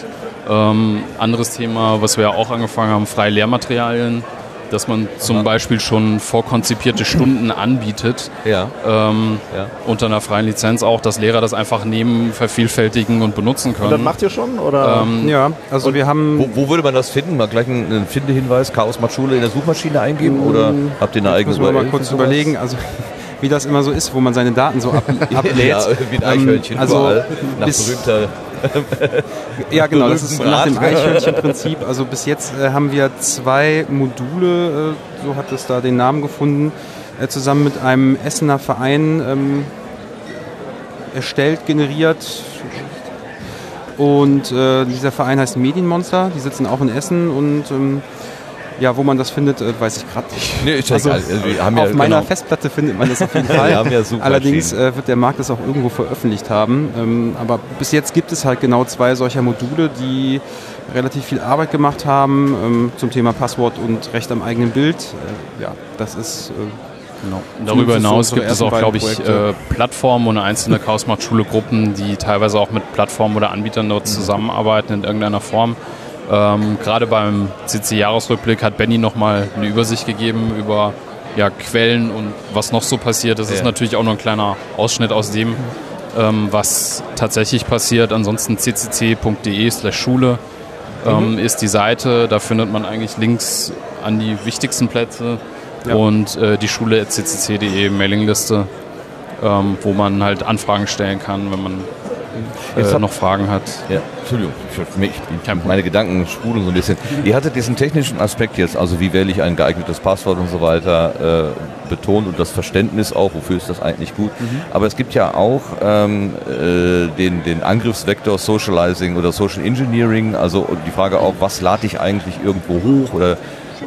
Ähm, anderes Thema, was wir ja auch angefangen haben, freie Lehrmaterialien, dass man zum Beispiel schon vorkonzipierte Stunden anbietet, Ja. ähm, Ja. unter einer freien Lizenz auch, dass Lehrer das einfach nehmen, vervielfältigen und benutzen können. Und das macht ihr schon? Oder? ähm, Ja, also wir haben Wo, wo würde man das finden? Mal gleich einen, einen Findehinweis, Chaos macht Schule in der Suchmaschine eingeben oder habt ihr eine eigene müssen wir mal kurz überlegen, also wie das immer so ist, wo man seine Daten so ab, ablädt. Ja, wie ein Eichhörnchen Ähm, also überall. Nach bis- berühmter Ja, genau, das ist nach dem. Eichhörnchen-Prinzip. Also bis jetzt äh, haben wir zwei Module, äh, so hat es da den Namen gefunden, äh, zusammen mit einem Essener Verein ähm, erstellt, generiert. Und äh, dieser Verein heißt Medienmonster, die sitzen auch in Essen und ähm, ja, wo man das findet, äh, weiß ich gerade nicht. Nee, ist ja Also, egal. Also wir haben auf ja, meiner genau. Festplatte findet man das auf jeden Wir Fall. haben ja. Allerdings äh, wird der Markt das auch irgendwo veröffentlicht haben. Ähm, aber bis jetzt gibt es halt genau zwei solcher Module, die relativ viel Arbeit gemacht haben ähm, zum Thema Passwort und Recht am eigenen Bild. Äh, ja, das ist äh, Genau. Darüber hinaus gibt es auch, glaube ich, äh, Plattformen und einzelne Chaos macht Schule Gruppen, die teilweise auch mit Plattformen oder Anbietern dort zusammenarbeiten in irgendeiner Form. Ähm, Gerade beim CC-Jahresrückblick hat Benny nochmal eine Übersicht gegeben über ja, Quellen und was noch so passiert. Das ist Ja. natürlich auch nur ein kleiner Ausschnitt aus dem, ähm, was tatsächlich passiert. Ansonsten ccc.de slash Schule ähm, ist die Seite. Da findet man eigentlich Links an die wichtigsten Plätze Ja. und äh, die Schule ccc.de Mailingliste, ähm, wo man halt Anfragen stellen kann, wenn man Jetzt äh, noch Fragen hat. Ja, Entschuldigung, ich, mich, meine Gedanken sprudeln so ein bisschen. Ihr hattet diesen technischen Aspekt jetzt, also wie wähle ich ein geeignetes Passwort und so weiter, äh, betont und das Verständnis auch, wofür ist das eigentlich gut. Aber es gibt ja auch ähm, äh, den, den Angriffsvektor Socializing oder Social Engineering, also die Frage auch, was lade ich eigentlich irgendwo hoch oder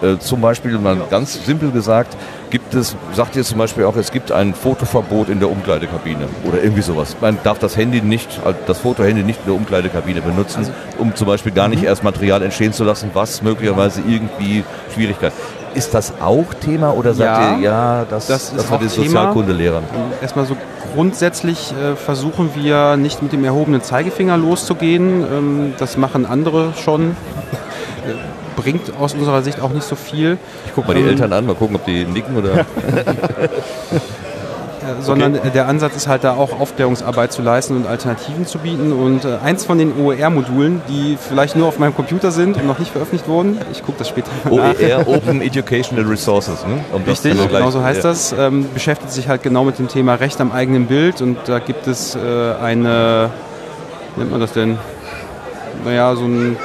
äh, zum Beispiel, mal ganz simpel gesagt, gibt es, sagt ihr zum Beispiel auch, es gibt ein Fotoverbot in der Umkleidekabine oder irgendwie sowas. Man darf das Handy nicht, äh, das Fotohandy nicht in der Umkleidekabine benutzen, um zum Beispiel gar nicht erst Material entstehen zu lassen, was möglicherweise irgendwie Schwierigkeit. Ist das auch Thema oder sagt Ja, ihr, ja, das, das ist war auch den. Sozialkundelehrern? Erstmal so grundsätzlich äh, versuchen wir nicht mit dem erhobenen Zeigefinger loszugehen. Ähm, das machen andere schon. Bringt aus unserer Sicht auch nicht so viel. Ich guck mal die Ähm, Eltern an, mal gucken, ob die nicken oder. Äh, sondern äh, der Ansatz ist halt da auch Aufklärungsarbeit zu leisten und Alternativen zu bieten. Und äh, eins von den OER-Modulen, die vielleicht nur auf meinem Computer sind und noch nicht veröffentlicht wurden, ich gucke das später nach. OER, Open Educational Resources, ne? Um das Richtig, gleich- genau so heißt ja. das. Ähm, beschäftigt sich halt genau mit dem Thema Recht am eigenen Bild und da gibt es äh, eine, wie nennt man das denn? Naja, so ein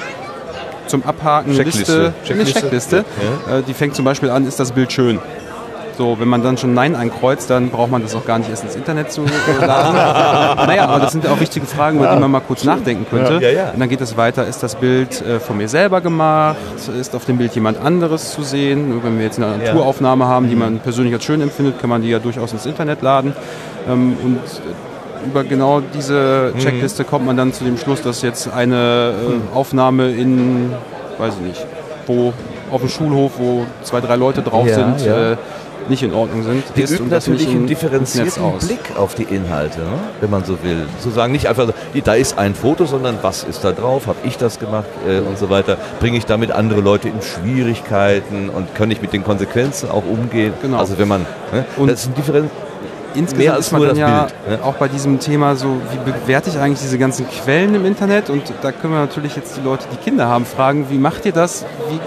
zum Abhaken eine Checkliste. Liste, eine Checkliste. Äh, die fängt zum Beispiel an, ist das Bild schön? So, wenn man dann schon Nein ankreuzt, dann braucht man das auch gar nicht erst ins Internet zu laden. naja, aber das sind ja auch wichtige Fragen, über die man mal kurz nachdenken könnte. Ja, ja. Und dann geht es weiter, ist das Bild äh, von mir selber gemacht? Ist auf dem Bild jemand anderes zu sehen? Wenn wir jetzt eine Naturaufnahme haben, die man persönlich als schön empfindet, kann man die ja durchaus ins Internet laden. Ähm, und äh, über genau diese Checkliste kommt man dann zu dem Schluss, dass jetzt eine äh, Aufnahme in, weiß ich nicht, wo auf dem Schulhof, wo zwei, drei Leute drauf Ja, sind, ja. Äh, nicht in Ordnung sind. Die ist das natürlich einen differenzierten. Blick auf die Inhalte, ne? wenn man so will. Zu sagen, nicht einfach, so, da ist ein Foto, sondern was ist da drauf, habe ich das gemacht äh, und so weiter. Bringe ich damit andere Leute in Schwierigkeiten und kann ich mit den Konsequenzen auch umgehen? Genau. Also wenn man, ne? Und das ist ein Differenz Insgesamt ist man ja Bild, ne? auch bei diesem Thema so, wie bewerte ich eigentlich diese ganzen Quellen im Internet? Und da können wir natürlich jetzt die Leute, die Kinder haben, fragen, wie macht ihr das? Wie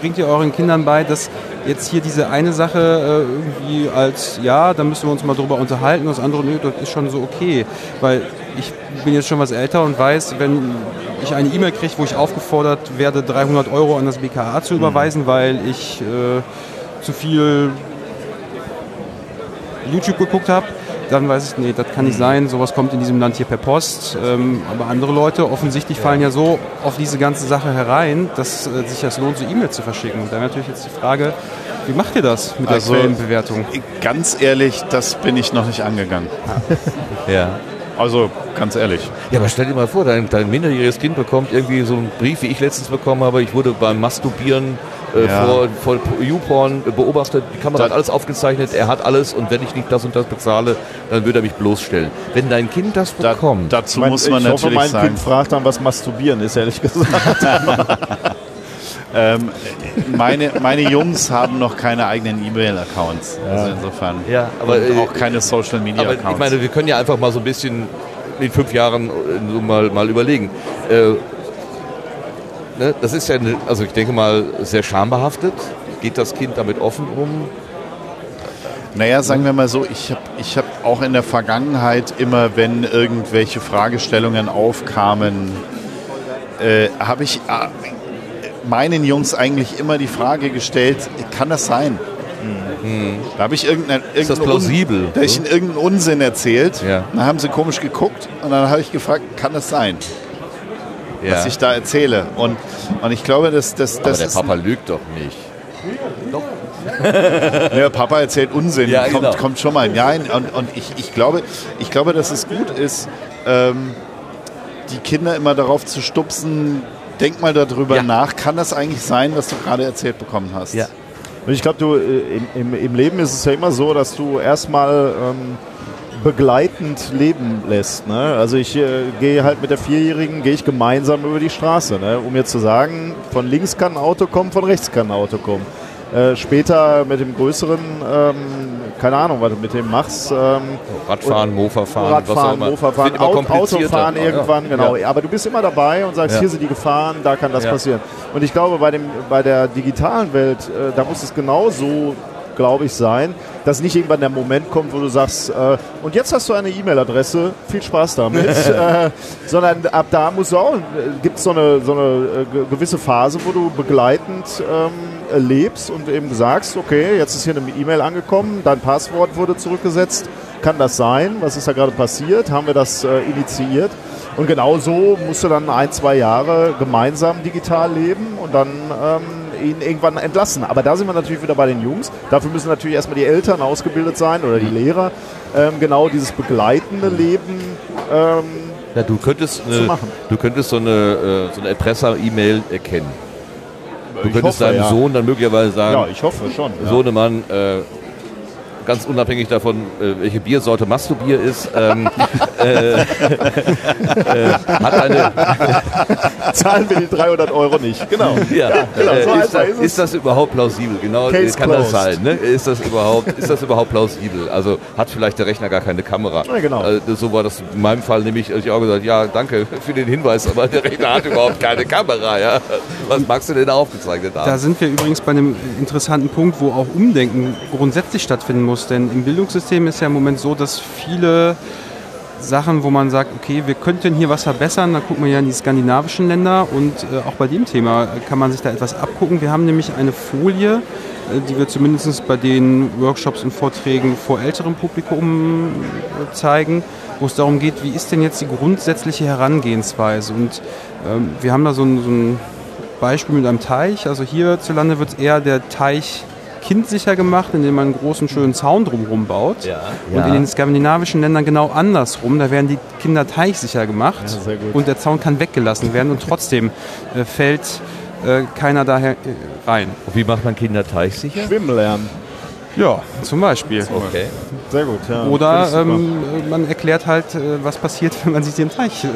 bringt ihr euren Kindern bei, dass jetzt hier diese eine Sache äh, irgendwie als, ja, da müssen wir uns mal drüber unterhalten, das andere, nö, das ist schon so okay. Weil ich bin jetzt schon was älter und weiß, wenn ich eine E-Mail kriege, wo ich aufgefordert werde, 300 Euro an das BKA Mhm. zu überweisen, weil ich äh, zu viel YouTube geguckt habe, dann weiß ich, nee, das kann nicht sein, sowas kommt in diesem Land hier per Post. Ähm, aber andere Leute offensichtlich fallen ja so auf diese ganze Sache herein, dass äh, sich das lohnt, so E-Mails zu verschicken. Und dann natürlich jetzt die Frage, wie macht ihr das mit Also- der Quellenbewertung? Ganz ehrlich, das bin ich noch nicht angegangen. Ja. Also ganz ehrlich. Ja, aber stell dir mal vor, dein, dein minderjähriges Kind bekommt irgendwie so einen Brief, wie ich letztens bekommen habe. Ich wurde beim Masturbieren äh, Ja. vor, vor YouPorn beobachtet. Die Kamera Da- hat alles aufgezeichnet. Er hat alles und wenn ich nicht das und das bezahle, dann würde er mich bloßstellen. Wenn dein Kind das Da, bekommt, dazu Mein- muss man ich hoffe, natürlich mein sagen. Kind fragt dann, was Masturbieren ist, ehrlich gesagt. Ähm, meine, meine Jungs haben noch keine eigenen E-Mail-Accounts. Also insofern. Ja, aber, Und äh, auch keine aber Social-Media-Accounts. ich meine, wir können ja einfach mal so ein bisschen in fünf Jahren äh, mal, mal überlegen. Äh, ne, das ist ja, eine, also ich denke mal, sehr schambehaftet. Geht das Kind damit offen um? Naja, sagen wir mal so, ich habe ich hab auch in der Vergangenheit immer, wenn irgendwelche Fragestellungen aufkamen, äh, habe ich äh, meinen Jungs eigentlich immer die Frage gestellt, kann das sein? Da habe ich irgendeinen Ist das irgendeinen plausibel? Da hab ich ihnen irgendeinen Unsinn erzählt. Ja. Dann haben sie komisch geguckt und dann habe ich gefragt, kann das sein, Ja. was ich da erzähle? Und, und ich glaube, dass das, aber der ist Papa lügt doch nicht. Ja, Papa erzählt Unsinn, Ja, kommt, genau. kommt schon mal. Ja, und, und ich, ich, glaube, ich glaube, dass es gut ist, ähm, die Kinder immer darauf zu stupsen, denk mal darüber Ja. nach, kann das eigentlich sein, was du gerade erzählt bekommen hast? Ja. Und ich glaube, du äh, im, im, im Leben ist es ja immer so, dass du erstmal ähm, begleitend leben lässt. Ne? Also ich äh, gehe halt mit der Vierjährigen, gehe ich gemeinsam über die Straße, ne? um mir zu sagen, von links kann ein Auto kommen, von rechts kann ein Auto kommen. Äh, später mit dem größeren, ähm, keine Ahnung, was du mit dem machst. Ähm, Radfahren, Mofa fahren, was Radfahren, immer. Mofa fahren, Wird immer Au- komplizierter. Autofahren Ja, irgendwann, genau. Ja. Aber du bist immer dabei und sagst, Ja. hier sind die Gefahren, da kann das Ja. passieren. Und ich glaube, bei, dem, bei der digitalen Welt, äh, da muss es genauso, glaube ich, sein, dass nicht irgendwann der Moment kommt, wo du sagst, äh, und jetzt hast du eine E-Mail-Adresse, viel Spaß damit, äh, sondern ab da musst du auch, gibt es so eine, so eine äh, ge- gewisse Phase, wo du begleitend ähm, lebst und eben sagst, okay, jetzt ist hier eine E-Mail angekommen, dein Passwort wurde zurückgesetzt, kann das sein? Was ist da gerade passiert? Haben wir das äh, initiiert? Und genau so musst du dann ein, zwei Jahre gemeinsam digital leben und dann ähm, ihn irgendwann entlassen. Aber da sind wir natürlich wieder bei den Jungs. Dafür müssen natürlich erstmal die Eltern ausgebildet sein oder die Lehrer. Ähm, genau dieses begleitende Leben. Ähm, Ja, du könntest, zu eine, machen. du könntest so eine, äh, so eine Erpresser-E-Mail erkennen. Du Ich könntest hoffe, deinem ja. Sohn dann möglicherweise sagen, ja, ich hoffe schon. Ja. Sohnemann, äh, ganz unabhängig davon, äh, welche Biersorte machst du Bier ist, ähm, äh, äh, hat eine, Zahlen wir die 300 Euro nicht. Genau. ja, genau, äh, so ist, einfach das, ist ist das überhaupt plausibel? Genau, äh, Case kann das closed. sein? Ne? Ist das überhaupt, ist das überhaupt plausibel? Also hat vielleicht der Rechner gar keine Kamera? Ja, genau. Äh, das- so war das in meinem Fall nämlich. Ich auch gesagt, ja, danke für den Hinweis, aber der Rechner hat überhaupt keine Kamera. Ja, was magst du denn da aufgezeichnet haben? Da sind wir übrigens bei einem interessanten Punkt, wo auch Umdenken grundsätzlich stattfinden muss. Denn im Bildungssystem ist ja im Moment so, dass viele Sachen, wo man sagt, okay, wir könnten hier was verbessern, da gucken wir ja in die skandinavischen Länder und äh, auch bei dem Thema kann man sich da etwas abgucken. Wir haben nämlich eine Folie, äh, die wir zumindest bei den Workshops und Vorträgen vor älterem Publikum äh, zeigen, wo es darum geht, wie ist denn jetzt die grundsätzliche Herangehensweise? Und ähm, wir haben da so ein, so ein Beispiel mit einem Teich. Also hierzulande wird eher der Teich kindsicher gemacht, indem man einen großen, schönen Zaun drumherum baut. Und Ja. in den skandinavischen Ländern genau andersrum. Da werden die Kinder teichsicher gemacht gut. und der Zaun kann weggelassen werden und trotzdem äh, fällt äh, keiner daher äh, rein. Wie macht man Kinder teichsicher? Schwimmen lernen. Ja, zum Beispiel. Okay. Sehr gut. Ja. Oder ähm, äh, man erklärt halt, äh, was passiert, wenn man sich dem Teich äh,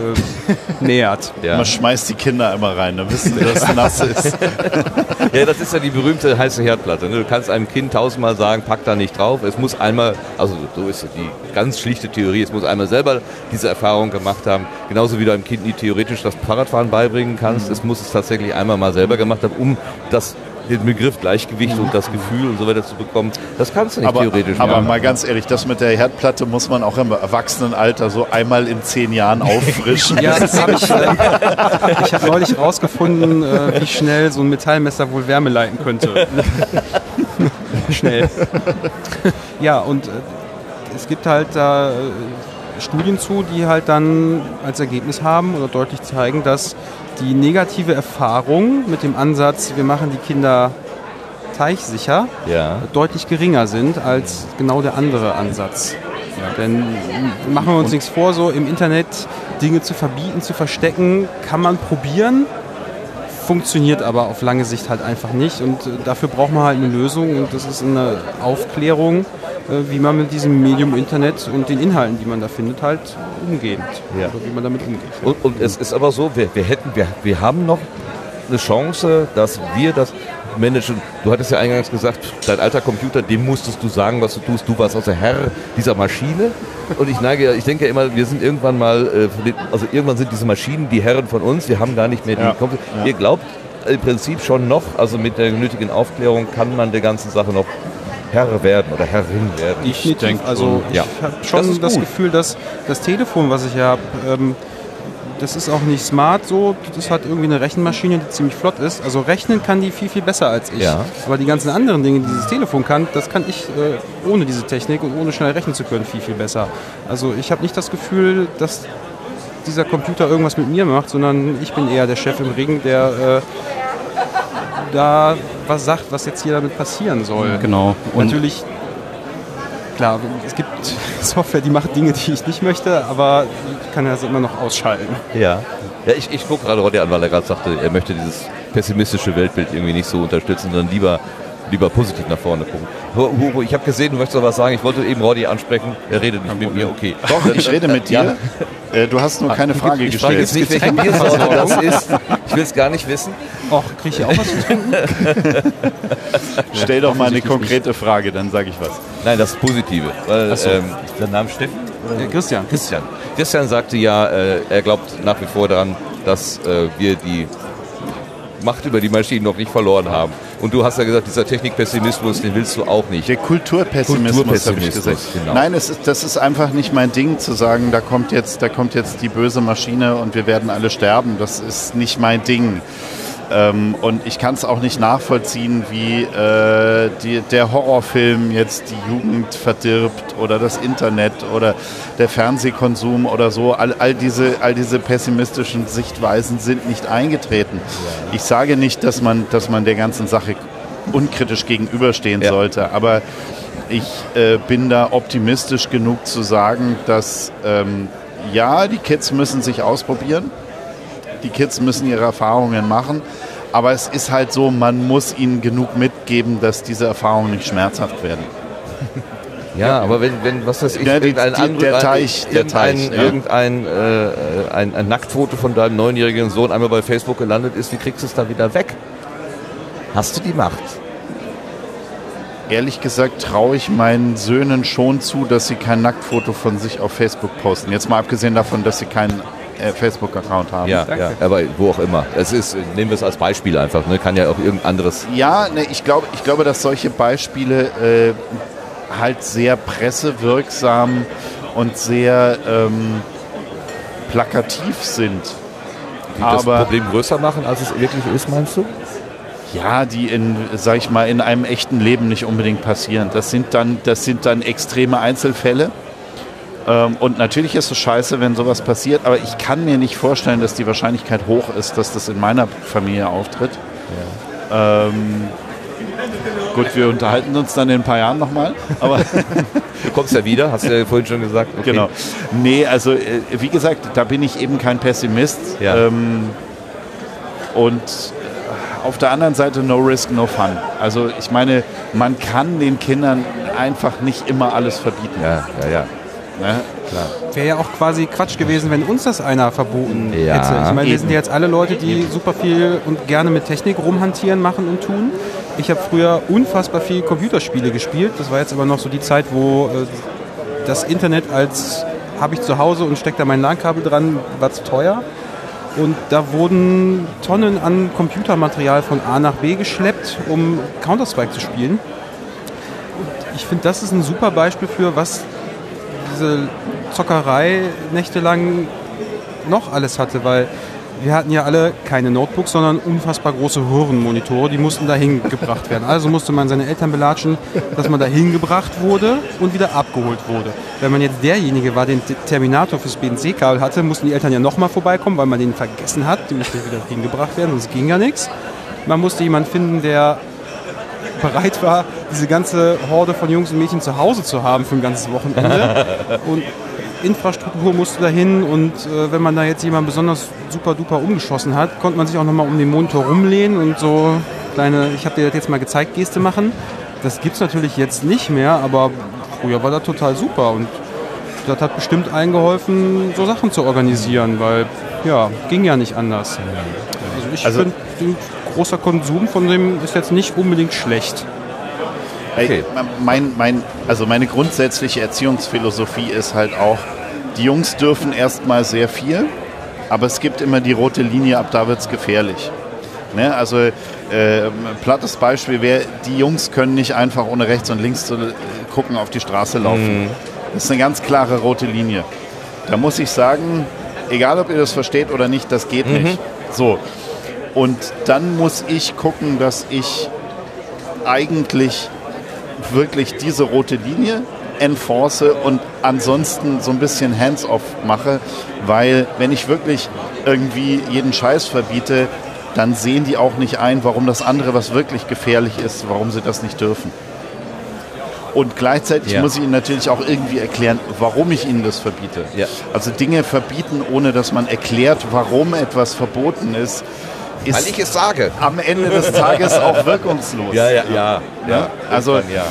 nähert. Ja. Man schmeißt die Kinder immer rein, dann wissen sie, dass es nass ist. ja, das ist ja die berühmte heiße Herdplatte. Ne? Du kannst einem Kind tausendmal sagen, pack da nicht drauf. Es muss einmal, also so ist die ganz schlichte Theorie, es muss einmal selber diese Erfahrung gemacht haben. Genauso wie du einem Kind nie theoretisch das Fahrradfahren beibringen kannst. Es muss es tatsächlich einmal mal selber gemacht haben, um das den Begriff Gleichgewicht und das Gefühl und so weiter zu bekommen. Das kannst du nicht Aber, theoretisch aber machen. mal ganz ehrlich, das mit der Herdplatte muss man auch im Erwachsenenalter so einmal in zehn Jahren auffrischen. Ja, das habe ich. Äh, ich habe neulich rausgefunden, äh, wie schnell so ein Metallmesser wohl Wärme leiten könnte. schnell. ja, und äh, es gibt halt da äh, Studien zu, die halt dann als Ergebnis haben oder deutlich zeigen, dass die negative Erfahrung mit dem Ansatz, wir machen die Kinder teichsicher, ja. deutlich geringer sind als genau der andere Ansatz. Denn machen wir uns nichts vor, so im Internet Dinge zu verbieten, zu verstecken, kann man probieren, funktioniert aber auf lange Sicht halt einfach nicht. Und äh, dafür braucht man halt eine Lösung und das ist eine Aufklärung, äh, wie man mit diesem Medium Internet und den Inhalten, die man da findet, halt umgeht. Ja. Oder wie man damit umgeht. Und, und es ist aber so, wir, wir hätten, wir, wir haben noch eine Chance, dass wir das managen. Du hattest ja eingangs gesagt, dein alter Computer, dem musstest du sagen, was du tust. Du warst also Herr dieser Maschine. Und ich neige, ja- ich denke ja immer, wir sind irgendwann mal, äh, also irgendwann sind diese Maschinen die Herren von uns. Wir haben gar nicht mehr die Ja. Computer. Ihr glaubt im Prinzip schon noch, also mit der nötigen Aufklärung kann man der ganzen Sache noch Herr werden oder Herrin werden. Definitiv. denke also ja. ich habe Das schon das, gut. Gefühl, dass das Telefon, was ich hier habe, ähm, das ist auch nicht smart so. Das hat irgendwie eine Rechenmaschine, die ziemlich flott ist. Also rechnen kann die viel, viel besser als ich. Ja. Aber die ganzen anderen Dinge, die dieses Telefon kann, das kann ich äh, ohne diese Technik und ohne schnell rechnen zu können viel, viel besser. Also ich habe nicht das Gefühl, dass dieser Computer irgendwas mit mir macht, sondern ich bin eher der Chef im Ring, der äh, da was sagt, was jetzt hier damit passieren soll. Genau. Und Natürlich, klar, es gibt Software, die macht Dinge, die ich nicht möchte, aber ich kann das immer noch ausschalten. Ja. Ja, ich, ich gucke gerade Roddy an, weil er gerade sagte, er möchte dieses pessimistische Weltbild irgendwie nicht so unterstützen, sondern lieber lieber positiv nach vorne gucken. Hu- Hugo, ich habe gesehen, du möchtest noch was sagen. Ich wollte eben Roddy ansprechen. Er redet nicht mit mir. Okay. Doch, ich rede mit dir. Äh, Du hast nur keine Frage Ich gestellt. jetzt nicht, welche Biersorte das ist. Ich will es gar nicht wissen. Och, krieg ich hier auch was zu trinken? Stell doch mal eine konkrete Frage, dann sage ich was. Nein, das Positive. Weil, ähm, der Name Steffen? Äh, Christian. Christian. Christian sagte ja, äh, er glaubt nach wie vor daran, dass äh, wir die Macht über die Maschinen noch nicht verloren haben. Und du hast ja gesagt, dieser Technikpessimismus, den willst du auch nicht. Der Kulturpessimismus, habe ich Kulturpessimismus, gesagt. genau. Nein, ist, das ist einfach nicht mein Ding, zu sagen, da kommt, jetzt, da kommt jetzt die böse Maschine und wir werden alle sterben. Das ist nicht mein Ding. Ähm, und ich kann es auch nicht nachvollziehen, wie äh, die, der Horrorfilm jetzt die Jugend verdirbt oder das Internet oder der Fernsehkonsum oder so. All, all, diese, all diese pessimistischen Sichtweisen sind nicht eingetreten. Ich sage nicht, dass man, dass man der ganzen Sache unkritisch gegenüberstehen Ja. sollte, aber ich äh, bin da optimistisch genug zu sagen, dass ähm, ja, die Kids müssen sich ausprobieren die Kids müssen ihre Erfahrungen machen. Aber es ist halt so, man muss ihnen genug mitgeben, dass diese Erfahrungen nicht schmerzhaft werden. Ja, aber wenn, wenn was weiß ich, Ja, die- irgendein die- der Teich, der irgendein, Teich, ja. irgendein äh, ein, ein Nacktfoto von deinem neunjährigen Sohn einmal bei Facebook gelandet ist, wie kriegst du es da wieder weg? Hast du die Macht? Ehrlich gesagt traue ich meinen Söhnen schon zu, dass sie kein Nacktfoto von sich auf Facebook posten. Jetzt mal abgesehen davon, dass sie keinen äh, Facebook-Account haben. Ja, ja, aber wo auch immer. Es ist, nehmen wir es als Beispiel einfach, ne? Kann ja auch irgendein anderes. Ja, ne, ich, glaube, ich glaube, dass solche Beispiele äh, halt sehr pressewirksam und sehr ähm, plakativ sind. Die das Aber- Problem größer machen, als es wirklich ist, meinst du? Ja, die in, sag ich mal, in einem echten Leben nicht unbedingt passieren. Das sind dann, das sind dann extreme Einzelfälle. Ähm, und natürlich ist es scheiße, wenn sowas passiert, aber ich kann mir nicht vorstellen, dass die Wahrscheinlichkeit hoch ist, dass das in meiner Familie auftritt. Ähm, gut, wir unterhalten uns dann in ein paar Jahren nochmal. Aber Du kommst ja wieder, hast du ja vorhin schon gesagt. Okay. genau. Nee, also äh, wie gesagt, da bin ich eben kein Pessimist. Ja. Ähm, und äh, auf der anderen Seite no risk, no fun. Also ich meine, man kann den Kindern einfach nicht immer alles verbieten. Ja, ja, ja. Ne? Wäre ja auch quasi Quatsch gewesen, wenn uns das einer verboten Ja, hätte. Ich meine, wir sind ja jetzt alle Leute, die super viel und gerne mit Technik rumhantieren, machen und tun. Ich habe früher unfassbar viel Computerspiele gespielt. Das war jetzt aber noch so die Zeit, wo äh, das Internet als habe ich zu Hause und stecke da mein LAN-Kabel dran, war zu teuer. Und da wurden Tonnen an Computermaterial von A nach B geschleppt, um Counter-Strike zu spielen. Und ich finde, das ist ein super Beispiel für, was diese Zockerei nächtelang noch alles hatte, weil wir hatten ja alle keine Notebooks, sondern unfassbar große Röhrenmonitore, die mussten dahin gebracht werden. Also musste man seine Eltern belatschen, dass man dahin gebracht wurde und wieder abgeholt wurde. Wenn man jetzt derjenige war, den Terminator fürs BNC-Kabel hatte, mussten die Eltern ja nochmal vorbeikommen, weil man den vergessen hat. Die musste wieder hingebracht werden, sonst ging ja nichts. Man musste jemanden finden, der bereit war, diese ganze Horde von Jungs und Mädchen zu Hause zu haben für ein ganzes Wochenende. Und Infrastruktur musste dahin und äh, wenn man da jetzt jemanden besonders super duper umgeschossen hat, konnte man sich auch nochmal um den Monitor rumlehnen und so kleine, ich habe dir das jetzt mal gezeigt, Geste machen. Das gibt es natürlich jetzt nicht mehr, aber früher war das total super und das hat bestimmt allen geholfen, so Sachen zu organisieren, weil ja, ging ja nicht anders. Also ich Also- finde, großer Konsum von dem ist jetzt nicht unbedingt schlecht. Ey, mein, mein, also meine grundsätzliche Erziehungsphilosophie ist halt auch, die Jungs dürfen erstmal sehr viel, aber es gibt immer die rote Linie, ab da wird es gefährlich. Ne? Also äh, plattes Beispiel wäre, die Jungs können nicht einfach ohne rechts und links zu gucken auf die Straße laufen. Das ist eine ganz klare rote Linie. Da muss ich sagen, egal ob ihr das versteht oder nicht, das geht nicht. So. Und dann muss ich gucken, dass ich eigentlich wirklich diese rote Linie enforce und ansonsten so ein bisschen hands-off mache, weil wenn ich wirklich irgendwie jeden Scheiß verbiete, dann sehen die auch nicht ein, warum das andere, was wirklich gefährlich ist, warum sie das nicht dürfen. Und gleichzeitig Ja. muss ich ihnen natürlich auch irgendwie erklären, warum ich ihnen das verbiete. Ja. Also Dinge verbieten, ohne dass man erklärt, warum etwas verboten ist, Weil ich es sage. am Ende des Tages auch wirkungslos. Ja, ja, ja. ja. Also- ja.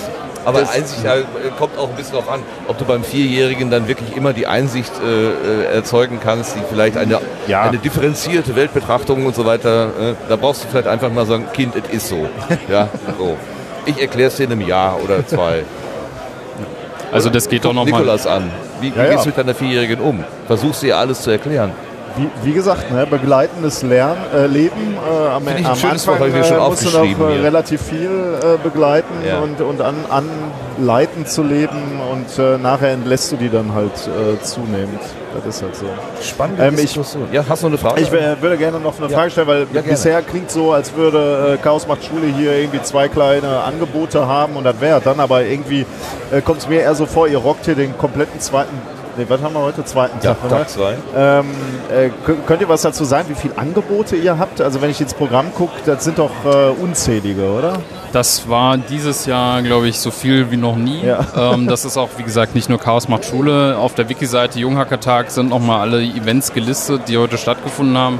Aber Einsicht ja, kommt auch ein bisschen darauf an, ob du beim Vierjährigen dann wirklich immer die Einsicht äh, äh, erzeugen kannst, die vielleicht eine, Ja. eine differenzierte Weltbetrachtung und so weiter. Äh, da brauchst du vielleicht einfach mal sagen, Kind, es ist so. Ja, so. Ich erkläre es dir in einem Jahr oder zwei. Also das geht doch nochmal. Nikolas an. Wie, wie Ja, ja. gehst du mit deiner Vierjährigen um? Versuchst du ihr alles zu erklären? Wie, wie gesagt, ne, begleitendes Lernen, äh, Leben. Äh, am, am Anfang Wort, mir schon äh, musst du noch äh, relativ viel äh, begleiten Ja. und, und an, anleiten zu leben und äh, nachher entlässt du die dann halt äh, zunehmend. Das ist halt so. Spannende Ähm, ich-. Ja, hast du noch eine Frage? Ich äh, würde gerne noch eine Frage stellen, weil Ja, bisher klingt so, als würde äh, Chaos macht Schule hier irgendwie zwei kleine Angebote haben und das wäre dann, aber irgendwie äh, kommt es mir eher so vor, ihr rockt hier den kompletten zweiten, nee, was haben wir heute? Zweiten ja, Tag? Tag zwei. Ähm, äh, kö- könnt ihr was dazu sagen, wie viele Angebote ihr habt? Also wenn ich ins Programm gucke, das sind doch äh, unzählige, oder? Das war dieses Jahr, glaube ich, so viel wie noch nie. Ja. Ähm, das ist auch, wie gesagt, nicht nur Chaos macht Schule. Auf der Wiki-Seite Junghackertag sind nochmal alle Events gelistet, die heute stattgefunden haben.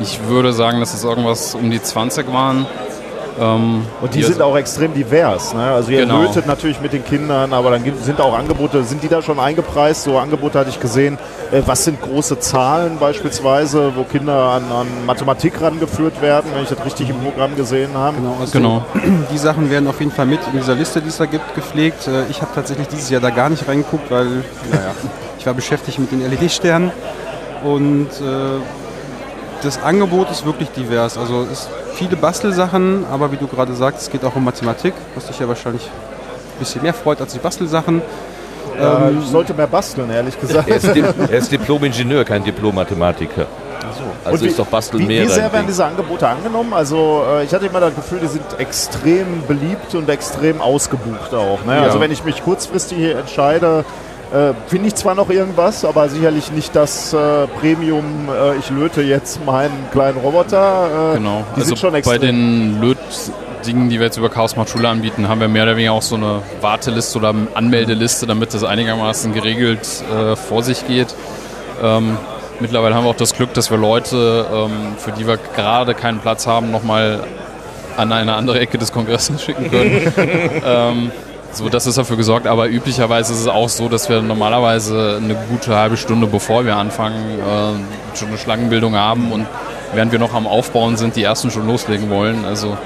Ich würde sagen, dass es irgendwas um die 20 waren. Ähm, Und die also- sind auch extrem divers. Ne? Also ihr Genau. lötet natürlich mit den Kindern, aber dann gibt, sind auch Angebote, sind die da schon eingepreist? So Angebote hatte ich gesehen. Äh, was sind große Zahlen beispielsweise, wo Kinder an, an Mathematik rangeführt werden, wenn ich das richtig im Programm gesehen habe? Genau, also Genau. die Sachen werden auf jeden Fall mit in dieser Liste, die es da gibt, gepflegt. Äh, Ich habe tatsächlich dieses Jahr da gar nicht reingeguckt, weil naja, ich war beschäftigt mit den LED-Sternen. Und äh, das Angebot ist wirklich divers. Also es ist viele Bastelsachen, aber wie du gerade sagst, es geht auch um Mathematik, was dich ja wahrscheinlich ein bisschen mehr freut als die Bastelsachen. Ja, Ähm, ich sollte mehr basteln, ehrlich gesagt. Er ist, Di er ist Diplom-Ingenieur, kein Diplom-Mathematiker. Also Und ist doch Basteln wie, mehr wie sehr werden diese Angebote angenommen? Also äh, ich hatte immer das Gefühl, die sind extrem beliebt und extrem ausgebucht auch. Ne? Also wenn ich mich kurzfristig hier entscheide, äh, finde ich zwar noch irgendwas, aber sicherlich nicht das äh, Premium, äh, ich löte jetzt meinen kleinen Roboter. Äh, Genau. Die also sind schon bei extrem. den Löt-Dingen, die wir jetzt über Chaos macht Schule anbieten, haben wir mehr oder weniger auch so eine Warteliste oder Anmeldeliste, damit das einigermaßen geregelt äh, vor sich geht. Ähm, mittlerweile haben wir auch das Glück, dass wir Leute, ähm, für die wir gerade keinen Platz haben, nochmal an eine andere Ecke des Kongresses schicken können. ähm, so, das ist dafür gesorgt, aber üblicherweise ist es auch so, dass wir normalerweise eine gute halbe Stunde bevor wir anfangen, äh, schon eine Schlangenbildung haben und während wir noch am Aufbauen sind, die ersten schon loslegen wollen. Also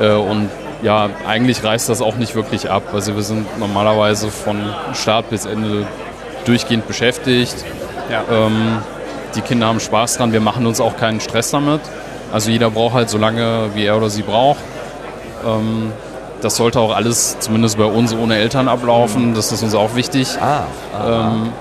äh, und ja, eigentlich reißt das auch nicht wirklich ab. Also wir sind normalerweise von Start bis Ende durchgehend beschäftigt. Ähm, die Kinder haben Spaß dran, wir machen uns auch keinen Stress damit. Also jeder braucht halt so lange, wie er oder sie braucht. Ähm, das sollte auch alles, zumindest bei uns, ohne Eltern ablaufen. Das ist uns auch wichtig, Ah, ähm,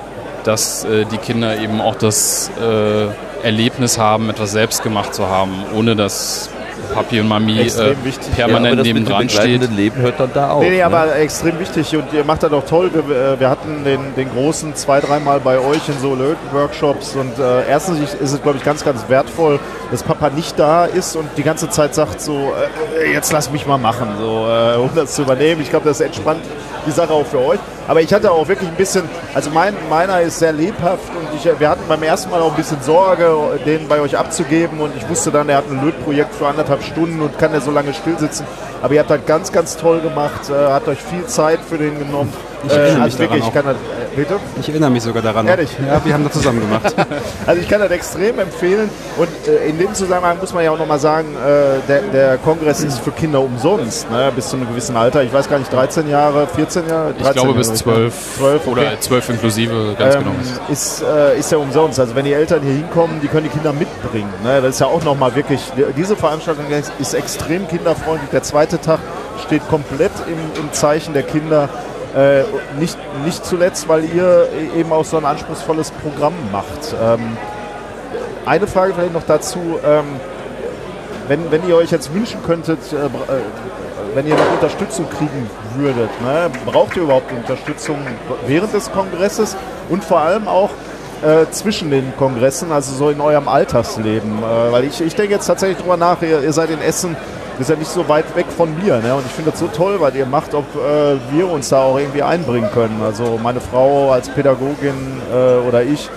dass äh, die Kinder eben auch das äh, Erlebnis haben, etwas selbst gemacht zu haben, ohne dass Papi und Mami äh, ja, permanent das mit dem nebendran steht. Leben hört dann da auf. Nee, nee, ne? aber extrem wichtig und ihr macht das auch toll. Wir, äh, wir hatten den, den großen zwei, dreimal bei euch in so Löten-Workshops und äh, erstens ist es, glaube ich, ganz, ganz wertvoll, dass Papa nicht da ist und die ganze Zeit sagt so, äh, jetzt lass mich mal machen, so, äh, um das zu übernehmen. Ich glaube, das entspannt die Sache auch für euch. Aber ich hatte auch wirklich ein bisschen, also mein, meiner ist sehr lebhaft und ich, wir hatten beim ersten Mal auch ein bisschen Sorge, den bei euch abzugeben und ich wusste dann, er hat ein Lötprojekt für anderthalb Stunden und kann er so lange still sitzen. Aber ihr habt das ganz, ganz toll gemacht, äh, hat euch viel Zeit für den genommen. Ich erinnere mich also wirklich, daran ich kann das, äh, bitte? Ich erinnere mich sogar daran. Ehrlich? Ja, wir haben das zusammen gemacht. Also ich kann das extrem empfehlen und äh, in dem Zusammenhang muss man ja auch nochmal sagen, äh, der, der Kongress ist für Kinder umsonst, ne, bis zu einem gewissen Alter. Ich weiß gar nicht, 13 Jahre, 14 Jahre? 13 Ich glaube bis Jahre, 12, 12 okay. oder 12 inklusive, ganz ähm, genau. ist, äh, ist ja umsonst. Also wenn die Eltern hier hinkommen, die können die Kinder mitbringen. Ne? Das ist ja auch nochmal wirklich, diese Veranstaltung ist, ist extrem kinderfreundlich. Der zweite Tag steht komplett im, im Zeichen der Kinder. Äh, nicht, nicht zuletzt, weil ihr eben auch so ein anspruchsvolles Programm macht. Ähm, eine Frage vielleicht noch dazu. Ähm, wenn, wenn ihr euch jetzt wünschen könntet, äh, äh, wenn ihr noch Unterstützung kriegen würdet, ne, braucht ihr überhaupt Unterstützung während des Kongresses und vor allem auch äh, zwischen den Kongressen, also so in eurem Alltagsleben? Äh, weil ich, ich denke jetzt tatsächlich drüber nach, ihr, ihr seid in Essen, ihr seid nicht so weit weg von mir. Ne? Und ich finde das so toll, was ihr macht, ob äh, wir uns da auch irgendwie einbringen können. Also meine Frau als Pädagogin äh, oder ich.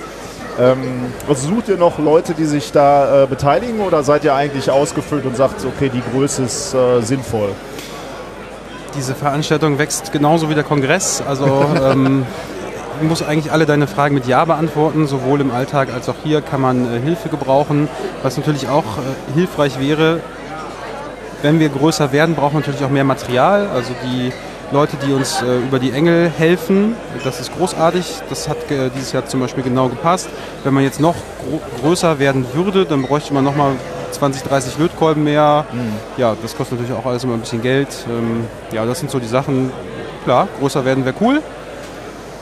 Ähm, also sucht ihr noch Leute, die sich da äh, beteiligen oder seid ihr eigentlich ausgefüllt und sagt, okay, die Größe ist äh, sinnvoll? Diese Veranstaltung wächst genauso wie der Kongress. Also ähm, du musst eigentlich alle deine Fragen mit Ja beantworten. Sowohl im Alltag als auch hier kann man äh, Hilfe gebrauchen. Was natürlich auch äh, hilfreich wäre, wenn wir größer werden, brauchen wir natürlich auch mehr Material. Also die Leute, die uns äh, über die Engel helfen, das ist großartig. Das hat äh, dieses Jahr zum Beispiel genau gepasst. Wenn man jetzt noch größer werden würde, dann bräuchte man nochmal 20, 30 Lötkolben mehr. Ja, das kostet natürlich auch alles immer ein bisschen Geld. Ähm, ja, das sind so die Sachen. Klar, größer werden wäre cool.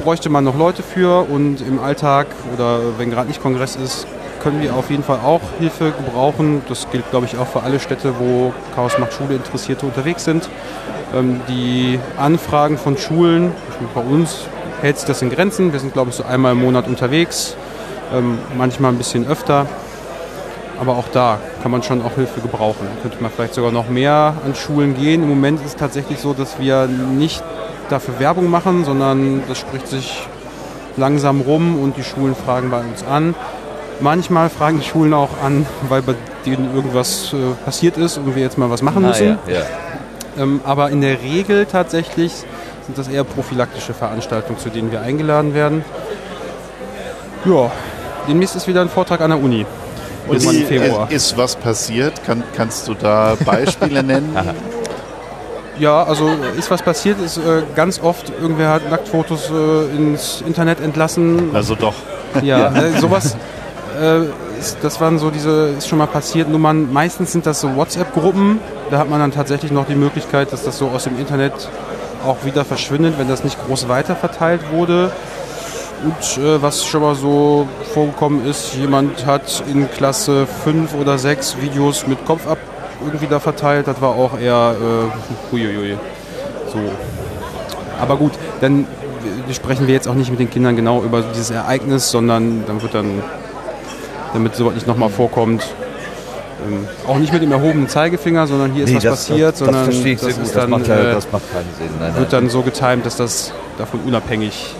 Bräuchte man noch Leute für und im Alltag oder wenn gerade nicht Kongress ist, können wir auf jeden Fall auch Hilfe gebrauchen. Das gilt, glaube ich, auch für alle Städte, wo Chaos macht Schule Interessierte unterwegs sind. Ähm, die Anfragen von Schulen, bei uns hält sich das in Grenzen. Wir sind, glaube ich, so einmal im Monat unterwegs, ähm, manchmal ein bisschen öfter. Aber auch da kann man schon auch Hilfe gebrauchen. Könnte man vielleicht sogar noch mehr an Schulen gehen. Im Moment ist es tatsächlich so, dass wir nicht dafür Werbung machen, sondern das spricht sich langsam rum und die Schulen fragen bei uns an. Manchmal fragen die Schulen auch an, weil bei denen irgendwas äh, passiert ist und wir jetzt mal was machen müssen. Ah, ja, ja. Ähm, aber in der Regel tatsächlich sind das eher prophylaktische Veranstaltungen, zu denen wir eingeladen werden. Ja, demnächst ist wieder ein Vortrag an der Uni. Und die- Februar. ist was passiert? Kann, kannst du da Beispiele nennen? Ja, also ist was passiert, ist äh, ganz oft, irgendwer hat Nacktfotos äh, ins Internet entlassen. Also doch. Ja, äh, sowas, äh, ist, das waren so diese, ist schon mal passiert, Nummern, meistens sind das so WhatsApp-Gruppen, da hat man dann tatsächlich noch die Möglichkeit, dass das so aus dem Internet auch wieder verschwindet, wenn das nicht groß weiterverteilt wurde. Und äh, was schon mal so vorgekommen ist, jemand hat in Klasse 5 oder 6 Videos mit Kopf ab irgendwie da verteilt, das war auch eher äh, huiuiui. So. Aber gut, dann äh, sprechen wir jetzt auch nicht mit den Kindern genau über dieses Ereignis, sondern dann wird dann, damit sowas nicht nochmal vorkommt, ähm, auch nicht mit dem erhobenen Zeigefinger, sondern hier ist Nee, was das, passiert, das, sondern das das ist Das dann, macht, ja, äh, das macht keinen Sinn. Nein, wird nein. dann so getimt, dass das davon unabhängig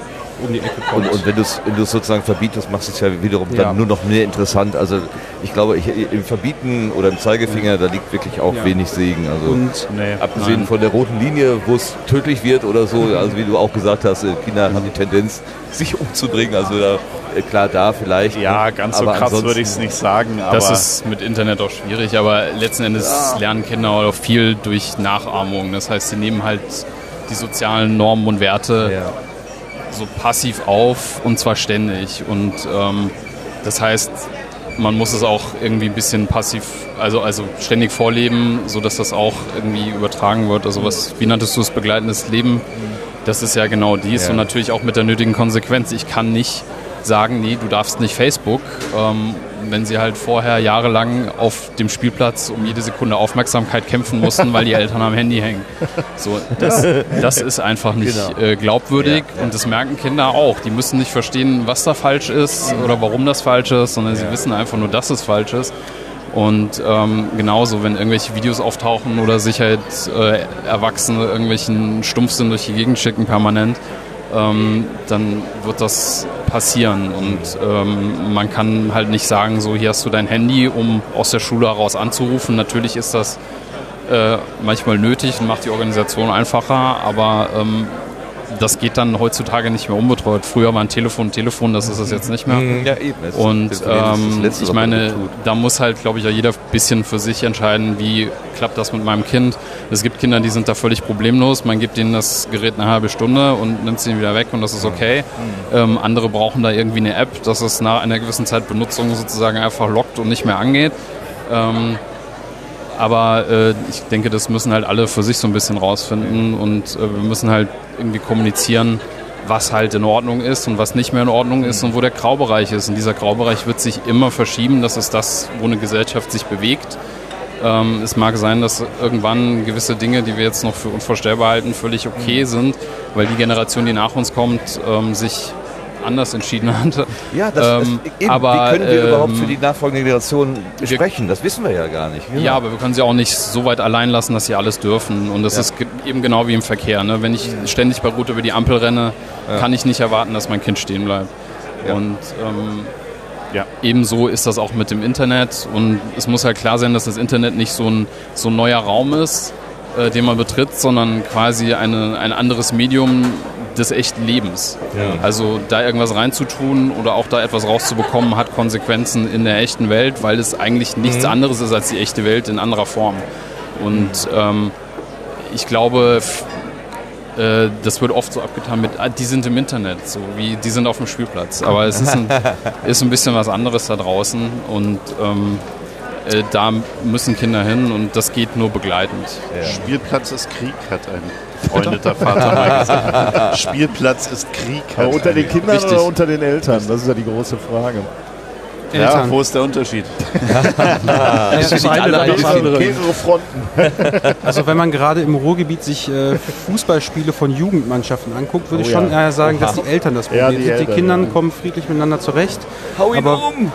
um die Ecke kommt. Und, und wenn du es wenn du's sozusagen verbietest, machst du es ja wiederum Ja. dann nur noch mehr interessant. Also ich glaube, ich, im Verbieten oder im Zeigefinger, da liegt wirklich auch Ja. wenig Segen. Also Und Nee, abgesehen nein. von der roten Linie, wo es tödlich wird oder so, also wie du auch gesagt hast, äh, Kinder haben die Tendenz, sich umzubringen. Also da, äh, klar, da vielleicht. Ja, ne? ganz so krass würde ich es nicht sagen. Aber Das ist mit Internet auch schwierig, aber letzten Endes lernen Kinder auch viel durch Nachahmung. Das heißt, sie nehmen halt die sozialen Normen und Werte Ja. So passiv auf und zwar ständig. Und ähm, das heißt, man muss es auch irgendwie ein bisschen passiv, also, also ständig vorleben, sodass das auch irgendwie übertragen wird. Also was, wie nanntest du es, begleitendes Leben? Das ist ja genau dies Ja. und natürlich auch mit der nötigen Konsequenz. Ich kann nicht sagen, nee, du darfst nicht Facebook, ähm, wenn sie halt vorher jahrelang auf dem Spielplatz um jede Sekunde Aufmerksamkeit kämpfen mussten, weil die Eltern am Handy hängen. So, das, das ist einfach nicht Genau. äh, glaubwürdig Ja, ja. und das merken Kinder auch. Die müssen nicht verstehen, was da falsch ist oder warum das falsch ist, sondern sie wissen einfach nur, dass es falsch ist. Und ähm, genauso, wenn irgendwelche Videos auftauchen oder sich halt äh, Erwachsene irgendwelchen Stumpfsinn durch die Gegend schicken permanent, ähm, dann wird das passieren. Und ähm, man kann halt nicht sagen, so hier hast du dein Handy, um aus der Schule heraus anzurufen. Natürlich ist das äh, manchmal nötig und macht die Organisation einfacher, aber ähm, das geht dann heutzutage nicht mehr unbetreut. Früher war ein Telefon ein Telefon, das ist es jetzt nicht mehr. Mhm, Ja, eben. Es- Und ähm, Letzte, ich meine, da muss halt, glaube ich, ja jeder ein bisschen für sich entscheiden, wie klappt das mit meinem Kind. Es gibt Kinder, die sind da völlig problemlos. Man gibt ihnen das Gerät eine halbe Stunde und nimmt es ihnen wieder weg und das ist okay. Ähm, andere brauchen da irgendwie eine App, dass es nach einer gewissen Zeit Benutzung sozusagen einfach lockt und nicht mehr angeht. Ähm, aber äh, ich denke, das müssen halt alle für sich so ein bisschen rausfinden und äh, wir müssen halt irgendwie kommunizieren, was halt in Ordnung ist und was nicht mehr in Ordnung ist und wo der Graubereich ist. Und dieser Graubereich wird sich immer verschieben. Das ist das, wo eine Gesellschaft sich bewegt. Ähm, es mag sein, dass irgendwann gewisse Dinge, die wir jetzt noch für unvorstellbar halten, völlig okay sind, weil die Generation, die nach uns kommt, ähm, sich anders entschieden hat. Ja, das, Ähm, das, eben, aber, wie können wir überhaupt ähm, für die nachfolgende Generation sprechen? Das wissen wir ja gar nicht. Genau. Ja, aber wir können sie auch nicht so weit allein lassen, dass sie alles dürfen. Und das Ja. ist eben genau wie im Verkehr. Ne? Wenn ich ständig bei Rot über die Ampel renne, Ja. kann ich nicht erwarten, dass mein Kind stehen bleibt. Ja. Und ähm, Ja. ebenso ist das auch mit dem Internet. Und es muss halt klar sein, dass das Internet nicht so ein, so ein neuer Raum ist, äh, den man betritt, sondern quasi eine, ein anderes Medium des echten Lebens. Also da irgendwas reinzutun oder auch da etwas rauszubekommen, hat Konsequenzen in der echten Welt, weil es eigentlich nichts anderes ist als die echte Welt in anderer Form. Und ähm, ich glaube, äh, das wird oft so abgetan mit, ah, die sind im Internet, so wie die sind auf dem Spielplatz. Aber es ist ein, ist ein bisschen was anderes da draußen und ähm, äh, da müssen Kinder hin und das geht nur begleitend. Spielplatz ist Krieg, hat ein befreundeter Vater mal gesagt. Spielplatz ist Krieg. Aber Hat unter den Kindern Richtig. oder unter den Eltern? Das ist ja die große Frage. Ja, Eltern. wo ist der Unterschied? Das ist eine alle das. Mehrere Fronten. Also wenn man gerade im Ruhrgebiet sich äh, Fußballspiele von Jugendmannschaften anguckt, würde Oh ich schon ja. eher sagen, dass die Eltern das Ja, Problem die sind. Die Eltern, Kinder ja. kommen friedlich miteinander zurecht. Hau ihn Aber um!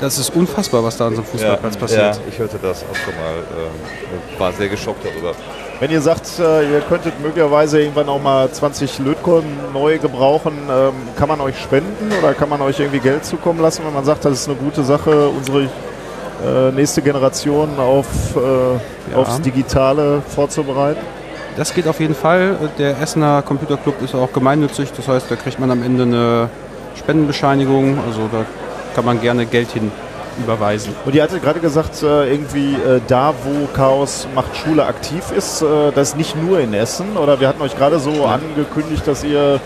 Das ist unfassbar, was da an so einem Fußballplatz passiert. Ja, ich hörte das auch schon mal. Ähm, war sehr geschockt darüber. Wenn ihr sagt, äh, ihr könntet möglicherweise irgendwann auch mal 20 Lötkolben neu gebrauchen, ähm, kann man euch spenden oder kann man euch irgendwie Geld zukommen lassen, wenn man sagt, das ist eine gute Sache, unsere äh, nächste Generation auf, äh, Ja. aufs Digitale vorzubereiten? Das geht auf jeden Fall. Der Essener Computerclub ist auch gemeinnützig, das heißt, da kriegt man am Ende eine Spendenbescheinigung. Also da kann man gerne Geld hin überweisen. Und ihr hattet gerade gesagt, äh, irgendwie äh, da, wo Chaos macht Schule aktiv ist, äh, das ist nicht nur in Essen. Oder wir hatten euch gerade so angekündigt, dass ihr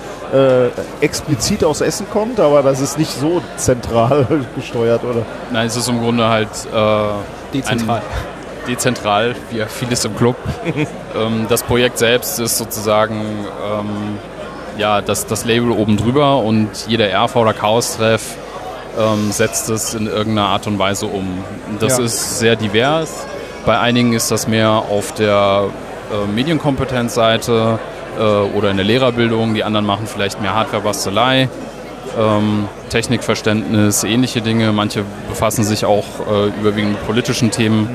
explizit aus Essen kommt, aber das ist nicht so zentral gesteuert, oder? Nein, es ist im Grunde halt äh, Dezentral. Dezentral, wie vieles im Club. ähm, das Projekt selbst ist sozusagen ähm, ja, das, das Label oben drüber und jeder RV oder Chaos-Treff ähm, setzt es in irgendeiner Art und Weise um. Das Ja. ist sehr divers. Bei einigen ist das mehr auf der äh, Medienkompetenzseite äh, oder in der Lehrerbildung. Die anderen machen vielleicht mehr Hardware-Bastelei ähm, Technikverständnis, ähnliche Dinge. Manche befassen sich auch äh, überwiegend mit politischen Themen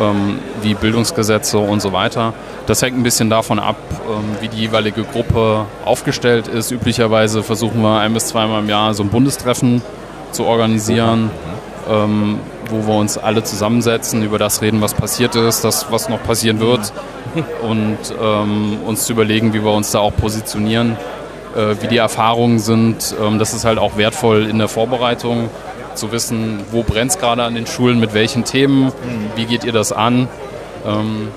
ähm, wie Bildungsgesetze und so weiter. Das hängt ein bisschen davon ab, ähm, wie die jeweilige Gruppe aufgestellt ist. Üblicherweise versuchen wir ein bis zweimal im Jahr so ein Bundestreffen zu organisieren, ähm, wo wir uns alle zusammensetzen, über das reden, was passiert ist, das, was noch passieren wird und ähm, uns zu überlegen, wie wir uns da auch positionieren äh, wie die Erfahrungen sind. Ähm, das ist halt auch wertvoll in der Vorbereitung, zu wissen, wo brennt es gerade an den Schulen, mit welchen Themen, wie geht ihr das an, ähm,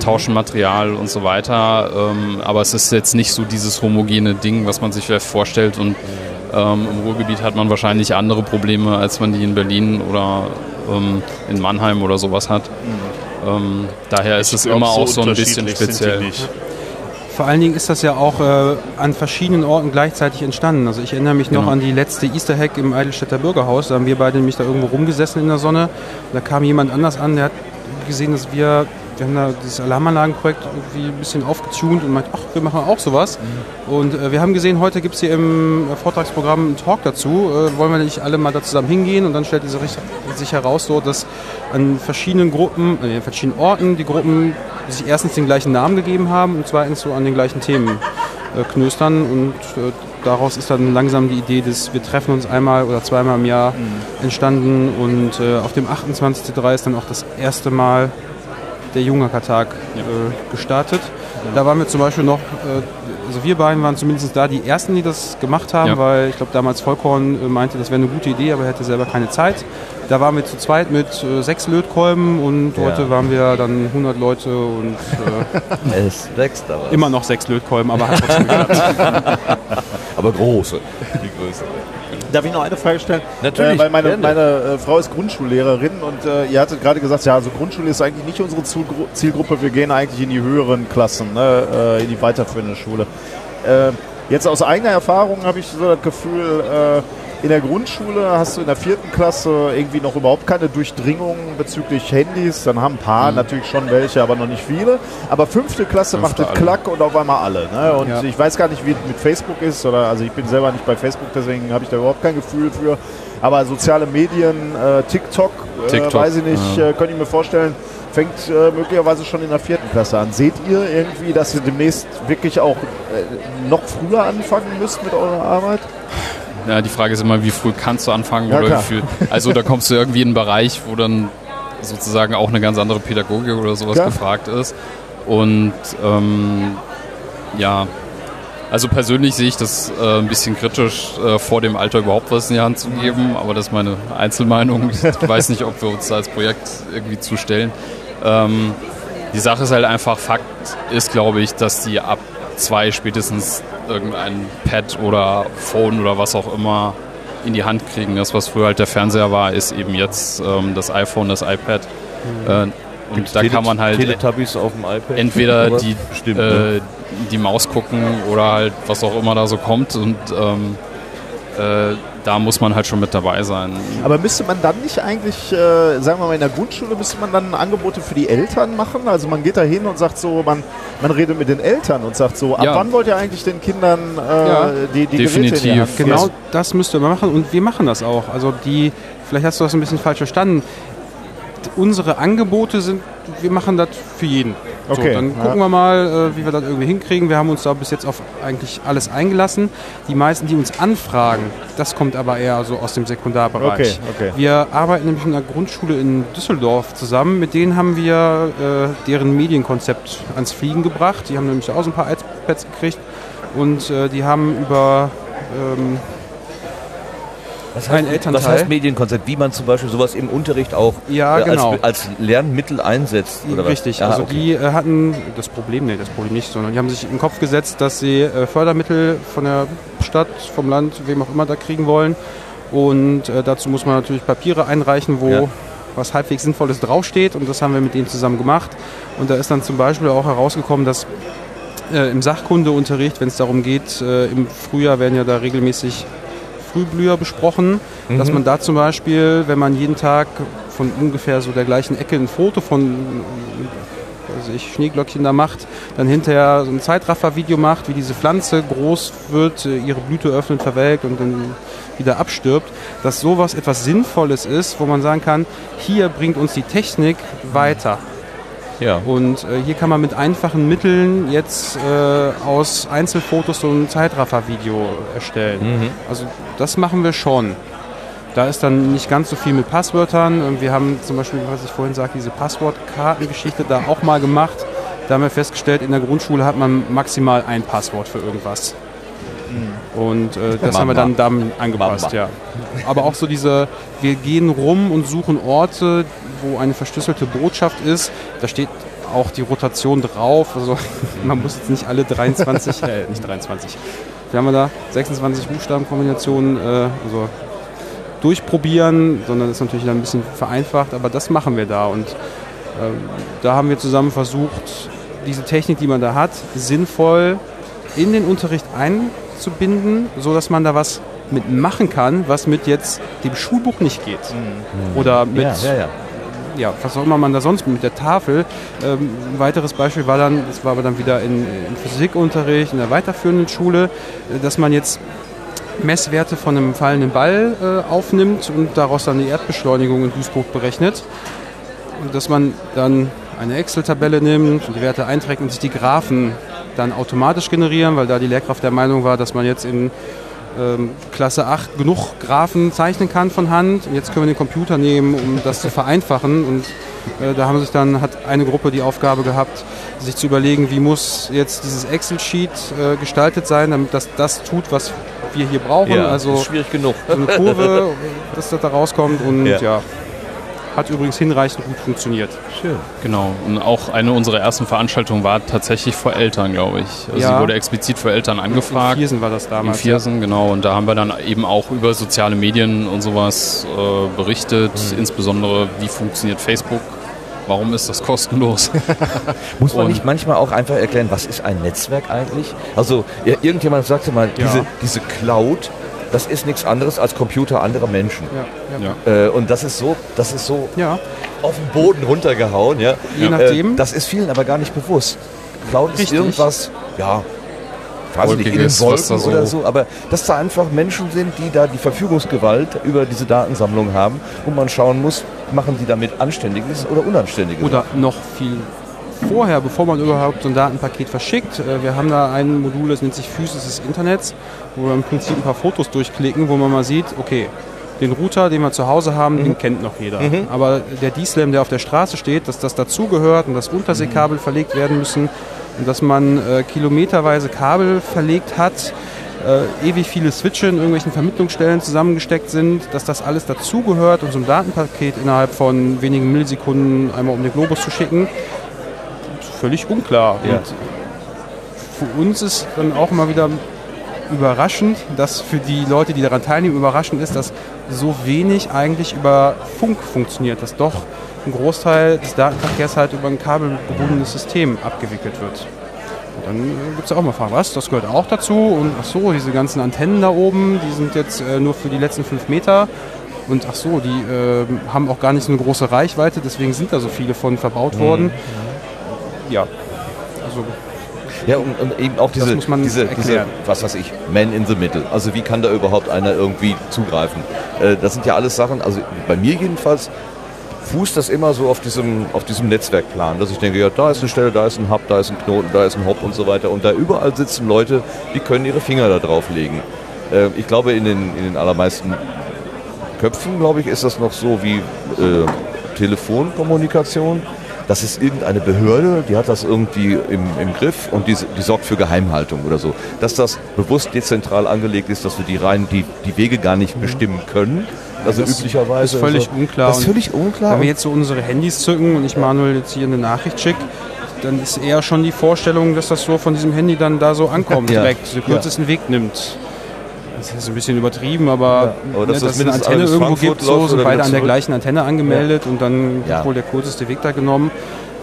tauschen Material und so weiter. Ähm, aber es ist jetzt nicht so dieses homogene Ding, was man sich vielleicht vorstellt. Und ähm, im Ruhrgebiet hat man wahrscheinlich andere Probleme, als man die in Berlin oder ähm, in Mannheim oder sowas hat. Ähm, daher ist es Ich glaub, immer auch so ein bisschen speziell. Vor allen Dingen ist das ja auch äh, an verschiedenen Orten gleichzeitig entstanden. Also ich erinnere mich noch Genau. an die letzte Easter Hack im Eidelstädter Bürgerhaus. Da haben wir beide nämlich da irgendwo rumgesessen in der Sonne. Da kam jemand anders an, der hat gesehen, dass wir, wir haben da dieses Alarmanlagenprojekt irgendwie ein bisschen aufgetunt und meint, ach, wir machen auch sowas. Und äh, wir haben gesehen, heute gibt es hier im äh, Vortragsprogramm einen Talk dazu. Äh, wollen wir nicht alle mal da zusammen hingehen? Und dann stellt sich, sich heraus, so, dass an verschiedenen Gruppen, an verschiedenen Orten die Gruppen sich erstens den gleichen Namen gegeben haben und zweitens so an den gleichen Themen äh, knöstern. Und äh, daraus ist dann langsam die Idee des, wir treffen uns einmal oder zweimal im Jahr entstanden. Und äh, auf dem 28.03 ist dann auch das erste Mal der Jungerkartag äh, gestartet. Da waren wir zum Beispiel noch, äh, also wir beiden waren zumindest da die Ersten, die das gemacht haben, Ja. weil ich glaube damals Vollkorn äh, meinte, das wäre eine gute Idee, aber er hätte selber keine Zeit. Da waren wir zu zweit mit äh, sechs Lötkolben und Ja. heute waren wir dann 100 Leute und äh, Es wächst aber. immer noch sechs Lötkolben, aber hat trotzdem geklappt. Aber große. Die Größe. Darf ich noch eine Frage stellen? Natürlich, Äh, weil meine, meine äh, Frau ist Grundschullehrerin und äh, ihr hattet gerade gesagt, ja, also Grundschule ist eigentlich nicht unsere Zielgru- Zielgruppe. Wir gehen eigentlich in die höheren Klassen, ne, äh, in die weiterführende Schule. Äh, jetzt aus eigener Erfahrung habe ich so das Gefühl, äh, in der Grundschule hast du in der vierten Klasse irgendwie noch überhaupt keine Durchdringung bezüglich Handys. Dann haben ein paar natürlich schon welche, aber noch nicht viele. Aber fünfte Klasse macht es klack und auf einmal alle. Ne? Und Ja. ich weiß gar nicht, wie es mit Facebook ist. Oder also ich bin selber nicht bei Facebook, deswegen habe ich da überhaupt kein Gefühl für. Aber soziale Medien, äh, TikTok, äh, TikTok, weiß ich nicht, ja. äh, könnte ich mir vorstellen, fängt äh, möglicherweise schon in der vierten Klasse an. Seht ihr irgendwie, dass ihr demnächst wirklich auch äh, noch früher anfangen müsst mit eurer Arbeit? Ja, die Frage ist immer, wie früh kannst du anfangen Ja, oder klar. wie viel. Also da kommst du irgendwie in einen Bereich, wo dann sozusagen auch eine ganz andere Pädagogik oder sowas Klar. gefragt ist. Und ähm, ja, also persönlich sehe ich das äh, ein bisschen kritisch, äh, vor dem Alter überhaupt was in die Hand zu geben, aber das ist meine Einzelmeinung. Ich weiß nicht, ob wir uns da als Projekt irgendwie zustellen. Ähm, die Sache ist halt einfach, Fakt ist, glaube ich, dass die ab zwei spätestens irgendein Pad oder Phone oder was auch immer in die Hand kriegen. Das, was früher halt der Fernseher war, ist eben jetzt ähm, das iPhone, das iPad. Äh, und da kann man halt Teletubbies auf dem iPad. entweder die, Stimmt, ne? äh, die Maus gucken oder halt was auch immer da so kommt. Und ähm, äh, da muss man halt schon mit dabei sein. Aber müsste man dann nicht eigentlich, äh, sagen wir mal in der Grundschule, müsste man dann Angebote für die Eltern machen? Also man geht da hin und sagt so, man, man redet mit den Eltern und sagt so, ab Ja. wann wollt ihr eigentlich den Kindern äh, Ja, die, die Geräte in die definitiv. Hand geben? Genau das müsste man machen und wir machen das auch. Also die, vielleicht hast du das ein bisschen falsch verstanden. Unsere Angebote sind, wir machen das für jeden. Okay, so, dann ja. gucken wir mal, äh, wie wir das irgendwie hinkriegen. Wir haben uns da bis jetzt auf eigentlich alles eingelassen. Die meisten, die uns anfragen, das kommt aber eher so aus dem Sekundarbereich. Okay, okay. Wir arbeiten nämlich in einer Grundschule in Düsseldorf zusammen. Mit denen haben wir äh, deren Medienkonzept ans Fliegen gebracht. Die haben nämlich auch so ein paar iPads gekriegt und äh, die haben über ähm, Ein heißt, Elternteil. was heißt Medienkonzept? Wie man zum Beispiel sowas im Unterricht auch Ja, äh, genau. als, als Lernmittel einsetzt? Oder? Richtig, Ja, also okay. die äh, hatten das Problem, nee, das Problem nicht, sondern die haben sich in den Kopf gesetzt, dass sie äh, Fördermittel von der Stadt, vom Land, wem auch immer da kriegen wollen. Und äh, dazu muss man natürlich Papiere einreichen, wo Ja. was halbwegs Sinnvolles draufsteht. Und das haben wir mit denen zusammen gemacht. Und da ist dann zum Beispiel auch herausgekommen, dass äh, im Sachkundeunterricht, wenn es darum geht, im Frühjahr werden ja da regelmäßig Frühblüher besprochen, Mhm. dass man da zum Beispiel, wenn man jeden Tag von ungefähr so der gleichen Ecke ein Foto von weiß ich, Schneeglöckchen da macht, dann hinterher so ein Zeitraffer-Video macht, wie diese Pflanze groß wird, ihre Blüte öffnet, verwelkt und dann wieder abstirbt, dass sowas etwas Sinnvolles ist, wo man sagen kann, hier bringt uns die Technik weiter. Ja. Und äh, hier kann man mit einfachen Mitteln jetzt äh, aus Einzelfotos so ein Zeitraffer-Video erstellen. Mhm. Also das machen wir schon. Da ist dann nicht ganz so viel mit Passwörtern. Und Wir haben zum Beispiel, was ich vorhin sagte, diese Passwortkartengeschichte da auch mal gemacht. Da haben wir festgestellt, in der Grundschule hat man maximal ein Passwort für irgendwas. Und äh, das haben wir dann dann angepasst, Mama. ja. Aber auch so diese, wir gehen rum und suchen Orte, wo eine verschlüsselte Botschaft ist. Da steht auch die Rotation drauf. Also man muss jetzt nicht alle 23, äh, nicht 23. Wir haben da 26 Buchstabenkombinationen, äh, also durchprobieren, sondern das ist natürlich dann ein bisschen vereinfacht, aber das machen wir da und ähm, da haben wir zusammen versucht, diese Technik, die man da hat, sinnvoll in den Unterricht einzubinden, so dass man da was mitmachen kann, was mit jetzt dem Schulbuch nicht geht. Oder mit ja, ja, ja. Ja, was auch immer man da sonst mit der Tafel. Ähm, ein weiteres Beispiel war dann, das war aber dann wieder in, im Physikunterricht, in der weiterführenden Schule, äh, dass man jetzt Messwerte von einem fallenden Ball äh, aufnimmt und daraus dann die Erdbeschleunigung in Duisburg berechnet. Und dass man dann eine Excel-Tabelle nimmt und die Werte einträgt und sich die Graphen dann automatisch generieren, weil da die Lehrkraft der Meinung war, dass man jetzt in ähm, Klasse 8 genug Graphen zeichnen kann von Hand. Jetzt können wir den Computer nehmen, um das zu vereinfachen. Und äh, da haben sich dann, hat eine Gruppe die Aufgabe gehabt, sich zu überlegen, wie muss jetzt dieses Excel-Sheet äh, gestaltet sein, damit das das tut, was wir hier brauchen. ja also ist schwierig genug. so eine Kurve, dass das da rauskommt. Und Ja. ja. Hat übrigens hinreichend gut funktioniert. Schön. Genau. Und auch eine unserer ersten Veranstaltungen war tatsächlich vor Eltern, glaube ich. Also Ja. Sie wurde explizit vor Eltern In angefragt. Viersen war das In damals. Viersen, genau. Und da haben wir dann eben auch über soziale Medien und sowas äh, berichtet. Mhm. Insbesondere, wie funktioniert Facebook? Warum ist das kostenlos? Muss man Und- nicht manchmal auch einfach erklären, was ist ein Netzwerk eigentlich? Also ja, irgendjemand sagte mal, diese, diese Cloud, das ist nichts anderes als Computer anderer Menschen. Ja, ja. Ja. Äh, und das ist so, das ist so ja. auf den Boden runtergehauen. Ja? Je nachdem. Äh, das ist vielen aber gar nicht bewusst. Cloud ist Richtig. irgendwas, ja, weiß ich nicht, in den Wolken so- oder so, aber dass da einfach Menschen sind, die da die Verfügungsgewalt über diese Datensammlung haben und man schauen muss, machen die damit Anständiges oder Unanständiges. Oder noch viel vorher, bevor man überhaupt so ein Datenpaket verschickt, äh, wir haben da ein Modul, das nennt sich Physis des Internets, wo wir im Prinzip ein paar Fotos durchklicken, wo man mal sieht, okay, den Router, den wir zu Hause haben, den kennt noch jeder. Aber der D-Slam, der auf der Straße steht, dass das dazugehört und dass Unterseekabel verlegt werden müssen und dass man äh, kilometerweise Kabel verlegt hat, äh, ewig viele Switche in irgendwelchen Vermittlungsstellen zusammengesteckt sind, dass das alles dazugehört und so ein Datenpaket innerhalb von wenigen Millisekunden einmal um den Globus zu schicken, völlig unklar. Ja. Und für uns ist dann auch mal wieder überraschend, dass für die Leute, die daran teilnehmen, überraschend ist, dass so wenig eigentlich über Funk funktioniert, dass doch ein Großteil des Datenverkehrs halt über ein kabelgebundenes System abgewickelt wird. Und dann gibt es ja auch mal Fragen, was, das gehört auch dazu und ach so, diese ganzen Antennen da oben, die sind jetzt äh, nur für die letzten fünf Meter und ach so, die äh, haben auch gar nicht so eine große Reichweite, deswegen sind da so viele von verbaut worden. Ja, also Ja, und, und eben auch diese, diese, diese, was weiß ich, Man in the Middle. Also wie kann da überhaupt einer irgendwie zugreifen? Äh, das sind ja alles Sachen, also bei mir jedenfalls fußt das immer so auf diesem, auf diesem Netzwerkplan, dass ich denke, ja, da ist eine Stelle, da ist ein Hub, da ist ein Knoten, da ist ein Hop und so weiter. Und da überall sitzen Leute, die können ihre Finger da drauf legen. Äh, ich glaube, in den, in den allermeisten Köpfen, glaube ich, ist das noch so wie äh, Telefonkommunikation. Das ist irgendeine Behörde, die hat das irgendwie im, im Griff und die, die sorgt für Geheimhaltung oder so. Dass das bewusst dezentral angelegt ist, dass wir die rein die, die Wege gar nicht bestimmen können. Also Das üblicherweise. ist völlig also, unklar. Das ist völlig unklar. Wenn wir jetzt so unsere Handys zücken und ich Manuel jetzt hier eine Nachricht schicke, dann ist eher schon die Vorstellung, dass das so von diesem Handy dann da so ankommt, Ja. direkt, den kürzesten Weg nimmt. Das ist ein bisschen übertrieben, aber, aber dass ne, das dass es eine Antenne irgendwo Frankfurt gibt, so, sind beide an der gleichen Antenne angemeldet und dann Ja. wohl der kürzeste Weg da genommen.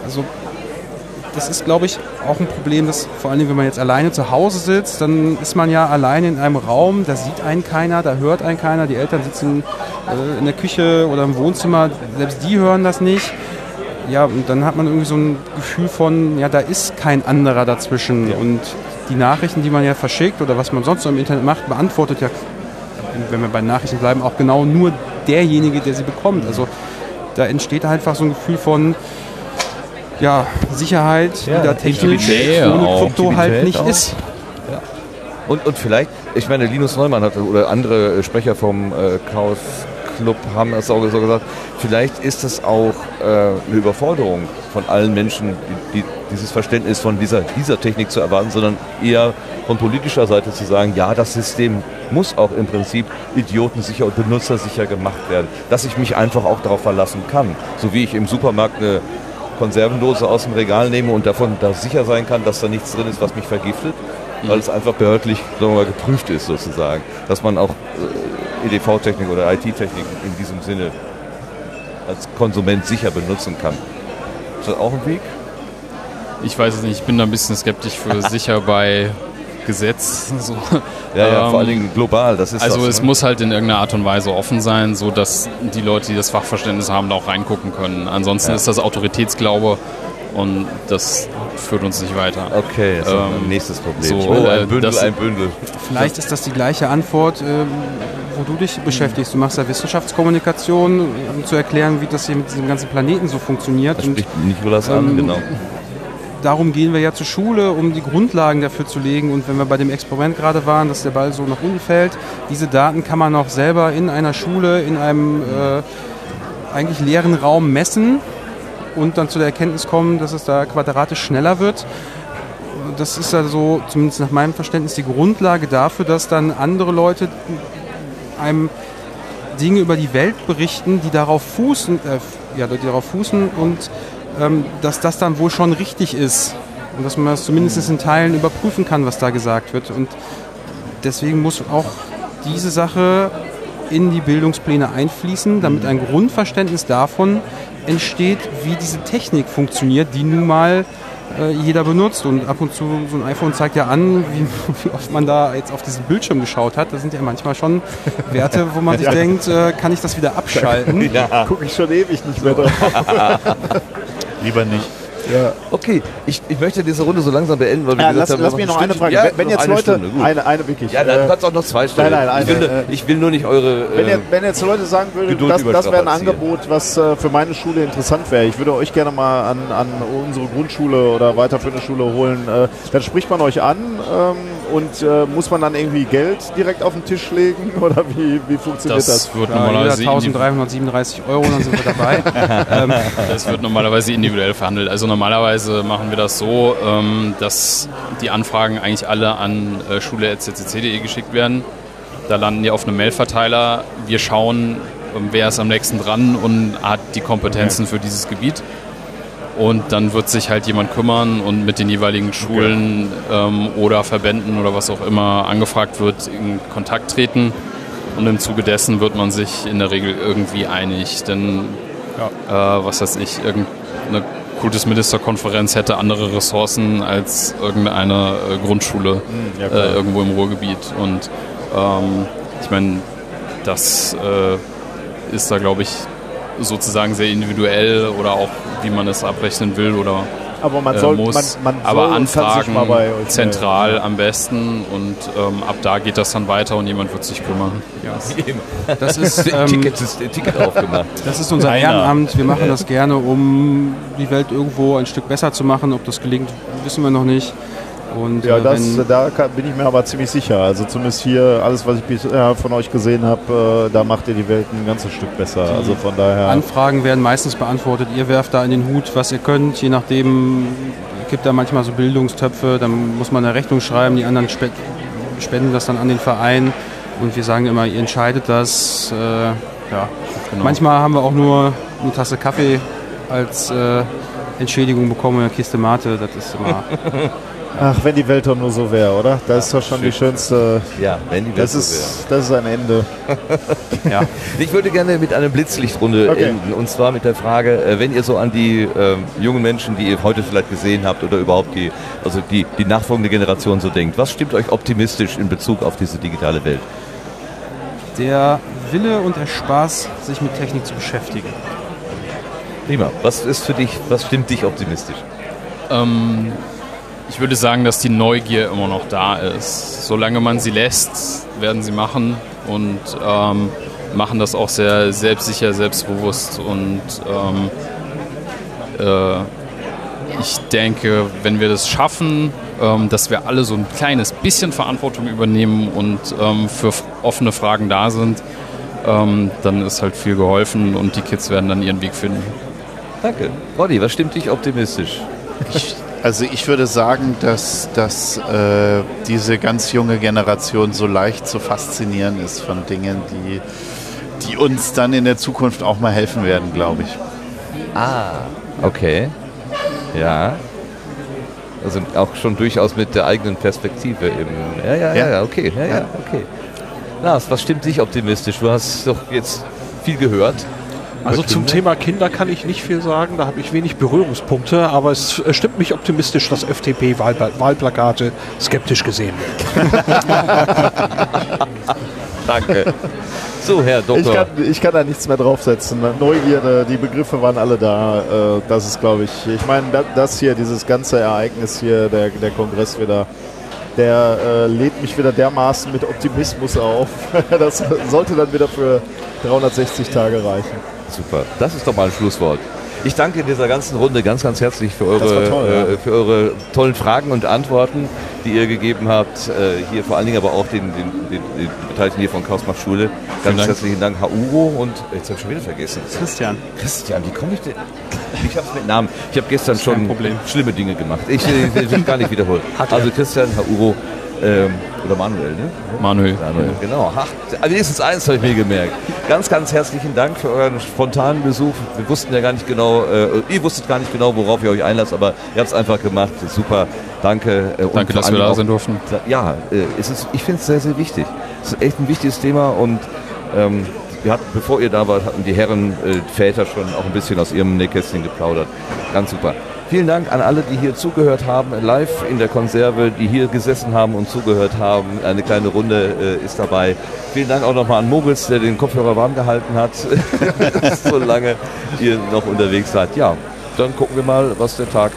Also das ist, glaube ich, auch ein Problem, dass vor allem, wenn man jetzt alleine zu Hause sitzt, dann ist man ja alleine in einem Raum, da sieht einen keiner, da hört einen keiner, die Eltern sitzen äh, in der Küche oder im Wohnzimmer, selbst die hören das nicht. Ja, und dann hat man irgendwie so ein Gefühl von, ja, da ist kein anderer dazwischen. Und die Nachrichten, die man ja verschickt oder was man sonst so im Internet macht, beantwortet ja, wenn wir bei Nachrichten bleiben, auch genau nur derjenige, der sie bekommt. Also da entsteht einfach so ein Gefühl von, ja, Sicherheit, Ja, die da technisch ohne auch. Krypto halt nicht auch. ist. Und, und vielleicht, ich meine, Linus Neumann hat oder andere Sprecher vom äh, Chaos Club haben das auch so gesagt, vielleicht ist es auch äh, eine Überforderung von allen Menschen, die, die dieses Verständnis von dieser, dieser Technik zu erwarten, sondern eher von politischer Seite zu sagen, ja, das System muss auch im Prinzip idiotensicher und benutzersicher gemacht werden, dass ich mich einfach auch darauf verlassen kann. So wie ich im Supermarkt eine Konservendose aus dem Regal nehme und davon da sicher sein kann, dass da nichts drin ist, was mich vergiftet, weil es einfach behördlich sagen wir mal, geprüft ist sozusagen. Dass man auch äh, EDV-Technik oder IT-Technik in diesem Sinne als Konsument sicher benutzen kann. Ist das auch ein Weg? Ich weiß es nicht, ich bin da ein bisschen skeptisch für sicher bei Gesetz. So. Ja, ja, Ähm, vor allen Dingen global. Das ist Also das, es ne? muss halt in irgendeiner Art und Weise offen sein, so dass die Leute, die das Fachverständnis haben, da auch reingucken können. Ansonsten Ja. ist das Autoritätsglaube und das führt uns nicht weiter. Okay, das Ähm, nächstes Problem. so, oh, äh, ein Bündel, das- ein Bündel. Vielleicht ist das die gleiche Antwort, ähm, wo du dich beschäftigst. Du machst ja Wissenschaftskommunikation, um zu erklären, wie das hier mit diesem ganzen Planeten so funktioniert. Das Und spricht Nikolas an, ähm, genau. darum gehen wir ja zur Schule, um die Grundlagen dafür zu legen. Und wenn wir bei dem Experiment gerade waren, dass der Ball so nach unten fällt, diese Daten kann man auch selber in einer Schule, in einem äh, eigentlich leeren Raum messen und dann zu der Erkenntnis kommen, dass es da quadratisch schneller wird. Das ist also, zumindest nach meinem Verständnis, die Grundlage dafür, dass dann andere Leute einem Dinge über die Welt berichten, die darauf fußen, äh, ja, die darauf fußen und ähm, dass das dann wohl schon richtig ist und dass man das zumindest in Teilen überprüfen kann, was da gesagt wird. Und deswegen muss auch diese Sache in die Bildungspläne einfließen, damit ein Grundverständnis davon entsteht, wie diese Technik funktioniert, die nun mal äh, jeder benutzt. Und ab und zu, so ein iPhone zeigt ja an, wie, wie oft man da jetzt auf diesen Bildschirm geschaut hat. Das sind ja manchmal schon Werte, wo man sich denkt, äh, kann ich das wieder abschalten? Gucke ich schon ewig nicht mehr drauf. Lieber nicht. Okay, ich, ich möchte diese Runde so langsam beenden, weil wir Ja, gesagt lass, haben, lass mir noch ein eine. Frage. Ja, wenn wenn jetzt eine Leute, Stunde, eine, eine wirklich. Ja, dann äh, kannst auch noch zwei stellen. nein, eine, ich, will, äh, ich will nur nicht eure. wenn, äh, ihr, wenn jetzt Leute sagen würden, das, das wäre ein. Angebot, was äh, für meine Schule interessant wäre, ich würde euch gerne mal an, an unsere Grundschule oder weiterführende Schule holen, äh, dann spricht man euch an ähm, und äh, muss man dann irgendwie Geld direkt auf den Tisch legen oder wie, wie funktioniert das? Das wird Ja, normalerweise indi- 1337 Euro, dann sind wir dabei. ähm, Das wird normalerweise individuell verhandelt. Also normalerweise machen wir das so, ähm, dass die Anfragen eigentlich alle an äh, schule.ccc.de geschickt werden. Da landen die auf einem Mailverteiler. Wir schauen, ähm, wer ist am nächsten dran und hat die Kompetenzen für dieses Gebiet. Und dann wird sich halt jemand kümmern und mit den jeweiligen Schulen ähm, oder Verbänden oder was auch immer angefragt wird, in Kontakt treten. Und im Zuge dessen wird man sich in der Regel irgendwie einig. Denn äh, was weiß ich, irgendeine Kultusministerkonferenz hätte andere Ressourcen als irgendeine äh, Grundschule ja, äh, irgendwo im Ruhrgebiet. Und ähm, ich meine, das äh, ist da, glaube ich, sozusagen sehr individuell oder auch, wie man es abrechnen will oder Aber man äh, soll, muss. man, man Aber Anfragen mal bei euch zentral melden. am besten und ähm, ab da geht das dann weiter und jemand wird sich kümmern. das ist, ähm, Ticket, ist, Ticket aufgemacht. Das ist unser Einer. Ehrenamt. Wir machen das gerne, um die Welt irgendwo ein Stück besser zu machen. Ob das gelingt, wissen wir noch nicht. Und Ja, äh, das, wenn, da kann, bin ich mir aber ziemlich sicher. Also zumindest hier, alles, was ich bisher von euch gesehen habe, äh, da macht ihr die Welt ein ganzes Stück besser. Also von daher. Anfragen werden meistens beantwortet. Ihr werft da in den Hut, was ihr könnt. Je nachdem gibt da manchmal so Bildungstöpfe. Dann muss man eine Rechnung schreiben. Die anderen spe spenden das dann an den Verein. Und wir sagen immer, ihr entscheidet das. Äh, ja. Genau. Manchmal haben wir auch nur eine Tasse Kaffee als äh, Entschädigung bekommen, eine Kiste Mate. Das ist immer Ach, wenn die Welt doch nur so wäre, oder? Das ist doch schon die schönste. Ja, wenn die Welt Das so ist, das ist ein Ende. ja. wäre. Ich würde gerne mit einer Blitzlichtrunde Okay. enden. Und zwar mit der Frage, äh, wenn ihr so an die ähm, jungen Menschen, die ihr heute vielleicht gesehen habt oder überhaupt die, also die, die nachfolgende Generation so denkt, was stimmt euch optimistisch in Bezug auf diese digitale Welt? der Wille und der Spaß, sich mit Technik zu beschäftigen. Prima. Was ist für dich, was stimmt dich optimistisch? Ähm, ich würde sagen, dass die Neugier immer noch da ist. Solange man sie lässt, werden sie machen und ähm, machen das auch sehr selbstsicher, selbstbewusst. Und ähm, äh, ich denke, wenn wir das schaffen, ähm, dass wir alle so ein kleines bisschen Verantwortung übernehmen und ähm, für offene Fragen da sind, ähm, dann ist halt viel geholfen und die Kids werden dann ihren Weg finden. Danke. Roddy, was stimmt dich optimistisch? Also ich würde sagen, dass, dass äh, diese ganz junge Generation so leicht zu faszinieren ist von Dingen, die, die uns dann in der Zukunft auch mal helfen werden, glaube ich. Okay. Ja. Also auch schon durchaus mit der eigenen Perspektive eben. Ja, ja, ja, Ja. ja okay. Ja, ja, okay. Lars, was stimmt dich optimistisch? Du hast doch jetzt viel gehört. Also zum. Thema Kinder kann ich nicht viel sagen, da habe ich wenig Berührungspunkte, aber es stimmt mich optimistisch, dass FDP-Wahlplakate skeptisch gesehen werden. Danke. So, Herr Ich Doktor. kann, ich kann da nichts mehr draufsetzen. Neugierde, die Begriffe waren alle da. Äh, Das ist, glaube ich, ich meine, da- das hier, dieses ganze Ereignis hier, der, der Kongress wieder, der äh, lädt mich wieder dermaßen mit Optimismus auf. Das sollte dann wieder für 360 Tage reichen. Super. Das ist doch mal ein Schlusswort. Ich danke in dieser ganzen Runde ganz, ganz herzlich für eure, toll, äh, für eure tollen Fragen und Antworten, die ihr gegeben habt. Äh, hier vor allen Dingen aber auch den, den, den, den Beteiligten hier von Chaosmacht Schule. Ganz Dank. herzlichen Dank, Hauro und jetzt habe ich schon wieder vergessen. Christian. Christian, wie komme ich denn? Ich habe mit Namen. Ich habe gestern schon Problem. schlimme Dinge gemacht. Ich will will gar nicht wiederholen. Also Christian, Hauro ähm, oder Manuel, ne? Manuel. Manuel, genau. Ach, wenigstens eins habe ich mir gemerkt. Ganz, ganz herzlichen Dank für euren spontanen Besuch. Wir wussten ja gar nicht genau, äh, ihr wusstet gar nicht genau, worauf ihr euch einlasst, aber ihr habt es einfach gemacht. Super, danke. Äh, Danke, dass wir da sein durften. Ja, äh, es ist, ich finde es sehr, sehr wichtig. Es ist echt ein wichtiges Thema und ähm, wir hatten, bevor ihr da wart, hatten die Herren äh, Väter schon auch ein bisschen aus ihrem Nähkästchen geplaudert. Ganz super. Vielen Dank an alle, die hier zugehört haben, live in der Konserve, die hier gesessen haben und zugehört haben. Eine kleine Runde äh, ist dabei. Vielen Dank auch nochmal an Moritz, der den Kopfhörer warm gehalten hat, so lange ihr noch unterwegs seid. Ja, dann gucken wir mal, was der Tag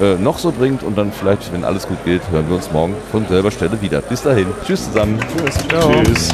äh, noch so bringt und dann vielleicht, wenn alles gut geht, hören wir uns morgen von selber Stelle wieder. Bis dahin. Tschüss zusammen. Tschüss. Tschüss.